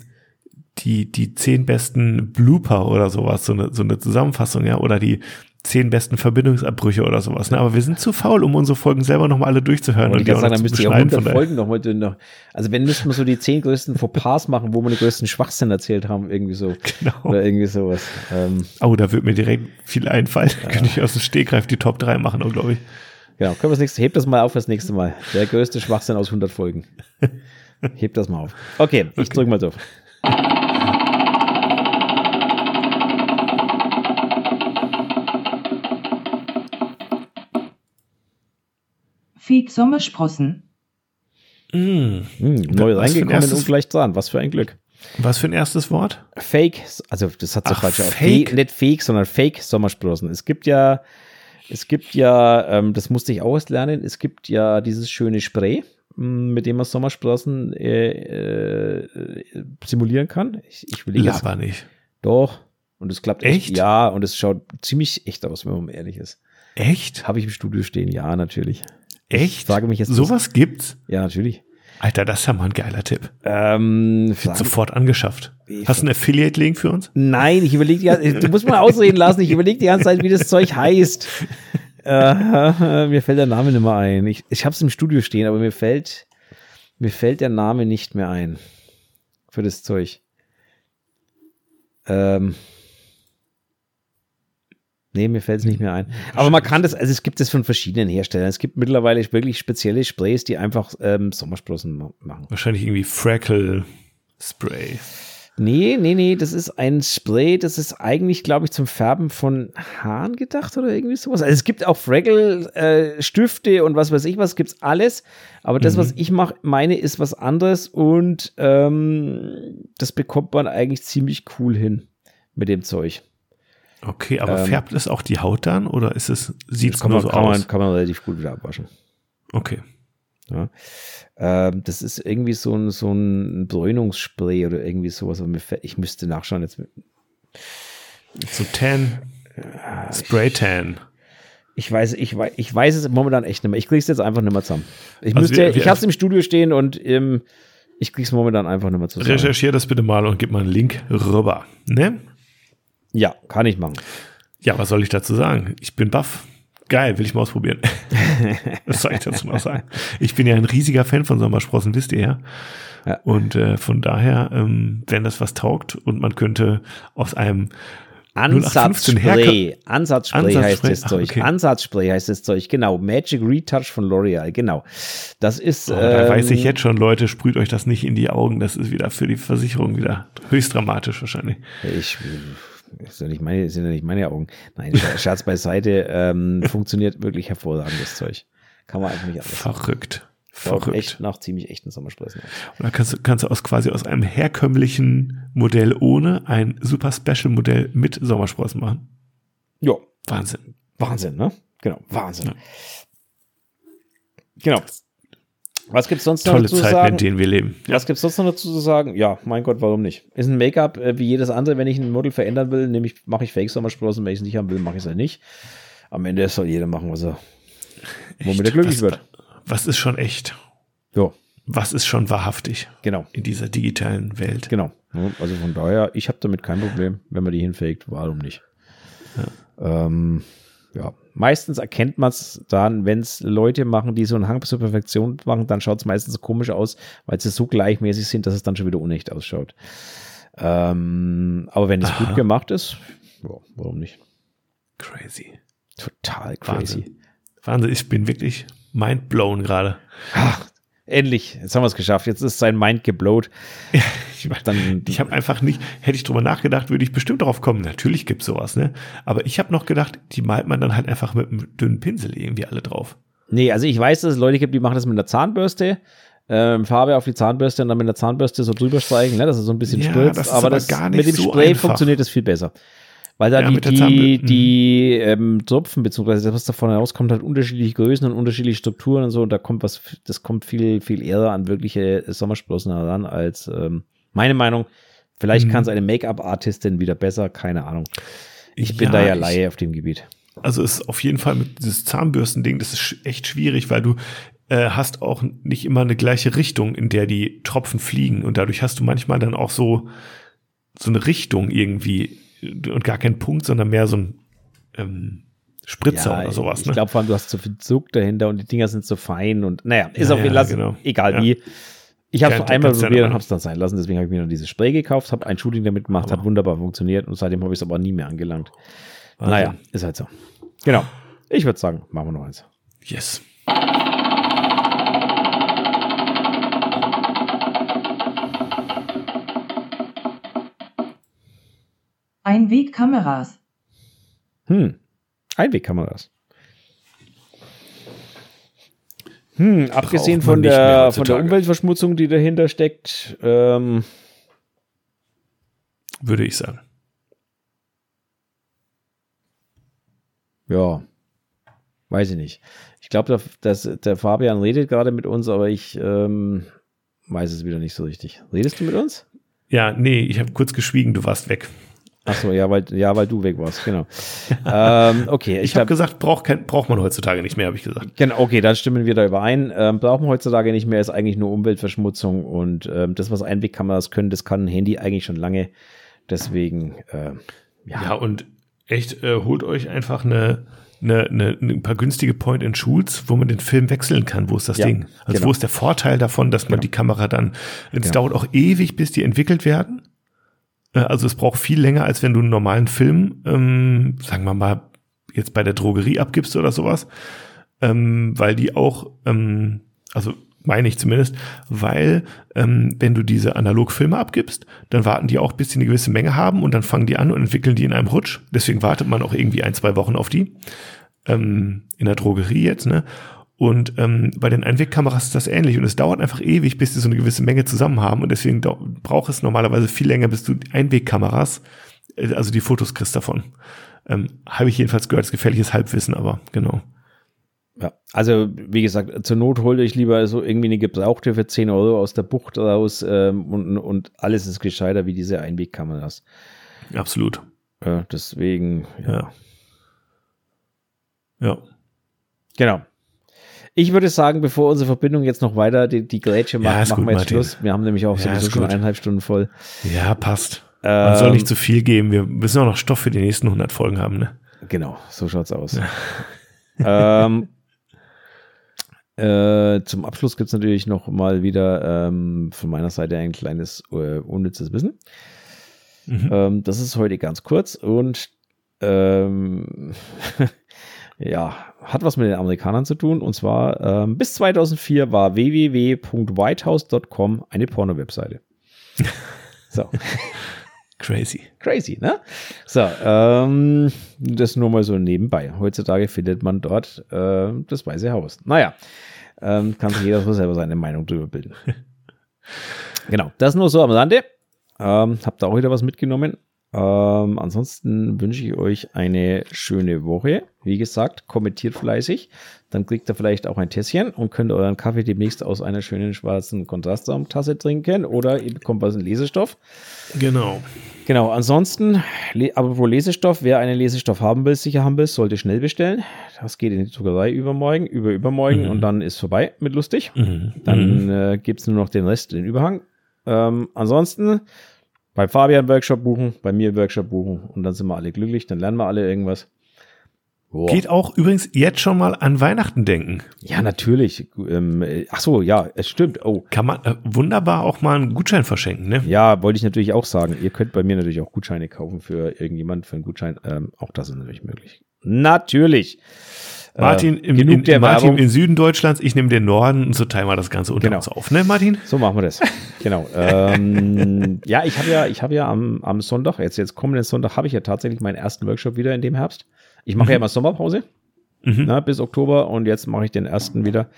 die, die zehn besten Blooper oder sowas, so eine, so eine Zusammenfassung, ja, oder die zehn besten Verbindungsabbrüche oder sowas. Ne? Aber wir sind zu faul, um unsere Folgen selber nochmal alle durchzuhören Und ich die kann auch sagen, dann zu müsst ihr ja beschneiden. 100 Von daher- Folgen noch heute noch. Also wenn müssten wir so die zehn größten Fauxpas machen, wo wir den größten Schwachsinn erzählt haben, irgendwie so. Genau. Oder irgendwie sowas. Ähm, Oh, da wird mir direkt viel einfallen. Da könnte ich aus dem Stegreif die Top 3 machen, glaube ich. genau, können wir das nächste, hebt das mal auf fürs nächste Mal. Der größte Schwachsinn aus 100 Folgen. Hebt das mal auf. Okay, ich drück mal drauf. Fake Sommersprossen. Mm. Hm, neu Was für ein reingekommen erstes- und gleich dran. Was für ein Glück. Was für ein erstes Wort? Fake, also das hat so Ach, falsch. Fake. Fe- Nicht Fake, sondern Fake Sommersprossen. Es gibt ja, es gibt ja, ähm, das musste ich auch erst lernen, es gibt ja dieses schöne Spray, m, mit dem man Sommersprossen äh, äh, simulieren kann. Ich, ich will jetzt Laber nicht. doch. Und es klappt echt. Echt? Ja, und es schaut ziemlich echt aus, wenn man ehrlich ist. Echt? Habe ich im Studio stehen? Ja, natürlich. Echt? Frage mich jetzt Sowas gibt's? Ja, natürlich. Alter, das ist ja mal ein geiler Tipp. Ähm, Wird sofort angeschafft. Ich- Hast du einen Affiliate-Link für uns? Nein, ich überlege die ganze du musst mal ausreden lassen, ich überlege die ganze Zeit, wie das Zeug heißt. Äh, mir fällt der Name nicht mehr ein. Ich, ich habe es im Studio stehen, aber mir fällt, mir fällt der Name nicht mehr ein. Für das Zeug. Ähm. Nee, mir fällt es nicht mehr ein. Aber man kann das, also es gibt es von verschiedenen Herstellern. Es gibt mittlerweile wirklich spezielle Sprays, die einfach ähm, Sommersprossen ma- machen. Wahrscheinlich irgendwie Freckle Spray. Nee, nee, nee, das ist ein Spray, das ist eigentlich, glaube ich, zum Färben von Haaren gedacht oder irgendwie sowas. Also es gibt auch Fraggle-Stifte und was weiß ich was, gibt's alles. Aber das, was ich mach, meine, ist was anderes und ähm, das bekommt man eigentlich ziemlich cool hin mit dem Zeug. Okay, aber Ähm, färbt es auch die Haut dann oder ist es, sieht es nur so kann, aus? man, kann man relativ gut wieder abwaschen. Okay. Ja. Ähm, das ist irgendwie so ein, so ein Bräunungsspray oder irgendwie sowas. Ich müsste nachschauen jetzt. So Tan, Spray Tan. Ich weiß, ich weiß, ich weiß es momentan echt nicht mehr. Ich krieg's jetzt einfach nicht mehr zusammen. Ich Also müsste, wir- wir- ich hab's im Studio stehen und ähm, ich krieg's momentan einfach nicht mehr zusammen. Recherchier das bitte mal und gib mal einen Link rüber. Ne? Ja, kann ich machen. Ja, was soll ich dazu sagen? Ich bin baff. Geil, will ich mal ausprobieren. was soll ich dazu noch sagen? Ich bin ja ein riesiger Fan von Sommersprossen, wisst ihr ja. Ja. Und äh, von daher, ähm, wenn das was taugt und man könnte aus einem 0815 Ansatzspray. Ansatzspray heißt Ansatzspray, das ah, Zeug. okay. Ansatzspray heißt das Zeug. Genau. Magic Retouch von L'Oreal. Genau. Das ist. Oh, da ähm, weiß ich jetzt schon, Leute, sprüht euch das nicht in die Augen. Das ist wieder für die Versicherung wieder höchst dramatisch wahrscheinlich. Ich, ist ja nicht meine, sind ja nicht meine Augen. Nein, Scherz beiseite, ähm, funktioniert wirklich hervorragend, das Zeug. Kann man einfach nicht anders. Verrückt. Verrückt. echt nach ziemlich echten Sommersprossen. Und da kannst du, kannst du aus quasi aus einem herkömmlichen Modell ohne ein super Special Modell mit Sommersprossen machen. Ja, Wahnsinn. Wahnsinn, ne? Genau, Wahnsinn. Genau. Was gibt's sonst noch Tolle dazu zu Zeiten, sagen? in denen wir leben. Was gibt's sonst noch dazu zu sagen? Ja, mein Gott, warum nicht? Ist ein Make-up äh, wie jedes andere, wenn ich ein Model verändern will, nämlich mache ich Fake Sommersprossen, wenn ich es nicht haben will, mache ich es halt nicht. Am Ende soll jeder machen, was er, womit er glücklich was, wird. Was ist schon echt? Ja, Was ist schon wahrhaftig genau. in dieser digitalen Welt? Genau. Ja, Also von daher, ich habe damit kein Problem, wenn man die hinfaked, warum nicht? Ja. Ähm, ja. Meistens erkennt man es dann, wenn es Leute machen, die so einen Hang zur Perfektion machen, dann schaut es meistens so komisch aus, weil sie so gleichmäßig sind, dass es dann schon wieder unecht ausschaut. Ähm, aber wenn es gut gemacht ist, ja, warum nicht? Crazy. Total crazy. Wahnsinn. Wahnsinn, ich bin wirklich mind blown gerade. Ach, endlich, jetzt haben wir es geschafft. Jetzt ist sein Mind geblowt. Ich, mein, Dann, ich habe einfach nicht, hätte ich drüber nachgedacht, würde ich bestimmt darauf kommen. Natürlich gibt's sowas, ne? Aber ich habe noch gedacht, die malt man dann halt einfach mit einem dünnen Pinsel irgendwie alle drauf. Nee, also ich weiß, dass es Leute gibt, die machen das mit einer Zahnbürste. ähm, Farbe auf die Zahnbürste und dann mit der Zahnbürste so drüber streichen, ne, dass es so ein bisschen Ja, spritzt. das aber aber das, gar nicht mit dem so Spray einfach. funktioniert das viel besser. Weil da Ja, die, die, die ähm, Tropfen, beziehungsweise das, was da vorne rauskommt, hat unterschiedliche Größen und unterschiedliche Strukturen und so. Und da kommt was, das kommt viel, viel eher an wirkliche Sommersprossen heran als ähm, meine Meinung. Vielleicht Mhm. kann es eine Make-up-Artistin wieder besser, keine Ahnung. Ich bin Ja, da ja ich- Laie auf dem Gebiet. Also es ist auf jeden Fall mit dieses Zahnbürstending, das ist echt schwierig, weil du äh, hast auch nicht immer eine gleiche Richtung, in der die Tropfen fliegen und dadurch hast du manchmal dann auch so so eine Richtung irgendwie und gar keinen Punkt, sondern mehr so ein ähm, Spritzer oder sowas. Ich ne? glaube vor allem, du hast so viel Zug dahinter und die Dinger sind so fein und naja, ist Ja, auf jeden ja, Fall genau. egal Ja. wie. Ich habe es Ja, einmal probiert und habe es dann sein lassen, deswegen habe ich mir noch dieses Spray gekauft, habe ein Shooting damit gemacht, hat Aber- wunderbar funktioniert und seitdem habe ich es aber nie mehr angelangt. Wahnsinn. Naja, ist halt so. Genau. Ich würde sagen, machen wir noch eins. Yes. Einwegkameras. Hm. Einwegkameras. Hm, abgesehen von der, von der. Umweltverschmutzung, die dahinter steckt, ähm, Würde ich sagen. Ja, weiß ich nicht. Ich glaube, dass der Fabian redet gerade mit uns, aber ich ähm, weiß es wieder nicht so richtig. Redest du mit uns? Ja, nee, ich habe kurz geschwiegen, du warst weg. Achso, ja, weil, ja, weil du weg warst, genau. ähm, okay, Ich ich habe gesagt, braucht kein, braucht man heutzutage nicht mehr, habe ich gesagt. genau, okay, dann stimmen wir da überein. Ähm, brauchen wir heutzutage nicht mehr, ist eigentlich nur Umweltverschmutzung und ähm, das, was Einwegkameras können, das kann ein Handy eigentlich schon lange. Deswegen, ähm, ja, Ja, und echt, äh, holt euch einfach eine, eine, eine, ein paar günstige Point-and-Shoots, wo man den Film wechseln kann. Wo ist das Ja, Ding? Also genau. wo ist der Vorteil davon, dass man Genau. die Kamera dann, es Genau. dauert auch ewig, bis die entwickelt werden. Äh, Also es braucht viel länger, als wenn du einen normalen Film, ähm, sagen wir mal, jetzt bei der Drogerie abgibst oder sowas. Ähm, weil die auch, ähm, also meine ich zumindest, weil ähm, wenn du diese Analogfilme abgibst, dann warten die auch, bis die eine gewisse Menge haben und dann fangen die an und entwickeln die in einem Rutsch. Deswegen wartet man auch irgendwie ein, zwei Wochen auf die. Ähm, in der Drogerie jetzt, ne? Und ähm, bei den Einwegkameras ist das ähnlich und es dauert einfach ewig, bis die so eine gewisse Menge zusammen haben und deswegen braucht es normalerweise viel länger, bis du Einwegkameras, äh, also die Fotos kriegst davon. Ähm, Habe ich jedenfalls gehört, ist gefährliches Halbwissen, aber genau. Ja, also wie gesagt, zur Not holt euch lieber so irgendwie eine gebrauchte für 10 Euro aus der Bucht raus ähm, und, und alles ist gescheiter wie diese Einwegkameras. Absolut. Äh, deswegen, ja. Ja. Ja. Genau. Ich würde sagen, bevor unsere Verbindung jetzt noch weiter die, die Grätsche Ja, macht, ist machen gut, wir jetzt Martin. Schluss. Wir haben nämlich auch Ja, sowieso schon eineinhalb Stunden voll. Ja, passt. Man soll Ähm, nicht zu viel geben. Wir müssen auch noch Stoff für die nächsten 100 Folgen haben, ne? Genau, so schaut's aus. ähm, äh, zum Abschluss gibt's natürlich noch mal wieder ähm, von meiner Seite ein kleines äh, unnützes Wissen. Mhm. Ähm, das ist heute ganz kurz und ähm, ja, hat was mit den Amerikanern zu tun. Und zwar ähm, bis 2004 war www.whitehouse.com eine Porno-Webseite. So, Crazy. crazy, ne? So, ähm, das nur mal so nebenbei. Heutzutage findet man dort äh, das Weiße Haus. Naja, ähm, kann sich jeder so selber seine Meinung drüber bilden. genau, das nur so am Rande. Ähm, habt ihr auch wieder was mitgenommen. Ähm, ansonsten wünsche ich euch eine schöne Woche. Wie gesagt, kommentiert fleißig. Dann kriegt ihr vielleicht auch ein Tässchen und könnt euren Kaffee demnächst aus einer schönen schwarzen Kontrastraumtasse trinken oder ihr bekommt was in Lesestoff. Genau. Genau, ansonsten, le apropos Lesestoff, wer einen Lesestoff haben will, sicher haben will, sollte schnell bestellen. Das geht in die Druckerei übermorgen, über übermorgen Mhm. und dann ist vorbei mit lustig. Mhm. Dann äh, gibt es nur noch den Rest, den Überhang. Ähm, ansonsten bei Fabian Workshop buchen, bei mir Workshop buchen und dann sind wir alle glücklich, dann lernen wir alle irgendwas. Boah. Geht auch übrigens jetzt schon mal an Weihnachten denken. Ja, natürlich. Ähm, äh, ach so, ja, es stimmt. Oh, Kann man äh, wunderbar auch mal einen Gutschein verschenken, ne? ja, wollte ich natürlich auch sagen. Ihr könnt bei mir natürlich auch Gutscheine kaufen für irgendjemand, für einen Gutschein. Ähm, auch das ist natürlich möglich. Natürlich. Martin, Äh, im, genug in, der Martin Werbung. im Süden Deutschlands, ich nehme den Norden und so teilen wir das Ganze unter Genau. uns auf, ne, Martin? So machen wir das. genau. Ähm, ja, ich habe ja, ich habe ja am, am Sonntag, jetzt, jetzt kommenden Sonntag, habe ich ja tatsächlich meinen ersten Workshop wieder in dem Herbst. Ich mache ja immer Sommerpause Mhm. ne, bis Oktober und jetzt mache ich den ersten wieder.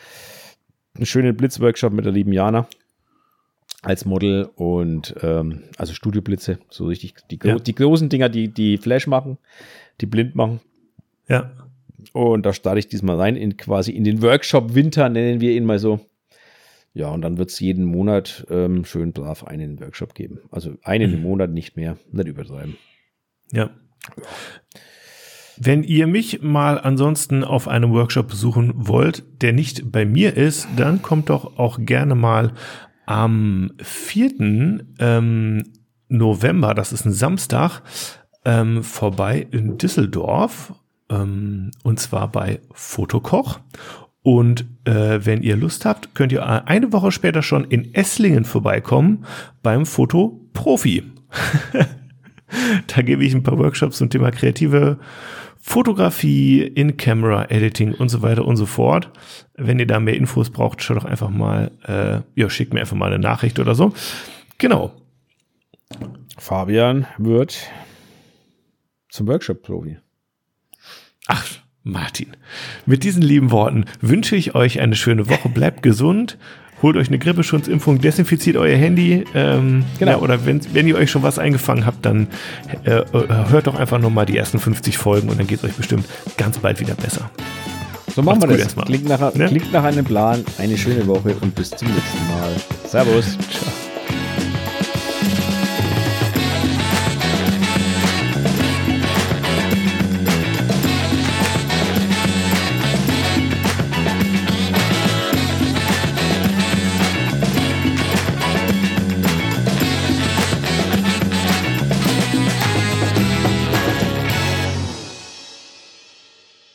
einen schönen Blitzworkshop mit der lieben Jana als Model und ähm, also Studioblitze, so richtig die, gro Ja. die großen Dinger, die die Flash machen, die blind machen. Ja. Und da starte ich diesmal rein in quasi in den Workshop Winter, nennen wir ihn mal so. Ja, und dann wird es jeden Monat ähm, schön brav einen Workshop geben. Also einen im Monat nicht mehr, nicht übertreiben. Ja. Wenn ihr mich mal ansonsten auf einem Workshop besuchen wollt, der nicht bei mir ist, dann kommt doch auch gerne mal am 4. Ähm, November, das ist ein Samstag, ähm, vorbei in Düsseldorf. Ähm, und zwar bei Fotokoch. Und äh, wenn ihr Lust habt, könnt ihr eine Woche später schon in Esslingen vorbeikommen beim Fotoprofi. Da gebe ich ein paar Workshops zum Thema kreative Fotografie, In-Camera-Editing und so weiter und so fort. Wenn ihr da mehr Infos braucht, schaut doch einfach mal, äh, ja, schickt mir einfach mal eine Nachricht oder so. Genau. Fabian wird zum Workshop-Profi. Ach, Martin. Mit diesen lieben Worten wünsche ich euch eine schöne Woche. Bleibt gesund. Holt euch eine Grippeschutzimpfung, desinfiziert euer Handy. Ähm, Genau. Ja, oder wenn, wenn ihr euch schon was eingefangen habt, dann äh, äh, hört doch einfach nochmal die ersten 50 Folgen und dann geht es euch bestimmt ganz bald wieder besser. So machen Macht's wir das. erstmal. Klingt nach, Ne? klingt nach einem Plan. Eine schöne Woche und bis zum nächsten Mal. Servus. Ciao.